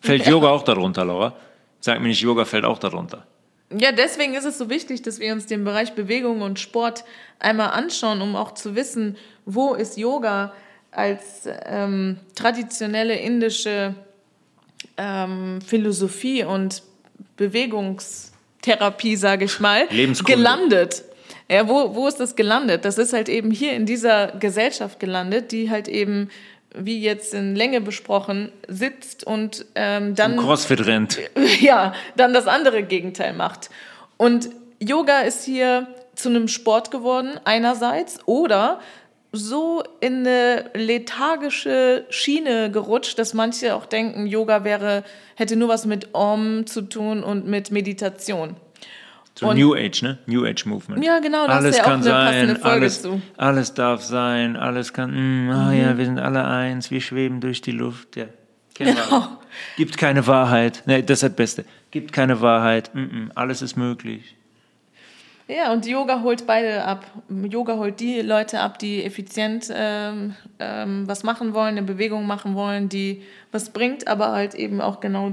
Fällt ja. Yoga auch darunter, Laura? Sag mir nicht, Yoga fällt auch darunter. Ja, deswegen ist es so wichtig, dass wir uns den Bereich Bewegung und Sport einmal anschauen, um auch zu wissen, wo ist Yoga als ähm, traditionelle indische ähm, Philosophie und Bewegungs Therapie, sage ich mal, gelandet. Ja, wo, wo ist das gelandet? Das ist halt eben hier in dieser Gesellschaft gelandet, die halt eben, wie jetzt in Länge besprochen, sitzt und ähm, dann. Zum Crossfit rennt. Ja, dann das andere Gegenteil macht. Und Yoga ist hier zu einem Sport geworden, einerseits, oder so in eine lethargische Schiene gerutscht, dass manche auch denken, Yoga wäre, hätte nur was mit Om zu tun und mit Meditation. So und, New Age, ne? New Age Movement. Ja, genau, das alles ist ja kann auch sein, alles, zu. alles darf sein, alles kann, mm, oh mhm. ja, wir sind alle eins, wir schweben durch die Luft, ja. Genau. Gibt keine Wahrheit. Ne, das ist das Beste. Gibt keine Wahrheit. Mm -mm, alles ist möglich. Ja, und Yoga holt beide ab. Yoga holt die Leute ab, die effizient ähm, ähm, was machen wollen, eine Bewegung machen wollen, die was bringt, aber halt eben auch genau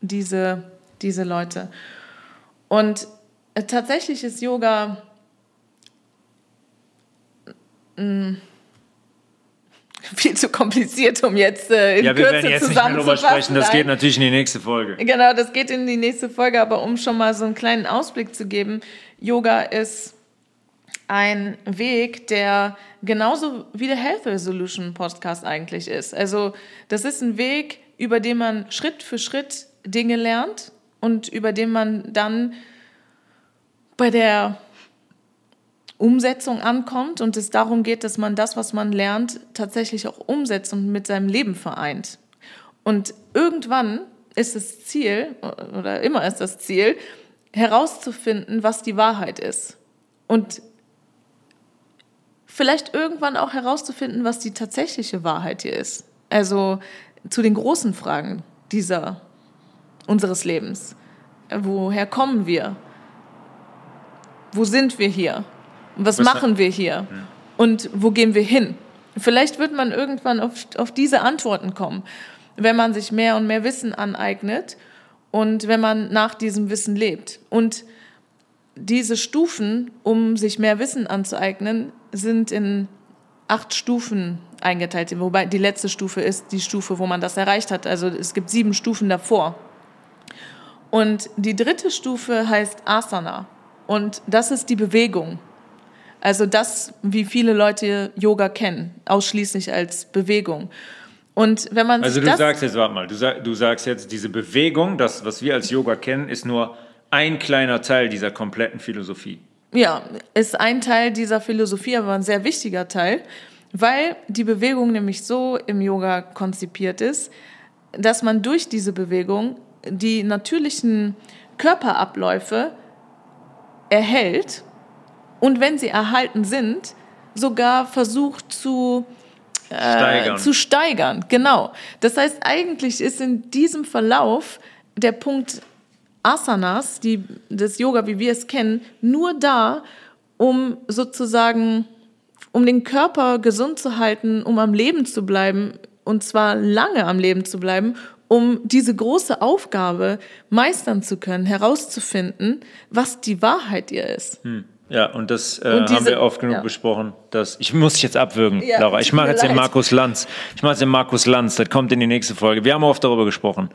diese, diese Leute. Und äh, tatsächlich ist Yoga mh, mm, viel zu kompliziert, um jetzt äh, in ja, wir Kürze werden jetzt nicht mehr darüber sprechen. Das geht natürlich in die nächste Folge. Genau, das geht in die nächste Folge. Aber um schon mal so einen kleinen Ausblick zu geben, Yoga ist ein Weg, der genauso wie der Health Resolution Podcast eigentlich ist. Also das ist ein Weg, über den man Schritt für Schritt Dinge lernt und über den man dann bei der Umsetzung ankommt und es darum geht, dass man das, was man lernt, tatsächlich auch umsetzt und mit seinem Leben vereint. Und irgendwann ist das Ziel, oder immer ist das Ziel, herauszufinden, was die Wahrheit ist. Und vielleicht irgendwann auch herauszufinden, was die tatsächliche Wahrheit hier ist. Also zu den großen Fragen dieser unseres Lebens. Woher kommen wir? Wo sind wir hier? Was, was machen wir hier? Ja. Und wo gehen wir hin? Vielleicht wird man irgendwann auf, auf diese Antworten kommen, wenn man sich mehr und mehr Wissen aneignet und wenn man nach diesem Wissen lebt. Und diese Stufen, um sich mehr Wissen anzueignen, sind in acht Stufen eingeteilt, wobei die letzte Stufe ist die Stufe, wo man das erreicht hat. Also es gibt sieben Stufen davor. Und die dritte Stufe heißt Asana. Und das ist die Bewegung. Also das, wie viele Leute Yoga kennen, ausschließlich als Bewegung. Und wenn man also du sagst jetzt, warte mal, du, sag, du sagst jetzt, diese Bewegung, das, was wir als Yoga kennen, ist nur ein kleiner Teil dieser kompletten Philosophie. Ja, ist ein Teil dieser Philosophie, aber ein sehr wichtiger Teil, weil die Bewegung nämlich so im Yoga konzipiert ist, dass man durch diese Bewegung die natürlichen Körperabläufe erhält und wenn sie erhalten sind, sogar versucht zu äh, steigern. zu steigern. Genau. Das heißt, eigentlich ist in diesem Verlauf der Punkt Asanas, die, das Yoga, wie wir es kennen, nur da, um sozusagen, um den Körper gesund zu halten, um am Leben zu bleiben, und zwar lange am Leben zu bleiben, um diese große Aufgabe meistern zu können, herauszufinden, was die Wahrheit ihr ist. Hm. Ja, und das äh, und diese, haben wir oft genug ja. besprochen. Dass, ich muss dich jetzt abwürgen, ja, Laura. Ich mache jetzt leid. den Markus Lanz. Ich mache jetzt den Markus Lanz. Das kommt in die nächste Folge. Wir haben oft darüber gesprochen,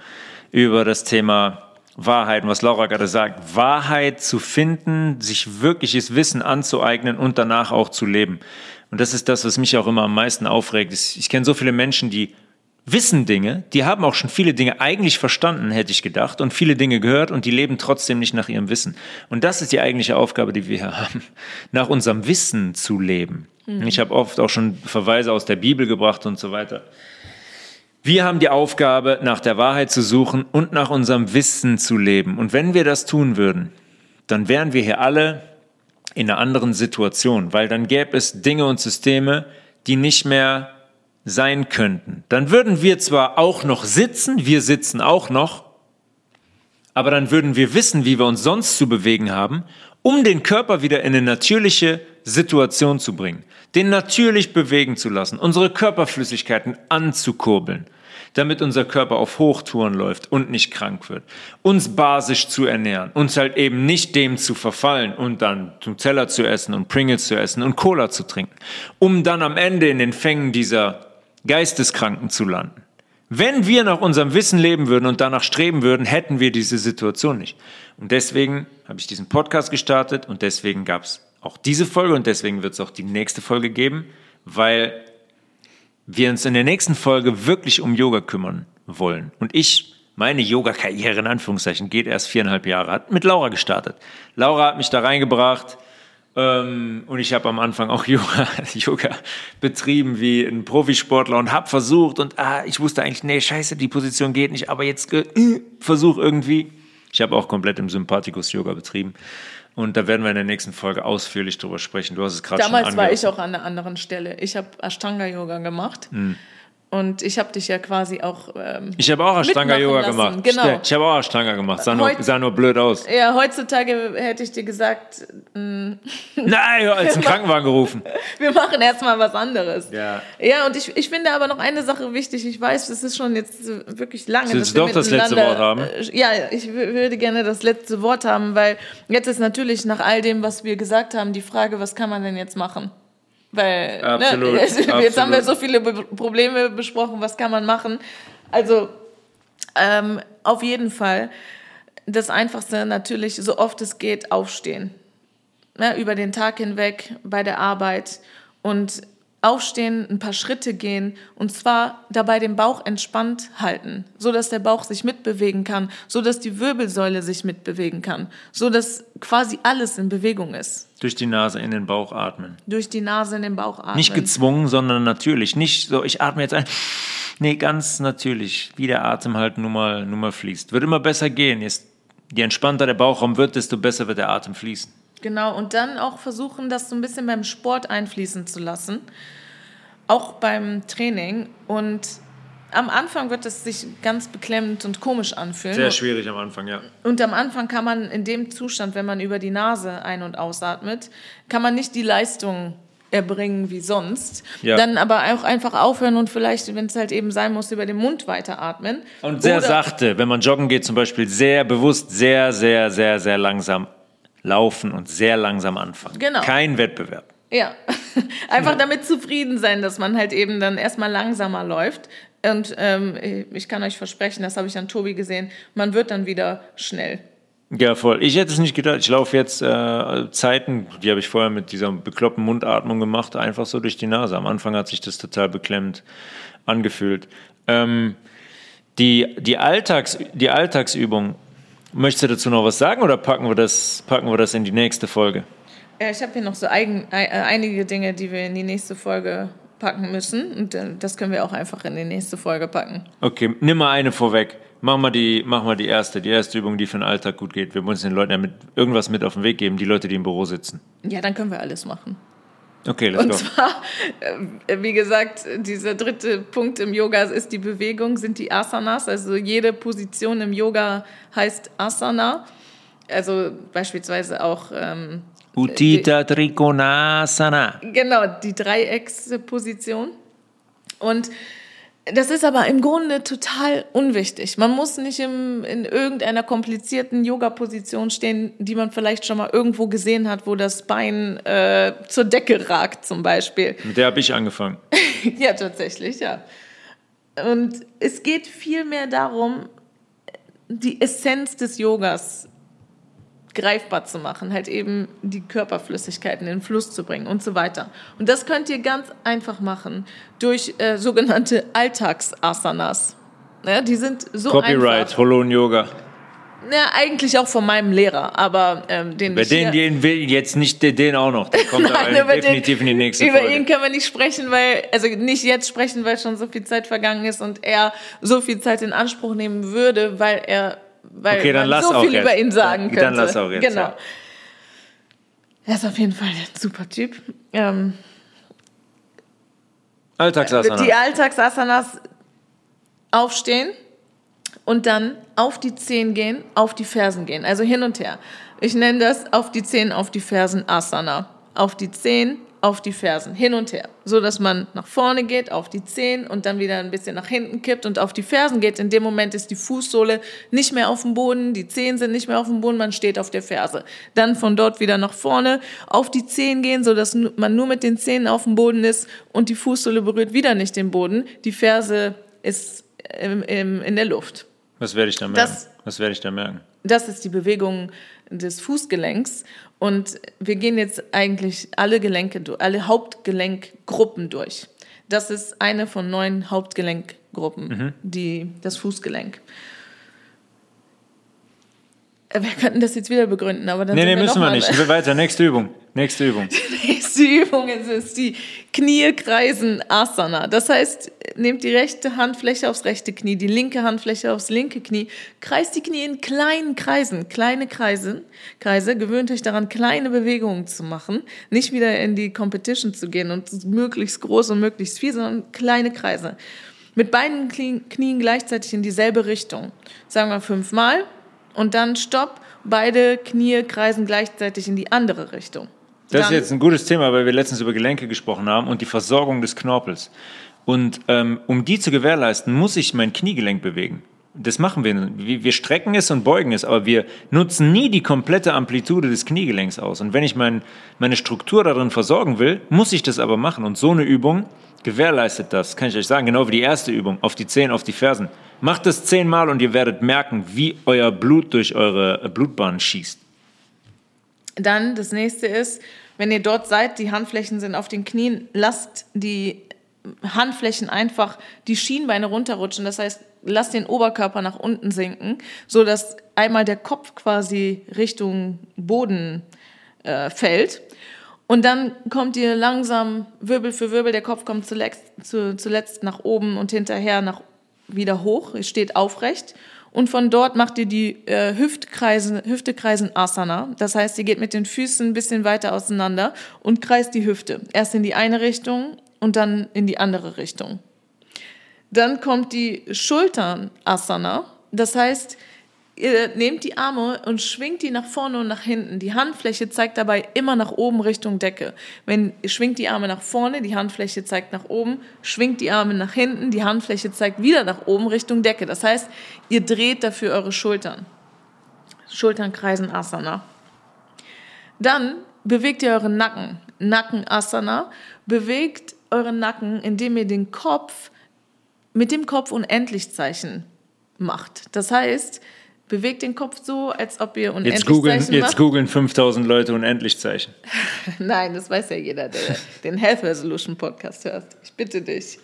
über das Thema Wahrheit, was Laura gerade sagt. Wahrheit zu finden, sich wirkliches Wissen anzueignen und danach auch zu leben. Und das ist das, was mich auch immer am meisten aufregt. Ich kenne so viele Menschen, die wissen Dinge, die haben auch schon viele Dinge eigentlich verstanden, hätte ich gedacht, und viele Dinge gehört und die leben trotzdem nicht nach ihrem Wissen. Und das ist die eigentliche Aufgabe, die wir hier haben, nach unserem Wissen zu leben. Mhm. Ich habe oft auch schon Verweise aus der Bibel gebracht und so weiter. Wir haben die Aufgabe, nach der Wahrheit zu suchen und nach unserem Wissen zu leben. Und wenn wir das tun würden, dann wären wir hier alle in einer anderen Situation, weil dann gäbe es Dinge und Systeme, die nicht mehr sein könnten, dann würden wir zwar auch noch sitzen, wir sitzen auch noch, aber dann würden wir wissen, wie wir uns sonst zu bewegen haben, um den Körper wieder in eine natürliche Situation zu bringen, den natürlich bewegen zu lassen, unsere Körperflüssigkeiten anzukurbeln, damit unser Körper auf Hochtouren läuft und nicht krank wird, uns basisch zu ernähren, uns halt eben nicht dem zu verfallen und dann zum Teller zu essen und Pringles zu essen und Cola zu trinken, um dann am Ende in den Fängen dieser Geisteskranken zu landen. Wenn wir nach unserem Wissen leben würden und danach streben würden, hätten wir diese Situation nicht. Und deswegen habe ich diesen Podcast gestartet und deswegen gab es auch diese Folge und deswegen wird es auch die nächste Folge geben, weil wir uns in der nächsten Folge wirklich um Yoga kümmern wollen. Und ich, meine Yoga-Karriere in Anführungszeichen, geht erst viereinhalb Jahre, hat mit Laura gestartet. Laura hat mich da reingebracht ähm, und ich habe am Anfang auch Yoga, Yoga betrieben wie ein Profisportler und habe versucht und ah, ich wusste eigentlich, nee, scheiße, die Position geht nicht, aber jetzt äh, versuch irgendwie. Ich habe auch komplett im Sympathikus-Yoga betrieben. Und da werden wir in der nächsten Folge ausführlich drüber sprechen. Du hast es gerade schon Damals war ich auch an einer anderen Stelle. Ich habe Ashtanga-Yoga gemacht. Mhm. Und ich habe dich ja quasi auch. Ähm, ich habe auch Ashtanga-Yoga gemacht. Genau. Ich habe auch Ashtanga gemacht. Sah, nur, sah nur blöd aus. Ja, heutzutage hätte ich dir gesagt. Mh, Nein, als einen Krankenwagen gerufen. Wir machen erstmal was anderes. Ja. Ja, und ich, ich finde aber noch eine Sache wichtig. Ich weiß, das ist schon jetzt wirklich lange. Willst du doch das letzte Wort haben? Äh, ja, ich würde gerne das letzte Wort haben, weil jetzt ist natürlich nach all dem, was wir gesagt haben, die Frage, was kann man denn jetzt machen? Weil ne, absolut, ne, jetzt, absolut. haben wir so viele Be Probleme besprochen, was kann man machen? Also ähm, auf jeden Fall das Einfachste natürlich, so oft es geht, aufstehen. Ne, über den Tag hinweg bei der Arbeit und aufstehen, ein paar Schritte gehen und zwar dabei den Bauch entspannt halten, so dass der Bauch sich mitbewegen kann, so dass die Wirbelsäule sich mitbewegen kann, so dass quasi alles in Bewegung ist. Durch die Nase in den Bauch atmen. Durch die Nase in den Bauch atmen. Nicht gezwungen, sondern natürlich. Nicht so, ich atme jetzt ein. Nee, ganz natürlich, wie der Atem halt nun mal, nun mal fließt. Wird immer besser gehen. Je entspannter der Bauchraum wird, desto besser wird der Atem fließen. Genau, und dann auch versuchen, das so ein bisschen beim Sport einfließen zu lassen, auch beim Training. Und am Anfang wird es sich ganz beklemmend und komisch anfühlen. Sehr schwierig am Anfang, ja. Und am Anfang kann man in dem Zustand, wenn man über die Nase ein- und ausatmet, kann man nicht die Leistung erbringen wie sonst. Ja. Dann aber auch einfach aufhören und vielleicht, wenn es halt eben sein muss, über den Mund weiteratmen. Und sehr Oder sachte, wenn man joggen geht zum Beispiel, sehr bewusst, sehr, sehr, sehr, sehr langsam laufen und sehr langsam anfangen. Genau. Kein Wettbewerb. Ja, einfach damit zufrieden sein, dass man halt eben dann erstmal langsamer läuft. Und ähm, ich kann euch versprechen, das habe ich an Tobi gesehen, man wird dann wieder schnell. Ja, voll. Ich hätte es nicht gedacht. Ich laufe jetzt äh, Zeiten, die habe ich vorher mit dieser bekloppten Mundatmung gemacht, einfach so durch die Nase. Am Anfang hat sich das total beklemmt angefühlt. Ähm, die, die, Alltags, die Alltagsübung, möchtest du dazu noch was sagen oder packen wir das, packen wir das in die nächste Folge? Ja, ich habe hier noch so eigen, äh, einige Dinge, die wir in die nächste Folge packen müssen. Und äh, das können wir auch einfach in die nächste Folge packen. Okay, nimm mal eine vorweg. Mach mal die, mach mal die erste, die erste Übung, die für den Alltag gut geht. Wir müssen den Leuten ja mit, irgendwas mit auf den Weg geben, die Leute, die im Büro sitzen. Ja, dann können wir alles machen. Okay, let's Und go. zwar, äh, wie gesagt, dieser dritte Punkt im Yoga ist die Bewegung, sind die Asanas. Also jede Position im Yoga heißt Asana. Also beispielsweise auch ähm, Utita Trikonasana. Genau, die Dreiecksposition. Und das ist aber im Grunde total unwichtig. Man muss nicht im, in irgendeiner komplizierten Yoga-Position stehen, die man vielleicht schon mal irgendwo gesehen hat, wo das Bein äh, zur Decke ragt zum Beispiel. Mit der habe ich angefangen. ja, tatsächlich, ja. Und es geht vielmehr darum, die Essenz des Yogas greifbar zu machen, halt eben die Körperflüssigkeiten in den Fluss zu bringen und so weiter. Und das könnt ihr ganz einfach machen durch äh, sogenannte Alltagsasanas. Ja, die sind so Copyright, einfach. Holon Yoga. Ja, eigentlich auch von meinem Lehrer, aber ähm, den Bei den, den will jetzt nicht den auch noch. Der kommt Nein, aber definitiv den, in die nächste über Folge. Über ihn können wir nicht sprechen, weil also nicht jetzt sprechen, weil schon so viel Zeit vergangen ist und er so viel Zeit in Anspruch nehmen würde, weil er weil okay, dann man so viel jetzt. über ihn sagen könnte. Dann lass auch jetzt. Genau. Ja. Er ist auf jeden Fall ein super Typ. Ähm, Alltagsasanas. Die Alltagsasanas aufstehen und dann auf die Zehen gehen, auf die Fersen gehen. Also hin und her. Ich nenne das auf die Zehen, auf die Fersen Asana. Auf die Zehen, auf die Fersen, hin und her, so dass man nach vorne geht, auf die Zehen und dann wieder ein bisschen nach hinten kippt und auf die Fersen geht. In dem Moment ist die Fußsohle nicht mehr auf dem Boden, die Zehen sind nicht mehr auf dem Boden, man steht auf der Ferse. Dann von dort wieder nach vorne, auf die Zehen gehen, so dass man nur mit den Zähnen auf dem Boden ist und die Fußsohle berührt wieder nicht den Boden. Die Ferse ist im, im, in der Luft. Was werde ich da merken? Das, Was werde ich da merken? Das ist die Bewegung des Fußgelenks und wir gehen jetzt eigentlich alle Gelenke, alle Hauptgelenkgruppen durch. Das ist eine von neun Hauptgelenkgruppen, mhm. die, das Fußgelenk. Wir könnten das jetzt wieder begründen, aber dann. Nee, nee, müssen wir nicht. Ich will weiter. Nächste Übung. Nächste Übung. Die nächste Übung ist die Knie kreisen Asana. Das heißt, nehmt die rechte Handfläche aufs rechte Knie, die linke Handfläche aufs linke Knie, kreist die Knie in kleinen Kreisen, kleine Kreise, Kreise, gewöhnt euch daran, kleine Bewegungen zu machen, nicht wieder in die Competition zu gehen und möglichst groß und möglichst viel, sondern kleine Kreise. Mit beiden Knien gleichzeitig in dieselbe Richtung. Sagen wir fünfmal und dann Stopp. Beide Knie kreisen gleichzeitig in die andere Richtung. Das ist jetzt ein gutes Thema, weil wir letztens über Gelenke gesprochen haben und die Versorgung des Knorpels. Und ähm, um die zu gewährleisten, muss ich mein Kniegelenk bewegen. Das machen wir. Wir strecken es und beugen es, aber wir nutzen nie die komplette Amplitude des Kniegelenks aus. Und wenn ich mein, meine Struktur darin versorgen will, muss ich das aber machen. Und so eine Übung gewährleistet das, kann ich euch sagen, genau wie die erste Übung, auf die Zehen, auf die Fersen. Macht das zehnmal und ihr werdet merken, wie euer Blut durch eure Blutbahn schießt. Dann das nächste ist, wenn ihr dort seid, die Handflächen sind auf den Knien, lasst die Handflächen einfach die Schienbeine runterrutschen. Das heißt, lasst den Oberkörper nach unten sinken, so dass einmal der Kopf quasi Richtung Boden äh, fällt. Und dann kommt ihr langsam Wirbel für Wirbel, der Kopf kommt zuletzt, zu, zuletzt nach oben und hinterher nach, wieder hoch, steht aufrecht und von dort macht ihr die äh, Hüftkreisen, Hüftekreisen Asana. Das heißt, ihr geht mit den Füßen ein bisschen weiter auseinander und kreist die Hüfte. Erst in die eine Richtung und dann in die andere Richtung. Dann kommt die Schultern Asana. Das heißt, Ihr nehmt die Arme und schwingt die nach vorne und nach hinten. Die Handfläche zeigt dabei immer nach oben Richtung Decke. Wenn ihr schwingt die Arme nach vorne, die Handfläche zeigt nach oben, schwingt die Arme nach hinten, die Handfläche zeigt wieder nach oben Richtung Decke. Das heißt, ihr dreht dafür eure Schultern. Schultern kreisen Asana. Dann bewegt ihr euren Nacken. Nacken Asana. Bewegt euren Nacken, indem ihr den Kopf mit dem Kopf Unendlichzeichen macht. Das heißt, bewegt den Kopf so, als ob ihr unendlich jetzt googeln, Zeichen Jetzt googeln 5000 Leute unendlich Zeichen. Nein, das weiß ja jeder, der den Health Resolution Podcast hört. Ich bitte dich.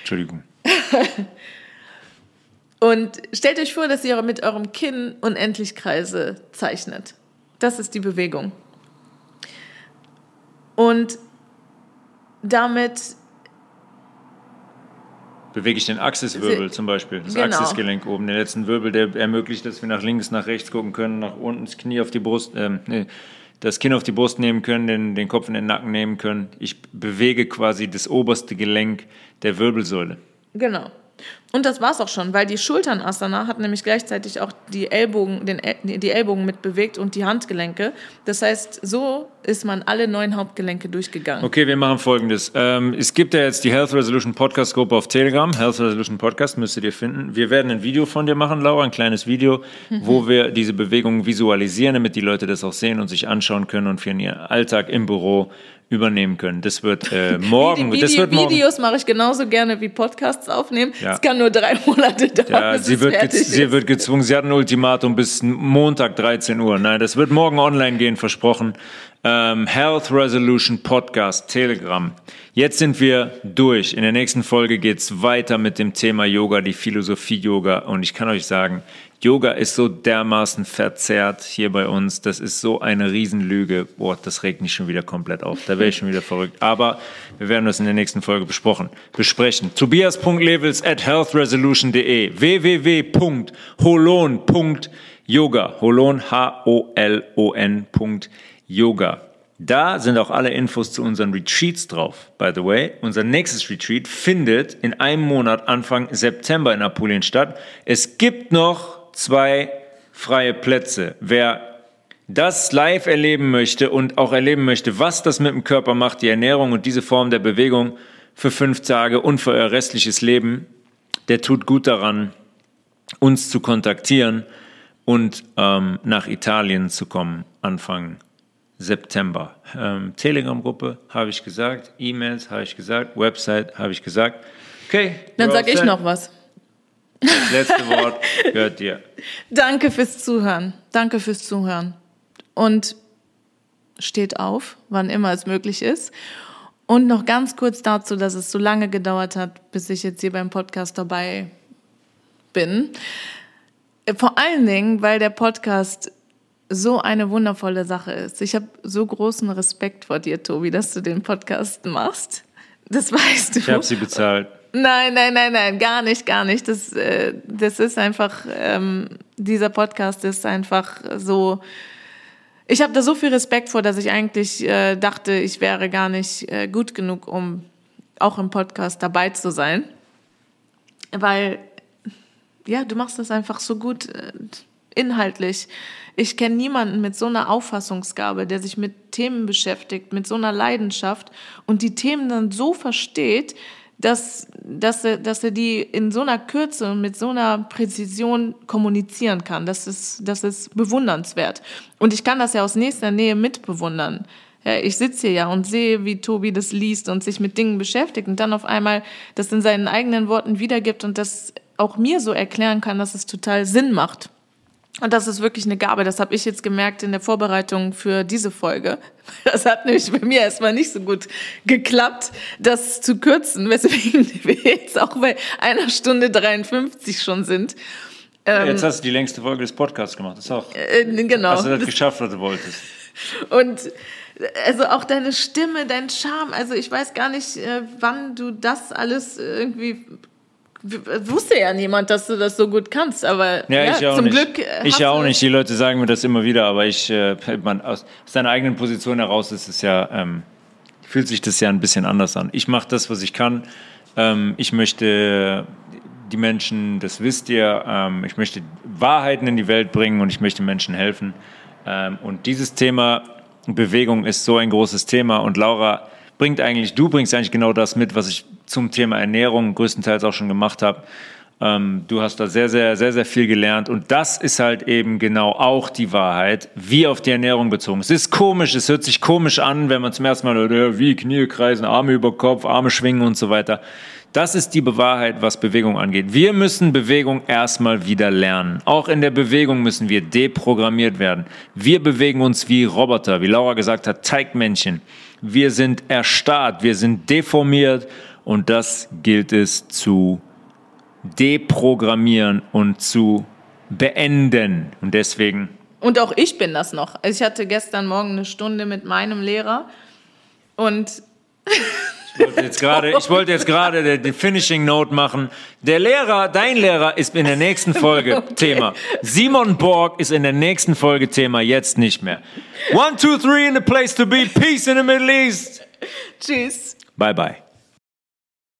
Entschuldigung. Und stellt euch vor, dass ihr mit eurem Kinn unendlich Kreise zeichnet. Das ist die Bewegung. Und damit bewege ich den Axiswirbel zum Beispiel, das genau. Axisgelenk oben, den letzten Wirbel, der ermöglicht, dass wir nach links, nach rechts gucken können, nach unten das Knie auf die Brust, ähm, nee, das Kinn auf die Brust nehmen können, den, den Kopf in den Nacken nehmen können. Ich bewege quasi das oberste Gelenk der Wirbelsäule. Genau. Und das war's auch schon, weil die Schultern-Asana hat nämlich gleichzeitig auch die Ellbogen, den, die Ellbogen mitbewegt und die Handgelenke. Das heißt, so ist man alle neun Hauptgelenke durchgegangen. Okay, wir machen folgendes. Ähm, es gibt ja jetzt die Health Resolution Podcast Gruppe auf Telegram. Health Resolution Podcast müsstet ihr finden. Wir werden ein Video von dir machen, Laura, ein kleines Video, mhm. wo wir diese Bewegungen visualisieren, damit die Leute das auch sehen und sich anschauen können und für ihren Alltag im Büro übernehmen können. Das wird äh, morgen. Vide das wird morgen. Videos mache ich genauso gerne wie Podcasts aufnehmen. Es ja. kann nur drei Monate dauern. Ja, sie, wird sie wird gezwungen. Sie hat ein Ultimatum bis Montag 13 Uhr. Nein, das wird morgen online gehen, versprochen. Ähm, Health Resolution Podcast, Telegram. Jetzt sind wir durch. In der nächsten Folge geht's weiter mit dem Thema Yoga, die Philosophie Yoga. Und ich kann euch sagen, Yoga ist so dermaßen verzerrt hier bei uns. Das ist so eine Riesenlüge. Boah, das regt mich schon wieder komplett auf. Da wäre ich schon wieder verrückt. Aber wir werden das in der nächsten Folge besprochen, besprechen. Tobias.levels at healthresolution.de www.holon.yoga Holon, H-O-L-O-N. Yoga. Da sind auch alle Infos zu unseren Retreats drauf. By the way, unser nächstes Retreat findet in einem Monat Anfang September in Apulien statt. Es gibt noch zwei freie Plätze. Wer das live erleben möchte und auch erleben möchte, was das mit dem Körper macht, die Ernährung und diese Form der Bewegung für fünf Tage und für euer restliches Leben, der tut gut daran, uns zu kontaktieren und ähm, nach Italien zu kommen, Anfang September. Ähm, Telegram-Gruppe habe ich gesagt, E-Mails habe ich gesagt, Website habe ich gesagt. Okay. Dann sage ich noch was. Das letzte Wort gehört dir. Danke fürs Zuhören. Danke fürs Zuhören. Und steht auf, wann immer es möglich ist. Und noch ganz kurz dazu, dass es so lange gedauert hat, bis ich jetzt hier beim Podcast dabei bin. Vor allen Dingen, weil der Podcast so eine wundervolle Sache ist. Ich habe so großen Respekt vor dir, Tobi, dass du den Podcast machst. Das weißt du. Ich habe sie bezahlt. Nein, nein, nein, nein, gar nicht, gar nicht. Das, äh, das ist einfach, ähm, dieser Podcast ist einfach so. Ich habe da so viel Respekt vor, dass ich eigentlich äh, dachte, ich wäre gar nicht äh, gut genug, um auch im Podcast dabei zu sein. Weil, ja, du machst das einfach so gut äh, inhaltlich. Ich kenne niemanden mit so einer Auffassungsgabe, der sich mit Themen beschäftigt, mit so einer Leidenschaft und die Themen dann so versteht, dass, dass, er, dass er die in so einer Kürze und mit so einer Präzision kommunizieren kann. Das ist, das ist bewundernswert. Und ich kann das ja aus nächster Nähe mitbewundern. Ja, ich sitze hier ja und sehe, wie Tobi das liest und sich mit Dingen beschäftigt und dann auf einmal das in seinen eigenen Worten wiedergibt und das auch mir so erklären kann, dass es total Sinn macht. Und das ist wirklich eine Gabe. Das habe ich jetzt gemerkt in der Vorbereitung für diese Folge. Das hat nämlich bei mir erstmal nicht so gut geklappt, das zu kürzen, weswegen wir jetzt auch bei einer Stunde 53 schon sind. Ähm, jetzt hast du die längste Folge des Podcasts gemacht. Das ist auch. Äh, genau. Hast du das, geschafft, was du wolltest. Und also auch deine Stimme, dein Charme. Also ich weiß gar nicht, äh, wann du das alles irgendwie wusste ja niemand, dass du das so gut kannst, aber ja, ja, ich auch zum nicht. Glück. Ich ja auch nicht. Die Leute sagen mir das immer wieder, aber ich, äh, man, aus seiner eigenen Position heraus ist es ja, ähm, fühlt sich das ja ein bisschen anders an. Ich mache das, was ich kann. Ähm, ich möchte die Menschen, das wisst ihr. Ähm, ich möchte Wahrheiten in die Welt bringen und ich möchte Menschen helfen. Ähm, und dieses Thema Bewegung ist so ein großes Thema. Und Laura bringt eigentlich, du bringst eigentlich genau das mit, was ich zum Thema Ernährung größtenteils auch schon gemacht habe. Ähm, du hast da sehr, sehr, sehr, sehr viel gelernt. Und das ist halt eben genau auch die Wahrheit, wie auf die Ernährung bezogen. Es ist komisch, es hört sich komisch an, wenn man zum ersten Mal, hört, wie Knie kreisen, Arme über Kopf, Arme schwingen und so weiter. Das ist die Wahrheit, was Bewegung angeht. Wir müssen Bewegung erstmal wieder lernen. Auch in der Bewegung müssen wir deprogrammiert werden. Wir bewegen uns wie Roboter, wie Laura gesagt hat, Teigmännchen. Wir sind erstarrt, wir sind deformiert und das gilt es zu deprogrammieren und zu beenden. Und deswegen. Und auch ich bin das noch. Also ich hatte gestern Morgen eine Stunde mit meinem Lehrer und ich wollte jetzt gerade, ich wollte jetzt gerade die Finishing Note machen. Der Lehrer, dein Lehrer ist in der nächsten Folge okay. Thema. Simon Borg ist in der nächsten Folge Thema, jetzt nicht mehr. One, two, three in the place to be. Peace in the Middle East. Tschüss. Bye, bye.